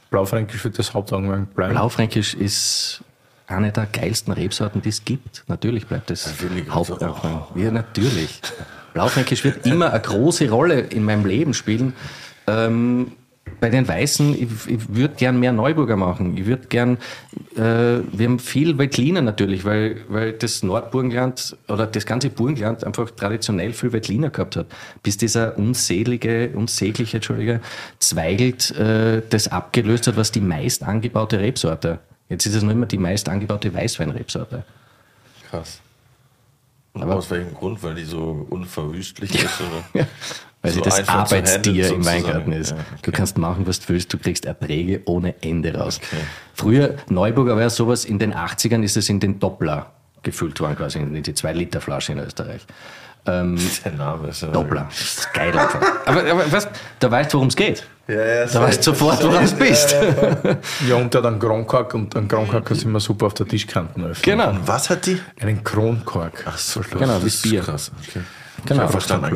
Blaufränkisch wird das Hauptaugenmerk bleiben. Blaufränkisch ist eine der geilsten Rebsorten, die es gibt. Natürlich bleibt es Willi kann's Hauptaugenmerk. Ja, natürlich. Blaufränkisch wird immer eine große Rolle in meinem Leben spielen. Ähm, bei den Weißen, ich, ich würde gern mehr Neuburger machen. Ich würde gern, äh, wir haben viel Veltliner natürlich, weil, weil das Nordburgenland oder das ganze Burgenland einfach traditionell viel Veltliner gehabt hat. Bis dieser unselige, unsägliche, Entschuldige, Zweigelt äh, das abgelöst hat, was die meist angebaute Rebsorte. Jetzt ist es noch immer die meist angebaute Weißweinrebsorte. Krass. Und aus welchem Grund? Weil die so unverwüstlich ist? Oder? (laughs) Weil So sie das Arbeitstier im. Weingarten ist. Ja, Du kannst machen, was du willst, du kriegst Erträge ohne Ende raus. Okay. Früher, Neuburger war ja sowas, in den 80ern ist es in den Doppler gefüllt worden, quasi in die 2-Liter-Flasche in Österreich. Ähm, (laughs) Der Name ist ja. Doppler. Das ist geil einfach. aber, aber was, da weißt du, worum es geht. Ja, ja, Da weißt du sofort, woran du bist. (laughs) Ja, und der hat einen Kronkork und einen Kronkork kannst du immer super auf der Tischkanten öffnen. Genau. Was hat die? Einen Kronkork. Ach so, Genau, das Bier. Krass. Okay. Genau.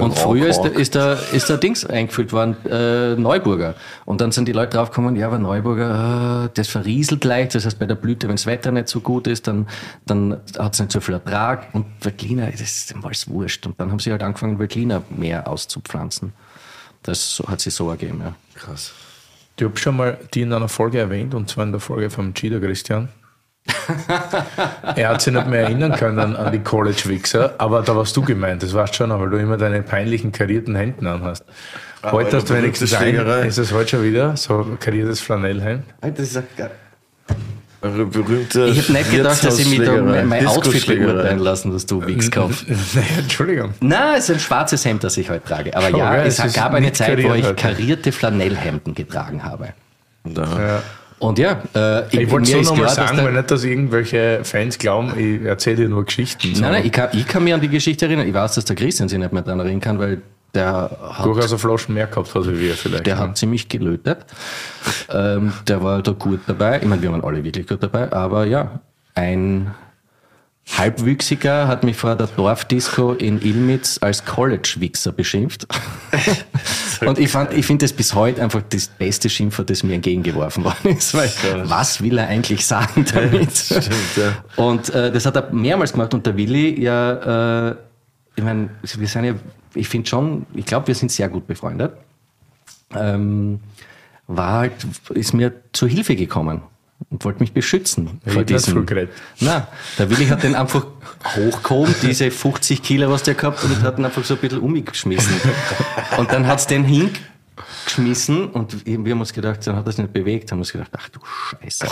Und früher ist, der- ist, der, ist der Dings eingefüllt worden, äh, Neuburger. Und dann sind die Leute draufgekommen, ja, aber Neuburger, äh, das verrieselt leicht. Das heißt, bei der Blüte, wenn das Wetter nicht so gut ist, dann, dann hat es nicht so viel Ertrag. Und Veltliner, das ist dem alles wurscht. Und dann haben sie halt angefangen, Veltliner mehr auszupflanzen. Das hat sich so ergeben, ja. Krass. Ich habe schon mal die in einer Folge erwähnt, und zwar in der Folge vom Cheetah Christian. Er hat sich nicht mehr erinnern können an, die College-Wichser, aber da warst du gemeint, das du schon, weil du immer deine peinlichen karierten Hemden anhast. Heute hast du wenigstens ein, ist das heute schon wieder, so ein kariertes Flanellhemd. Das ist geil. Eure berühmte Ich hätte nicht gedacht, dass ich mich da mein Outfit beurteilen lassen, dass du Wichskopf. (laughs) Nee, Entschuldigung. Na, es ist ein schwarzes Hemd, das ich heute trage. Aber Schau, ja, es es gab eine Zeit, wo ich karierte Flanellhemden getragen habe. Da. Ja. Und ja, äh, Ich wollte mir so ist nochmal sagen, weil nicht, dass irgendwelche Fans glauben, ich erzähle dir nur Geschichten. Nein, nein, ich kann, ich kann mich an die Geschichte erinnern. Ich weiß, dass der Christian sich nicht mehr daran erinnern kann, weil der hat, durchaus eine Flasche mehr gehabt hat wie wir vielleicht. der hat ziemlich gelötet. Ähm, der war da gut dabei. Ich meine, wir waren alle wirklich gut dabei. Aber ja, ein Halbwüchsiger hat mich vor der Dorfdisco in Ilmitz als College-Wichser beschimpft. (laughs) Und ich, fand- ich finde das bis heute einfach das beste Schimpfwort, das mir entgegengeworfen worden ist. Weil, was will er eigentlich sagen damit? ja. Und äh, das hat er mehrmals gemacht und der Willi, ja, äh, ich meine, wir sind ja, ich finde schon, ich glaube, wir sind sehr gut befreundet. Ähm, war halt, ist mir zur Hilfe gekommen und wollte mich beschützen Ich vor diesem. Na, der Willi hat den einfach hochgehoben, diese 50 Kilo, was der gehabt hat, und hat ihn einfach so ein bisschen umgeschmissen. Und dann hat's den hingeschmissen und wir haben uns gedacht, dann hat er es nicht bewegt, haben uns gedacht, ach du Scheiße.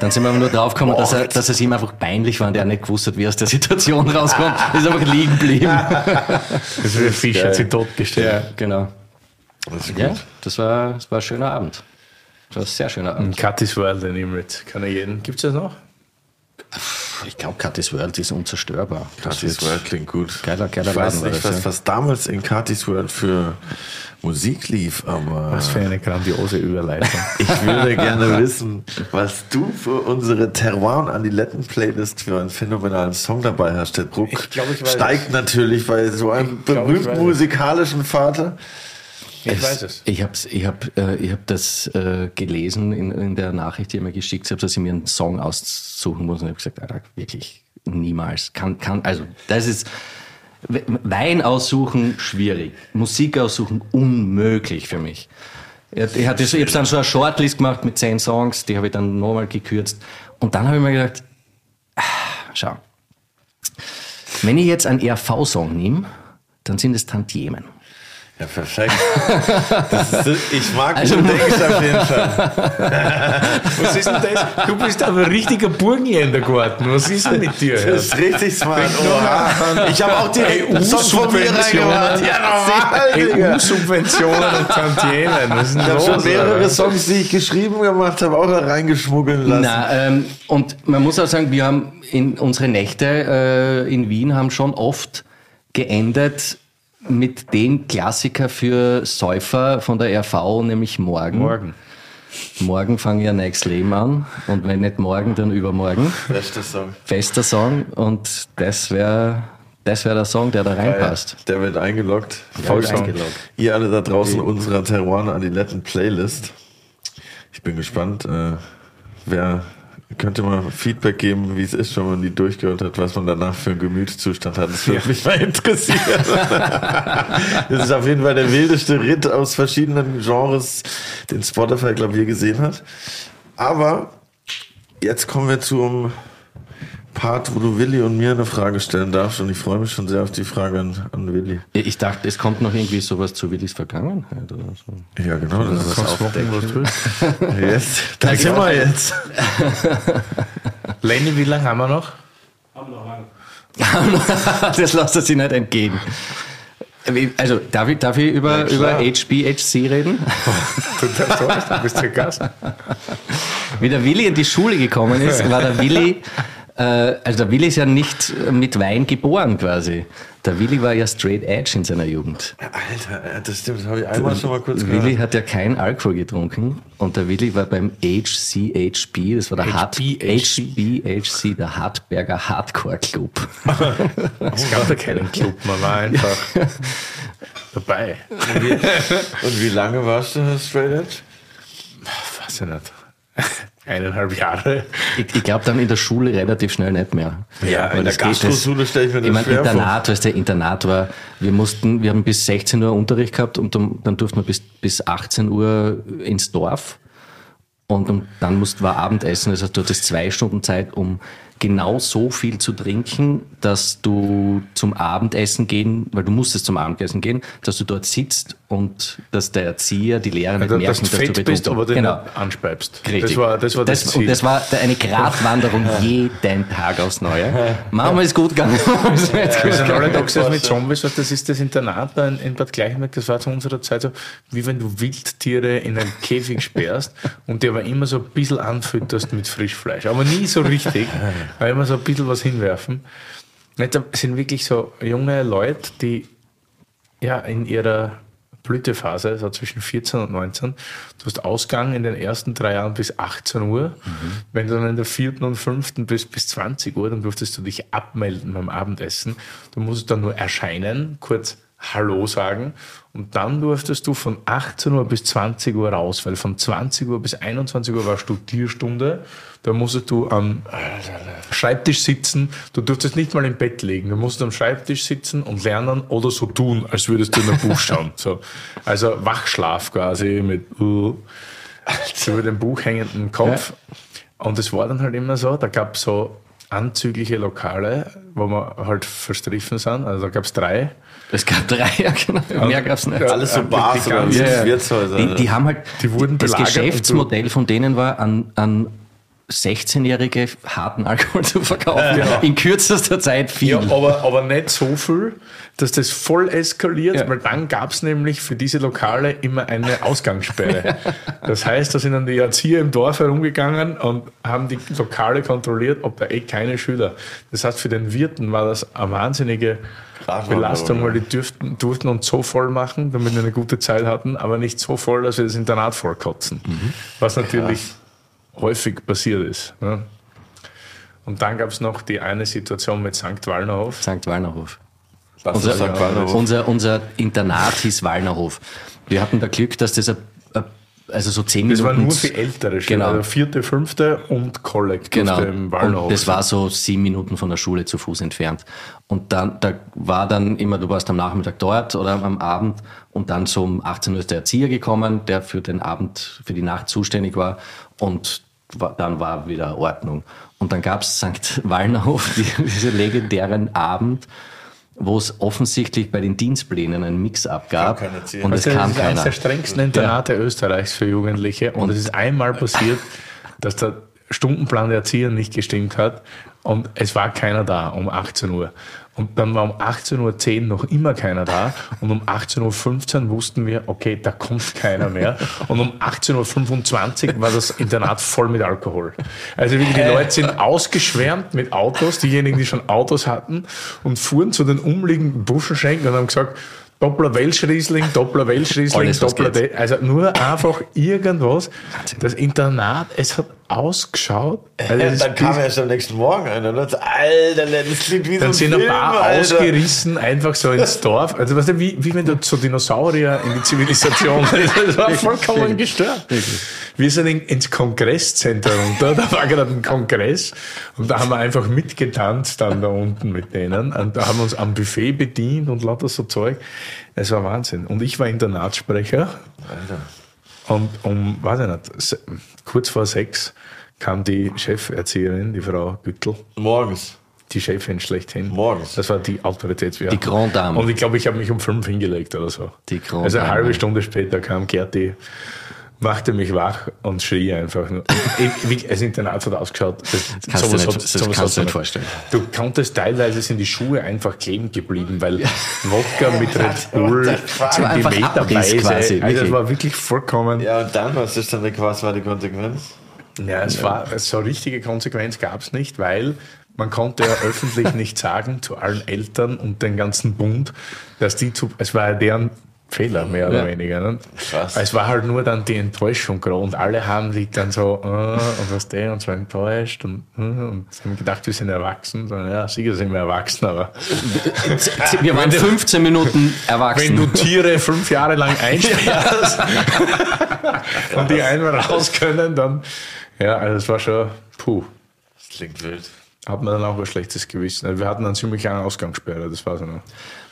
Dann sind wir aber nur draufgekommen, dass, er, dass es ihm einfach peinlich war und er nicht gewusst hat, wie er aus der Situation rauskommt. Er ist einfach liegen geblieben. (laughs) Das ist wie ein Fisch, hat sich totgestellt. Ja, genau. Das. Ja, das war, das war ein schöner Abend. Das war ein sehr schöner Abend. Cutty's World in Imrit. Kann er jeden. Gibt's das noch? Ich glaube, Cutty's World ist unzerstörbar. Wird World klingt gut. Geiler, geiler ich weiß Laden nicht, was, ja. was damals in Katis World für Musik lief, aber Was für eine grandiose Überleitung. (laughs) ich würde gerne wissen, was du für unsere Terroir und Adiletten Playlist für einen phänomenalen Song dabei hast. Der Druck Ich glaub, ich weiß steigt natürlich bei so einem berühmten es. musikalischen Vater. Ich weiß es. Ich habe ich hab, äh, ich hab das äh, gelesen in, in der Nachricht, die ihr mir geschickt habt, dass ich mir einen Song aussuchen muss. Und ich habe gesagt, Alter, wirklich niemals. Kann, kann, also, das ist We- Wein aussuchen, schwierig. Musik aussuchen, unmöglich für mich. Ich ich habe hab dann so eine Shortlist gemacht mit zehn Songs, die habe ich dann nochmal gekürzt. Und dann habe ich mir gedacht, ah, schau, wenn ich jetzt einen ERV-Song nehme, dann sind es Tantiemen. Ja, perfekt. Ist, ich mag, Also- du denkst auf jeden Fall. (laughs) Was ist denn das? Du bist aber ein richtiger Burgenländergarten. Was ist denn mit dir? Das ist richtig smart. Oha. Ich habe auch mir EU-Subventionen. Ja. EU-Subventionen und Tantiemen. Was ist denn Ich habe schon mehrere? Songs, die ich geschrieben gemacht habe, auch da reingeschmuggeln lassen. Na, ähm, und man muss auch sagen, wir haben in unsere Nächte äh, in Wien haben schon oft geendet mit dem Klassiker für Säufer von der RV, nämlich morgen. Morgen. Morgen fange ich ein neues Leben an und wenn nicht morgen, dann übermorgen. Bester Song. Fester Song und das wäre das wär der Song, der da reinpasst. Der wird eingeloggt. Vollsong. eingeloggt. Ihr alle da draußen unserer Terroir Adiletten Playlist. Ich bin gespannt. Äh, wer könnte mal Feedback geben, wie es ist, wenn man die durchgehört hat, was man danach für einen Gemütszustand hat. Das würde mich mal interessieren. (laughs) das ist auf jeden Fall der wildeste Ritt aus verschiedenen Genres, den Spotify, glaube ich, gesehen hat. Aber jetzt kommen wir zum Part, wo du Willi und mir eine Frage stellen darfst. Und ich freue mich schon sehr auf die Frage an, an Willi. Ich dachte, es kommt noch irgendwie sowas zu Willis Vergangenheit oder so. Ja, genau. Das ist Kannst machen, was du willst. (laughs) Jetzt, da sind wir jetzt. (laughs) Lenny, wie lange haben wir noch? (laughs) das lässt er sich nicht entgehen. Also, darf ich, darf ich über, Ja, über. HBHC reden? Du bist der Gast. Wie der Willi in die Schule gekommen ist, war der Willi, also der Willi ist ja nicht mit Wein geboren quasi. Der Willi war ja straight edge in seiner Jugend. Alter, äh, das stimmt. Das habe ich einmal schon mal kurz Willi gehört. hat ja kein Alkohol getrunken und der Willi war beim HCHB, das war der Hart, HBHC? Der Hartberger Hardcore Club. (laughs) Es gab da keinen Club, man war einfach dabei. Und wie lange warst du Straight Edge? Weiß ich nicht. Eineinhalb Jahre. Ich, ich glaube dann in der Schule relativ schnell nicht mehr. Ja, Weil in der Gastroschule stelle ich mir Ich das meine, schwer vor. Internat, weißt du, Internat war, wir mussten, wir haben bis 16 Uhr Unterricht gehabt und dann, dann durften wir bis, bis 18 Uhr ins Dorf. Und, dann musst, war Abendessen, heißt, du hattest zwei Stunden Zeit, um genau so viel zu trinken, dass du zum Abendessen gehen, weil du musstest zum Abendessen gehen, dass du dort sitzt und dass der Erzieher, die Lehrer nicht Also, merken, dass dass du fett bist, betrunken aber den Genau. anspeibst. Richtig. Das war das, war das, das, Ziel. und das war eine Gratwanderung (laughs) jeden Tag aufs Neue. Manchmal ist gut gegangen. (laughs) Wir sind alle da gesessen mit Zombies, und das ist das Internat da in, Bad Gleichenberg, das war zu unserer Zeit so, wie wenn du Wildtiere in einen Käfig sperrst (laughs) und die aber immer so ein bisschen anfütterst mit Frischfleisch. Aber nie so richtig, aber immer so ein bisschen was hinwerfen. Da sind wirklich so junge Leute, die ja in ihrer Blütephase, so zwischen 14 und 19. Du hast Ausgang in den ersten drei Jahren bis 18 Uhr. Wenn du dann in der vierten und fünften bist bis 20 Uhr, dann durftest du dich abmelden beim Abendessen. Du musst dann nur erscheinen, kurz Hallo sagen und dann durftest du von 18 Uhr bis 20 Uhr raus, weil von 20 Uhr bis 21 Uhr war Studierstunde. Da musstest du am Schreibtisch sitzen. Du durftest nicht mal im Bett liegen. Du musst am Schreibtisch sitzen und lernen oder so tun, als würdest du in ein Buch schauen. So. Also Wachschlaf quasi mit uh, über dem Buch hängenden Kopf. Und es war dann halt immer so, da gab es so anzügliche Lokale, wo wir halt verstriffen sind. Also da gab es drei. Es gab drei, ja genau. Mehr gab es nicht. Alles so Bars oder Ja, ja. Wirtshäuser. Die, die haben halt, Die wurden das Geschäftsmodell von denen war, an, an 16-Jährige harten Alkohol zu verkaufen. In kürzester Zeit viel. Ja, aber, aber nicht so viel, dass das voll eskaliert, Ja. weil dann gab es nämlich für diese Lokale immer eine Ausgangssperre. Das heißt, da sind dann die Erzieher im Dorf herumgegangen und haben die Lokale kontrolliert, ob da eh keine Schüler. Das heißt, für den Wirten war das eine wahnsinnige Belastung, weil ja. die dürften, durften uns so voll machen, damit wir eine gute Zeit hatten, aber nicht so voll, dass wir das Internat vollkotzen. Was natürlich häufig passiert ist. Ne? Und dann gab es noch die eine Situation mit St. Wallnerhof. St. Wallnerhof. Unser, St. Wallnerhof? unser, unser Internat hieß Wallnerhof. Wir hatten da Glück, dass das, ein, ein, also so zehn Das Minuten. war nur für ältere Schüler, Genau. also vierte, fünfte und Collect Genau. im Wallnerhof. Und das war so sieben Minuten von der Schule zu Fuß entfernt. Und dann, da war dann immer, du warst am Nachmittag dort oder am Abend und dann so um 18 Uhr ist der Erzieher gekommen, der für den Abend, für die Nacht zuständig war und dann war wieder Ordnung. Und dann gab es St. (laughs) Wallnerhof, (laughs) die, diese legendären Abend, wo es offensichtlich bei den Dienstplänen einen Mix-up gab Kam kein Erzieher. und es Also, kam das ist eines der strengsten Internate Österreichs für Jugendliche. Und, es ist einmal passiert, dass der Stundenplan der Erzieher nicht gestimmt hat und es war keiner da um 18 Uhr. Und dann war um 18.10 Uhr noch immer keiner da und um 18.15 Uhr wussten wir, okay, da kommt keiner mehr. Und um 18.25 Uhr war das Internat voll mit Alkohol. Also die Leute sind ausgeschwärmt mit Autos, diejenigen, die schon Autos hatten und fuhren zu den umliegenden Buschenschenken und haben gesagt, Doppler Welschriesling, Doppler Welschriesling, Doppler. De also nur einfach irgendwas. Das Internat, es hat ausgeschaut. Also Ja, dann kam erst am nächsten Morgen einer und hat gesagt, Alter, das klingt wie dann so sind ein ein Film, paar Alter. ausgerissen, einfach so ins Dorf. Also weißt du, wie, wie wenn du so Dinosaurier in die Zivilisation. (laughs) Das war vollkommen gestört. Wir sind in, ins Kongresszentrum runter, da war gerade ein Kongress und da haben wir einfach mitgetanzt dann da unten mit denen und da haben wir uns am Buffet bedient und lauter so Zeug. Es war Wahnsinn. Und ich war Internatssprecher und um, weiß ich nicht, kurz vor sechs kam die Cheferzieherin, die Frau Güttel, Morgens. die Chefin schlechthin. Morgens. Das war die Autoritätswert. Die Grande Dame. Und ich glaube, ich habe mich um fünf hingelegt oder so. Die Grande also eine Dame. halbe Stunde später kam Gerti, machte mich wach und schrie einfach nur. Wie- Das Internat hat ausgeschaut. Das, kannst du sowas nicht- hat- das sowas kannst du nicht nicht. vorstellen. Du konntest teilweise sind die Schuhe einfach kleben geblieben, weil Wodka mit Red Bull Das zentimeterweise. Also das wirklich. war wirklich vollkommen. Ja, und dann, was ist dann, was war die Konsequenz? Ja, es war so richtige Konsequenz gab es nicht, weil man konnte ja öffentlich nicht sagen zu allen Eltern und den ganzen Bund, dass die zu, es war ja deren Fehler mehr oder Ja. weniger. Ne? Krass. Es war halt nur dann die Enttäuschung gerade und alle haben sich dann so äh, und was der und so enttäuscht und, äh, und haben gedacht, wir sind erwachsen. So, ja, sicher sind wir erwachsen, aber (laughs) Wir waren 15 Minuten wenn erwachsen. du Tiere fünf Jahre lang (laughs) einsperrst (laughs) und die einmal raus können, dann ja, also es war schon puh. Das klingt wild. hat man dann auch ein schlechtes Gewissen. Wir hatten eine ziemlich lange Ausgangssperre, das war so noch.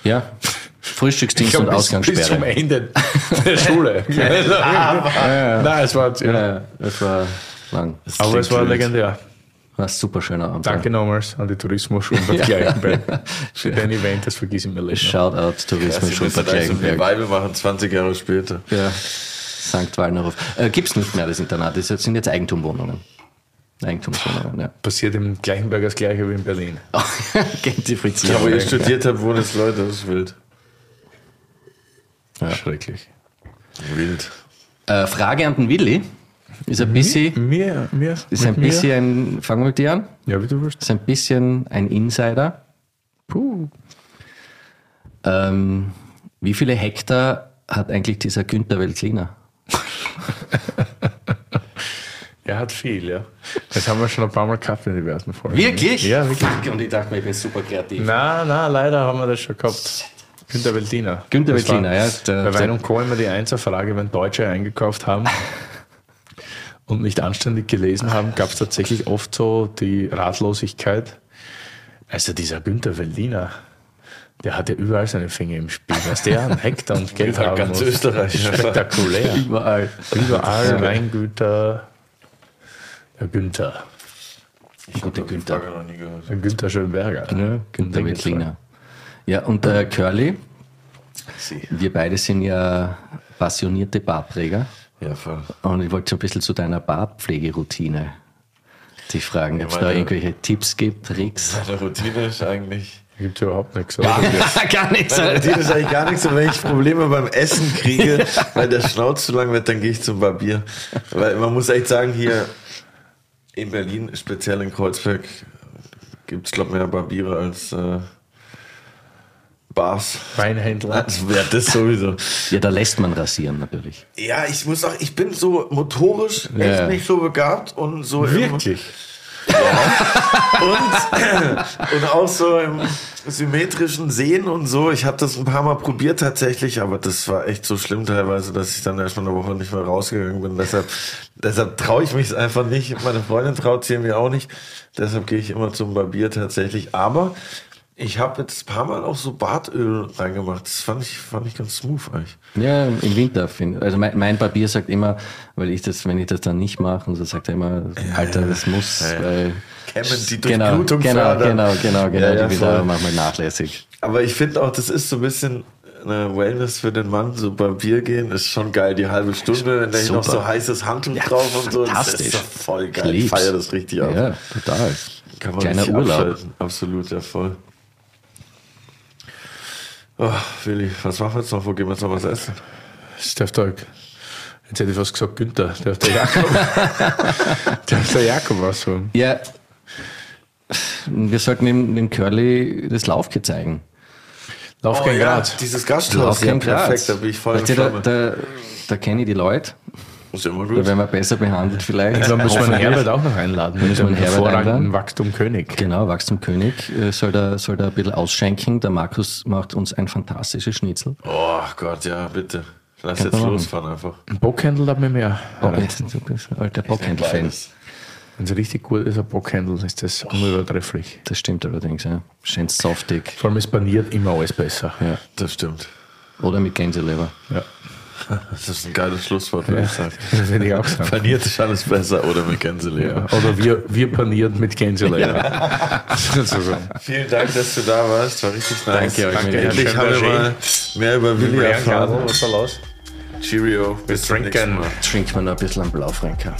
ja. Frühstücksdienst und bis, bis zum Ausgangssperre. Ende der (laughs) Schule. (laughs) Nein, es war, ja. Das war lang. aber es war wild. legendär. War ein super schöner Abend. Danke nochmals an die Tourismusschule Bad Gleichenberg (laughs) für dein Event, das vergiss ich mir nicht. Shoutout Das Tourismus ist schon so Bad Gleichenberg. Weibel machen 20 Jahre später. Ja. St. Wallnerhof. Äh, Gibt es nicht mehr, das Internat. Das sind jetzt Eigentumwohnungen. Eigentumswohnungen, ja. Passiert im Gleichenberg das gleiche wie in Berlin. Gentrifiziert. Da, wo ich studiert habe, wohnen jetzt Leute, das ist wild. Schrecklich. Wild. Äh, Frage an den Willi. Ist ein bisschen, Mir, mir, ist ein mir? bisschen ein, fangen wir mit dir an, Ja, wie du willst. ist ein bisschen ein Insider. Puh. Ähm, wie viele Hektar hat eigentlich dieser Günther Weltliner? (laughs) Er hat viel, ja. Das haben wir schon ein paar Mal gehabt in diversen Folgen. Wirklich? Ja, wirklich. Fuck, und ich dachte mir, ich bin super kreativ. Na, na, leider haben wir das schon gehabt. Günther Weltliner. Günther Das Weltliner, war ja, der- Bei Wein und Co. immer die Einzelfrage, wenn Deutsche eingekauft haben (laughs) und nicht anständig gelesen haben, gab es tatsächlich oft so die Ratlosigkeit. Also dieser Günther Weltliner, der hat ja überall seine Finger im Spiel. Was der an Hektar und Geld haben ganz muss. Österreich. Spektakulär. Überall. Überall Weingüter. Der Günther. Günther. Noch nie gehört. Der Günther Schönberger. Ja, Günther Weltliner. Ja, und äh, Curly, Sie. wir beide sind ja passionierte Bartträger. Ja, voll. Und ich wollte so ein bisschen zu deiner Bartpflegeroutine dich fragen, ob es da irgendwelche Tipps gibt, Tricks. Meine Routine ist eigentlich. Gibt überhaupt nichts. oder? (laughs) Gar nichts. Meine Routine ist eigentlich gar nicht so, wenn ich Probleme beim Essen kriege, (laughs) weil der Schnauz zu lang wird, dann gehe ich zum Barbier. Weil man muss echt sagen, hier in Berlin, speziell in Kreuzberg, gibt es, glaube ich, mehr Barbiere als äh, Bars. Weinhändler. Ja, das sowieso. Ja, da lässt man rasieren natürlich. Ja, ich muss auch, ich bin so motorisch echt Ja. nicht so begabt und so Wirklich? und, (clears throat) und auch so im symmetrischen Sehen und so. Ich habe das ein paar Mal probiert tatsächlich, aber das war echt so schlimm teilweise, dass ich dann erstmal eine Woche nicht mehr rausgegangen bin. Deshalb, deshalb traue ich mich einfach nicht. Meine Freundin traut sie mir auch nicht. Deshalb gehe ich immer zum Barbier tatsächlich. Aber ich habe jetzt ein paar Mal auch so Bartöl reingemacht. Das fand ich, fand ich ganz smooth eigentlich. Ja, im Winter. Find, also mein, mein Barbier sagt immer, weil ich das, wenn ich das dann nicht mache, und so sagt er immer, Alter, das muss, Ja, ja. weil Kämmen, die genau, Durchblutung genau, fördern. genau, genau, genau, Ja, ja, die da voll. manchmal nachlässig. Aber ich finde auch, das ist so ein bisschen eine Wellness für den Mann. So beim Bier gehen ist schon geil. Die halbe Stunde, wenn da noch so heißes Handtuch drauf und so. Das ist doch voll geil. Ich feiere das richtig ab. Ja, total. Kann man Kleiner Urlaub. abschalten. Absolut, ja voll. Oh, Willi, was machen wir jetzt noch? Wo gehen wir jetzt noch was essen? Darf der, jetzt hätte ich fast gesagt Günther, darf der Jakob, (laughs) darf der Jakob was sagen. Ja, wir sollten dem, dem Curly das Laufke zeigen. Lauf kein Grad. Oh dieses Gasthaus. Ja, Laufke perfekt, da bin ich voll in da, da, da kenne ich die Leute, Ist immer da gut. werden wir besser behandelt vielleicht. Ich glaube, müssen wir. Herbert auch noch einladen. Müssen wir Herbert einladen? Wachstum König. Genau, Wachstumkönig äh, soll da, soll da ein bisschen ausschenken. Der Markus macht uns ein fantastisches Schnitzel. Oh Gott, ja, bitte. Lass Kann jetzt losfahren einfach. Ein Bockhändel hat mir mehr. Jetzt, du bist alter Bockhändel-Fan. Wenn es richtig gut ist, ein Bockhändel, ist das unübertrefflich. Das stimmt allerdings, ja. Schön softig. Vor allem ist paniert immer alles besser. Ja. Das stimmt. Oder mit Gänseleber. Ja. (laughs) Das ist ein geiles Schlusswort, würde ich sagen. Das würde ich auch sagen. Paniert ist alles besser oder mit Gänseleber. Ja. Oder wir, wir paniert mit Gänseleber. (laughs) Sozusagen. Vielen Dank, dass du da warst. War richtig nice. Danke euch, Danke. haben wir Schön, mal mehr über Willi erfahren. was da los? Cheerio. Nächsten trinken. Mal. Trinkt man noch ein bisschen am Blaufränker.